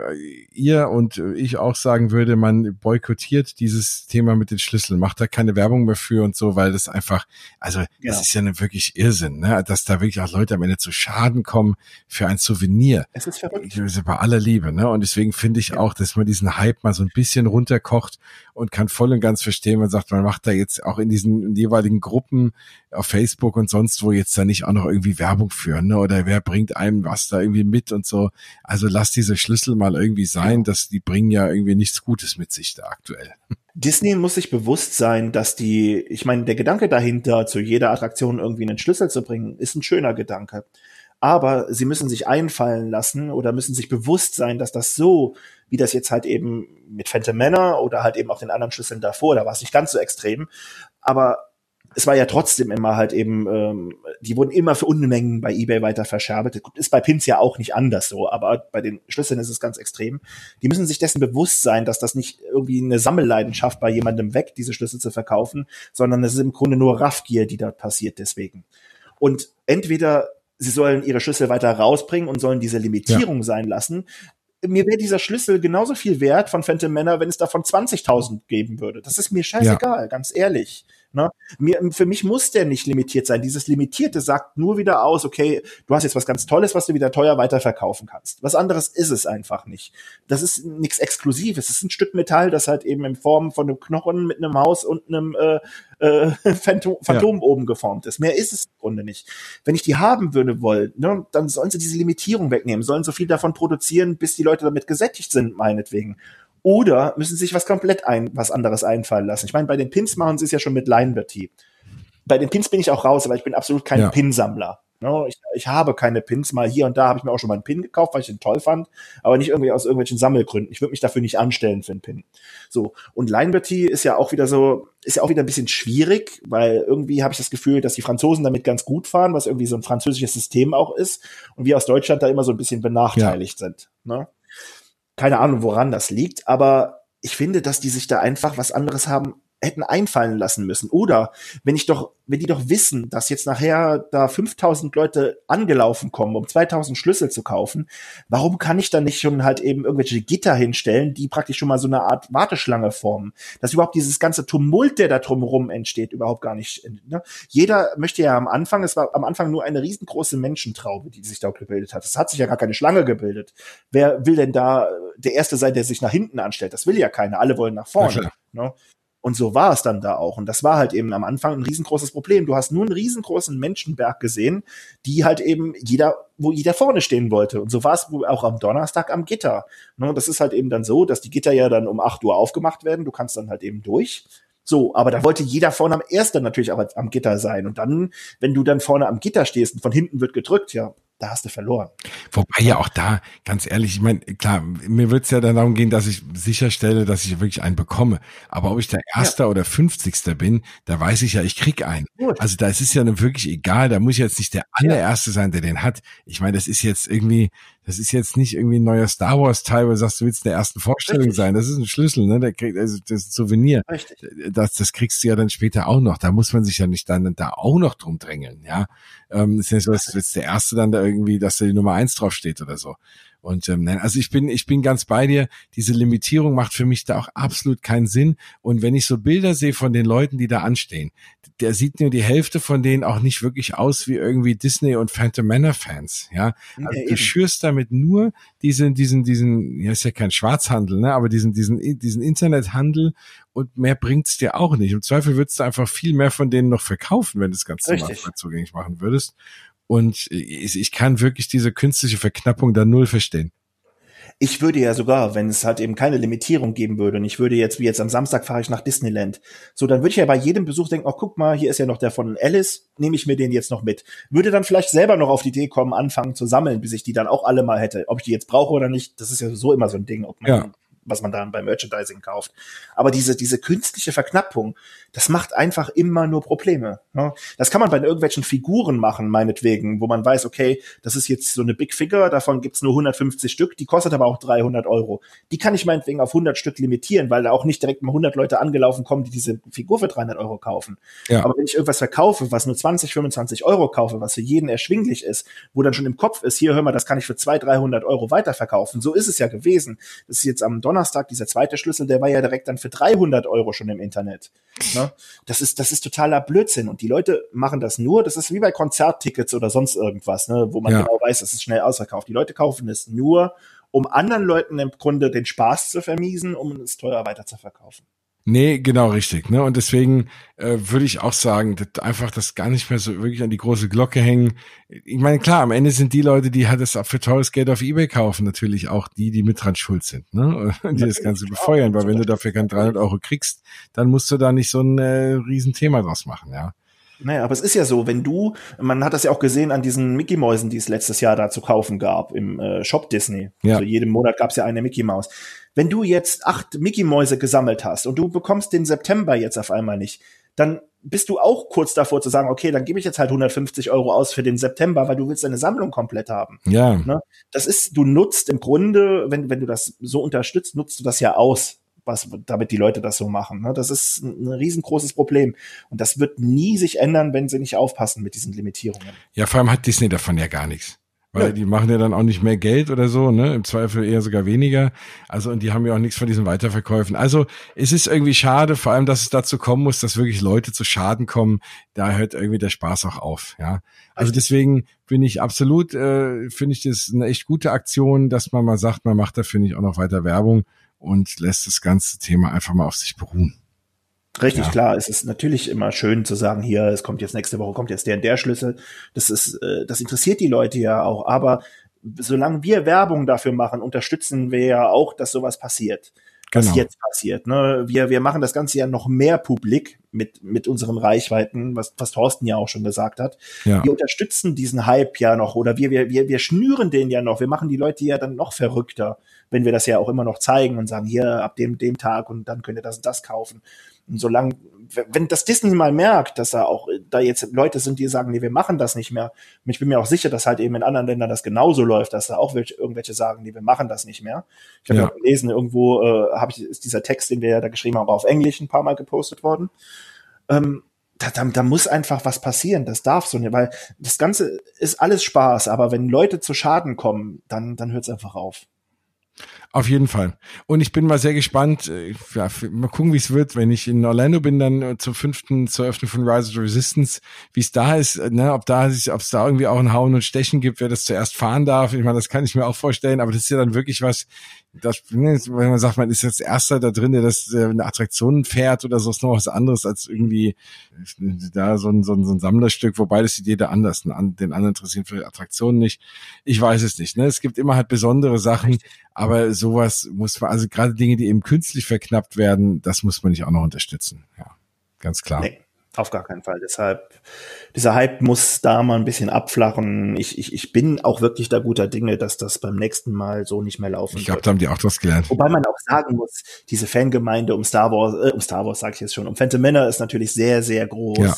ihr und ich auch sagen würde, man boykottiert dieses Thema mit den Schlüsseln, macht da keine Werbung mehr für und so, weil das einfach, also genau. das ist ja wirklich Irrsinn, ne? dass da wirklich auch Leute am Ende zu Schaden kommen für ein Souvenir. Es ist verrückt. Ich, bei aller Liebe, ne? Und deswegen finde ich ja. auch, dass man diesen Hype mal so ein bisschen runterkocht und kann voll und ganz verstehen, man sagt, man macht da jetzt auch in diesen jeweiligen Gruppen auf Facebook und sonst wo jetzt da nicht auch noch irgendwie Werbung führen, ne? Oder wer bringt einem was da irgendwie mit und so. Also lass diese Schlüssel mal irgendwie sein, dass die bringen ja irgendwie nichts Gutes mit sich da aktuell. Disney muss sich bewusst sein, dass die, ich meine, der Gedanke dahinter, zu jeder Attraktion irgendwie einen Schlüssel zu bringen, ist ein schöner Gedanke. Aber sie müssen sich einfallen lassen oder müssen sich bewusst sein, dass das so, wie das jetzt halt eben mit Phantom Manor oder halt eben auch den anderen Schlüsseln davor, da war es nicht ganz so extrem, aber es war ja trotzdem immer halt eben, ähm, die wurden immer für Unmengen bei eBay weiter verscherbelt. Ist bei Pins ja auch nicht anders so, aber bei den Schlüsseln ist es ganz extrem. Die müssen sich dessen bewusst sein, dass das nicht irgendwie eine Sammelleidenschaft bei jemandem weckt, diese Schlüssel zu verkaufen, sondern es ist im Grunde nur Raffgier, die dort passiert deswegen. Und entweder sie sollen ihre Schlüssel weiter rausbringen und sollen diese Limitierung ja. sein lassen. Mir wäre dieser Schlüssel genauso viel wert von Phantom Manor, wenn es davon 20.000 geben würde. Das ist mir scheißegal, ja. ganz ehrlich. Ne? Mir, für mich muss der nicht limitiert sein. Dieses Limitierte sagt nur wieder aus, okay, du hast jetzt was ganz Tolles, was du wieder teuer weiterverkaufen kannst. Was anderes ist es einfach nicht. Das ist nichts Exklusives. Es ist ein Stück Metall, das halt eben in Form von einem Knochen mit einem Haus und einem äh, äh, Phantom, Phantom ja. oben geformt ist. Mehr ist es im Grunde nicht. Wenn ich die haben würde wollen, ne, dann sollen sie diese Limitierung wegnehmen, sollen so viel davon produzieren, bis die Leute damit gesättigt sind, meinetwegen. Oder müssen sich was komplett ein, was anderes einfallen lassen. Ich meine, bei den Pins machen sie es ja schon mit Line Bertie. Bei den Pins bin ich auch raus, aber ich bin absolut kein ja. Pinsammler. No, ich, ich habe keine Pins. Mal hier und da habe ich mir auch schon mal einen Pin gekauft, weil ich den toll fand, aber nicht irgendwie aus irgendwelchen Sammelgründen. Ich würde mich dafür nicht anstellen für einen Pin. So und Line Bertie ist ja auch wieder so, ist ja auch wieder ein bisschen schwierig, weil irgendwie habe ich das Gefühl, dass die Franzosen damit ganz gut fahren, was irgendwie so ein französisches System auch ist und wir aus Deutschland da immer so ein bisschen benachteiligt ja. sind. Ne? Keine Ahnung, woran das liegt, aber ich finde, dass die sich da einfach was anderes haben hätten einfallen lassen müssen. Oder wenn ich doch, wenn die doch wissen, dass jetzt nachher da 5000 Leute angelaufen kommen, um 2000 Schlüssel zu kaufen, warum kann ich dann nicht schon halt eben irgendwelche Gitter hinstellen, die praktisch schon mal so eine Art Warteschlange formen? Dass überhaupt dieses ganze Tumult, der da drumherum entsteht, überhaupt gar nicht. Ne? Jeder möchte ja am Anfang, es war am Anfang nur eine riesengroße Menschentraube, die sich dort gebildet hat. Es hat sich ja gar keine Schlange gebildet. Wer will denn da der Erste sein, der sich nach hinten anstellt? Das will ja keiner. Alle wollen nach vorne. Ne? Und so war es dann da auch. Und das war halt eben am Anfang ein riesengroßes Problem. Du hast nur einen riesengroßen Menschenberg gesehen, die halt eben jeder, wo jeder vorne stehen wollte. Und so war es auch am Donnerstag am Gitter. Ne, das ist halt eben dann so, dass die Gitter ja dann um 8 Uhr aufgemacht werden. Du kannst dann halt eben durch. So, aber da wollte jeder vorne am ersten natürlich aber am Gitter sein. Und dann, wenn du dann vorne am Gitter stehst und von hinten wird gedrückt, ja, da hast du verloren. Wobei ja auch da, ganz ehrlich, ich meine, klar, mir wird es ja dann darum gehen, dass ich sicherstelle, dass ich wirklich einen bekomme. Aber ob ich der Erste ja. oder Fünfzigste bin, da weiß ich ja, ich krieg einen. Gut. Also da ist es ja dann wirklich egal, da muss ich jetzt nicht der allererste sein, der den hat. Ich meine, das ist jetzt irgendwie, das ist jetzt nicht irgendwie ein neuer Star Wars Teil, wo du sagst, du willst in der ersten Vorstellung Richtig. sein. Das ist ein Schlüssel, ne? Der kriegt, also das ist ein Souvenir. Richtig. Das, das kriegst du ja dann später auch noch. Da muss man sich ja nicht dann da auch noch drum drängeln, ja. Ähm, ist ja so, dass jetzt der erste dann da irgendwie, dass da die Nummer eins draufsteht oder so. Und ähm, nein, also ich bin, ich bin ganz bei dir. Diese Limitierung macht für mich da auch absolut keinen Sinn. Und wenn ich so Bilder sehe von den Leuten, die da anstehen, der sieht nur die Hälfte von denen auch nicht wirklich aus wie irgendwie Disney und Phantom Manor Fans. Ja, also ja, du schürst damit nur diesen, diesen, diesen, ja ist ja kein Schwarzhandel, ne, aber diesen, diesen, diesen Internethandel und mehr bringt's dir auch nicht. Im Zweifel würdest du einfach viel mehr von denen noch verkaufen, wenn du das Ganze mal zugänglich machen würdest. Und ich kann wirklich diese künstliche Verknappung da null verstehen. Ich würde ja sogar, wenn es halt eben keine Limitierung geben würde und ich würde jetzt, wie jetzt am Samstag fahre ich nach Disneyland, so, dann würde ich ja bei jedem Besuch denken, oh, guck mal, hier ist ja noch der von Alice, nehme ich mir den jetzt noch mit. Würde dann vielleicht selber noch auf die Idee kommen, anfangen zu sammeln, bis ich die dann auch alle mal hätte. Ob ich die jetzt brauche oder nicht, das ist ja so immer so ein Ding, ob man ja was man dann beim Merchandising kauft. Aber diese, diese künstliche Verknappung, das macht einfach immer nur Probleme. Ne? Das kann man bei irgendwelchen Figuren machen, meinetwegen, wo man weiß, okay, das ist jetzt so eine Big Figure, davon gibt's nur 150 Stück, die kostet aber auch 300 Euro. Die kann ich meinetwegen auf 100 Stück limitieren, weil da auch nicht direkt mal 100 Leute angelaufen kommen, die diese Figur für 300 Euro kaufen. Ja. Aber wenn ich irgendwas verkaufe, was nur 20, 25 Euro kaufe, was für jeden erschwinglich ist, wo dann schon im Kopf ist, hier hör mal, das kann ich für 200, 300 Euro weiterverkaufen. So ist es ja gewesen. Das ist jetzt am Donnerstag, dieser zweite Schlüssel, der war ja direkt dann für 300 Euro schon im Internet. Ne? Das ist, das ist totaler Blödsinn. Und die Leute machen das nur, das ist wie bei Konzerttickets oder sonst irgendwas, ne, wo man ja. genau weiß, das ist schnell ausverkauft. Die Leute kaufen es nur, um anderen Leuten im Grunde den Spaß zu vermiesen, um es teuer weiter zu verkaufen. Nee, genau richtig. Ne? Und deswegen äh, würde ich auch sagen, dass einfach das gar nicht mehr so wirklich an die große Glocke hängen. Ich meine, klar, am Ende sind die Leute, die halt das für teures Geld auf Ebay kaufen, natürlich auch die, die mit dran schuld sind, ne? die das Ganze befeuern. Weil wenn du dafür kein 300 Euro kriegst, dann musst du da nicht so ein äh, Riesenthema draus machen, ja. Naja, aber es ist ja so, wenn du, man hat das ja auch gesehen an diesen Mickey-Mäusen, die es letztes Jahr da zu kaufen gab im äh, Shop Disney. Ja. Also jeden Monat gab es ja eine Mickey-Maus. Wenn du jetzt acht Mickey-Mäuse gesammelt hast und du bekommst den September jetzt auf einmal nicht, dann bist du auch kurz davor zu sagen, okay, dann gebe ich jetzt halt 150 Euro aus für den September, weil du willst deine Sammlung komplett haben. Ja. Ne? Das ist, du nutzt im Grunde, wenn, wenn du das so unterstützt, nutzt du das ja aus was, damit die Leute das so machen. Ne? Das ist ein riesengroßes Problem. Und das wird nie sich ändern, wenn sie nicht aufpassen mit diesen Limitierungen. Ja, vor allem hat Disney davon ja gar nichts. Weil ja. die machen ja dann auch nicht mehr Geld oder so, ne? Im Zweifel eher sogar weniger. Also, und die haben ja auch nichts von diesen Weiterverkäufen. Also, es ist irgendwie schade, vor allem, dass es dazu kommen muss, dass wirklich Leute zu Schaden kommen. Da hört irgendwie der Spaß auch auf, ja. Also deswegen bin ich absolut, äh, finde ich das eine echt gute Aktion, dass man mal sagt, man macht da, finde ich, auch noch weiter Werbung und lässt das ganze Thema einfach mal auf sich beruhen. Richtig, ja. klar. Es ist natürlich immer schön zu sagen, hier, es kommt jetzt nächste Woche, kommt jetzt der und der Schlüssel. Das ist, äh, das interessiert die Leute ja auch. Aber solange wir Werbung dafür machen, unterstützen wir ja auch, dass sowas passiert. Was genau. jetzt passiert. Ne? Wir, wir machen das Ganze ja noch mehr publik mit, mit unseren Reichweiten, was, was Thorsten ja auch schon gesagt hat. Ja. Wir unterstützen diesen Hype ja noch oder wir, wir, wir, wir schnüren den ja noch. Wir machen die Leute ja dann noch verrückter, wenn wir das ja auch immer noch zeigen und sagen, hier ab dem, dem Tag und dann könnt ihr das und das kaufen. Und solange, wenn das Disney mal merkt, dass da auch da jetzt Leute sind, die sagen, nee, wir machen das nicht mehr. Und ich bin mir auch sicher, dass halt eben in anderen Ländern das genauso läuft, dass da auch welche, irgendwelche sagen, nee, wir machen das nicht mehr. Ich habe ja. gelesen, irgendwo äh, habe ich ist dieser Text, den wir ja da geschrieben haben, auf Englisch ein paar Mal gepostet worden. Ähm, da, da, da muss einfach was passieren. Das darf so nicht, weil das Ganze ist alles Spaß, aber wenn Leute zu Schaden kommen, dann, dann hört es einfach auf. Auf jeden Fall. Und ich bin mal sehr gespannt. Äh, ja, mal gucken, wie es wird, wenn ich in Orlando bin, dann äh, zum fünften, zur Eröffnung von Rise of the Resistance, wie es da ist, äh, ne, ob da ob es da irgendwie auch ein Hauen und Stechen gibt, wer das zuerst fahren darf. Ich meine, das kann ich mir auch vorstellen, aber das ist ja dann wirklich was, das, ne, wenn man sagt, man ist jetzt Erster da drin, der das äh, eine Attraktion fährt oder so, ist noch was anderes als irgendwie da so ein, so ein, so ein Sammlerstück, wobei das sieht jeder anders. Den anderen interessieren für Attraktionen nicht. Ich weiß es nicht. Ne? Es gibt immer halt besondere Sachen, aber sowas muss man, also gerade Dinge, die eben künstlich verknappt werden, das muss man nicht auch noch unterstützen. Ja, ganz klar. Nee. Auf gar keinen Fall. Deshalb, dieser Hype muss da mal ein bisschen abflachen. Ich, ich, ich bin auch wirklich da guter Dinge, dass das beim nächsten Mal so nicht mehr laufen Ich glaube, da haben die auch was gelernt. Wobei man auch sagen muss, diese Fangemeinde um Star Wars, äh, um Star Wars sage ich jetzt schon, um Phantom Männer ist natürlich sehr, sehr groß. Ja.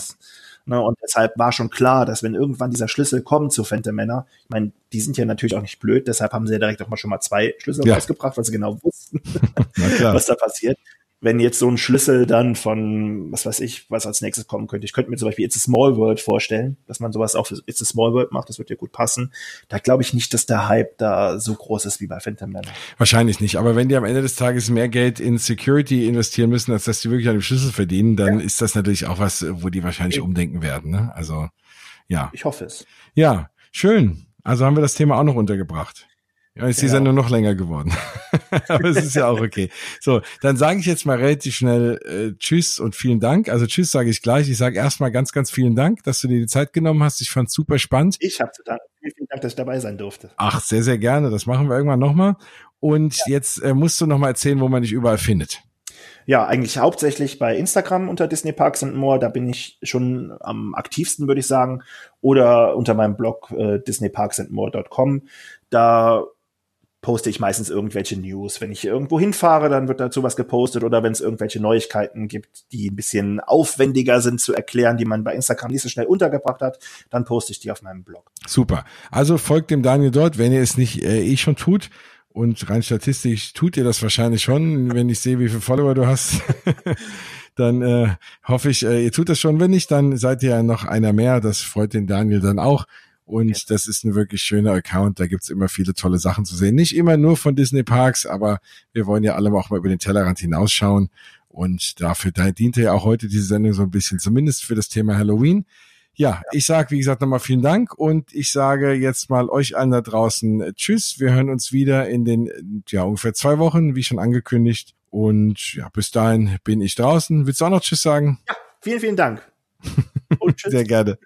Ne, und deshalb war schon klar, dass wenn irgendwann dieser Schlüssel kommt zu Phantom Männer, ich meine, die sind ja natürlich auch nicht blöd, deshalb haben sie ja direkt auch mal schon mal zwei Schlüssel ja. rausgebracht, weil sie genau wussten, was da passiert wenn jetzt so ein Schlüssel dann von, was weiß ich, was als nächstes kommen könnte. Ich könnte mir zum Beispiel It's a Small World vorstellen, dass man sowas auch für It's a Small World macht, das wird ja gut passen. Da glaube ich nicht, dass der Hype da so groß ist wie bei Phantom Manor. Wahrscheinlich nicht, aber wenn die am Ende des Tages mehr Geld in Security investieren müssen, als dass die wirklich an dem Schlüssel verdienen, dann ja. ist das natürlich auch was, wo die wahrscheinlich ja. umdenken werden. Ne? Also, ja. Ich hoffe es. Ja, schön. Also haben wir das Thema auch noch untergebracht. Ja, ist die genau. Sendung noch länger geworden. Aber es ist ja auch okay. So, dann sage ich jetzt mal relativ schnell äh, Tschüss und vielen Dank. Also Tschüss sage ich gleich. Ich sage erstmal ganz, ganz vielen Dank, dass du dir die Zeit genommen hast. Ich fand super spannend. Ich habe zu danken. Vielen, vielen Dank, dass ich dabei sein durfte. Ach, sehr, sehr gerne. Das machen wir irgendwann nochmal. Und ja. jetzt äh, musst du nochmal erzählen, wo man dich überall findet. Ja, eigentlich hauptsächlich bei Instagram unter Disney Parks and More. Da bin ich schon am aktivsten, würde ich sagen. Oder unter meinem Blog äh, disneyparksandmore.com. Da poste ich meistens irgendwelche News. Wenn ich irgendwo hinfahre, dann wird dazu was gepostet oder wenn es irgendwelche Neuigkeiten gibt, die ein bisschen aufwendiger sind zu erklären, die man bei Instagram nicht so schnell untergebracht hat, dann poste ich die auf meinem Blog. Super. Also folgt dem Daniel dort, wenn ihr es nicht äh, eh schon tut. Und rein statistisch tut ihr das wahrscheinlich schon, wenn ich sehe, wie viele Follower du hast. dann äh, hoffe ich, äh, ihr tut das schon. Wenn nicht, dann seid ihr ja noch einer mehr. Das freut den Daniel dann auch. Und ja. das ist ein wirklich schöner Account. Da gibt's immer viele tolle Sachen zu sehen. Nicht immer nur von Disney Parks, aber wir wollen ja alle auch mal über den Tellerrand hinausschauen. Und dafür da diente ja auch heute diese Sendung so ein bisschen, zumindest für das Thema Halloween. Ja, ja. ich sage, wie gesagt, nochmal vielen Dank und ich sage jetzt mal euch allen da draußen äh, Tschüss. Wir hören uns wieder in den, ja, ungefähr zwei Wochen, wie schon angekündigt. Und ja, bis dahin bin ich draußen. Willst du auch noch Tschüss sagen? Ja, vielen, vielen Dank. Sehr gerne.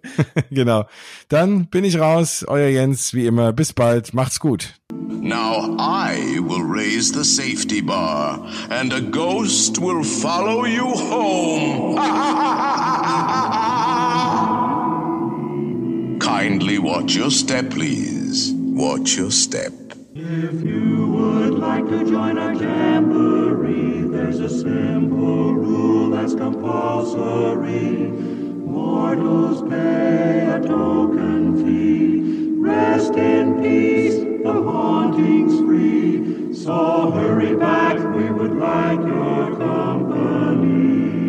genau. Dann bin ich raus. Euer Jens, wie immer. Bis bald. Macht's gut. Now I will raise the safety bar and a ghost will follow you home. Kindly watch your step, please. Watch your step. If you would like to join our jamboree, there's a simple rule that's compulsory. Mortals pay a token fee. Rest in peace, the haunting's free. So hurry back, we would like your company.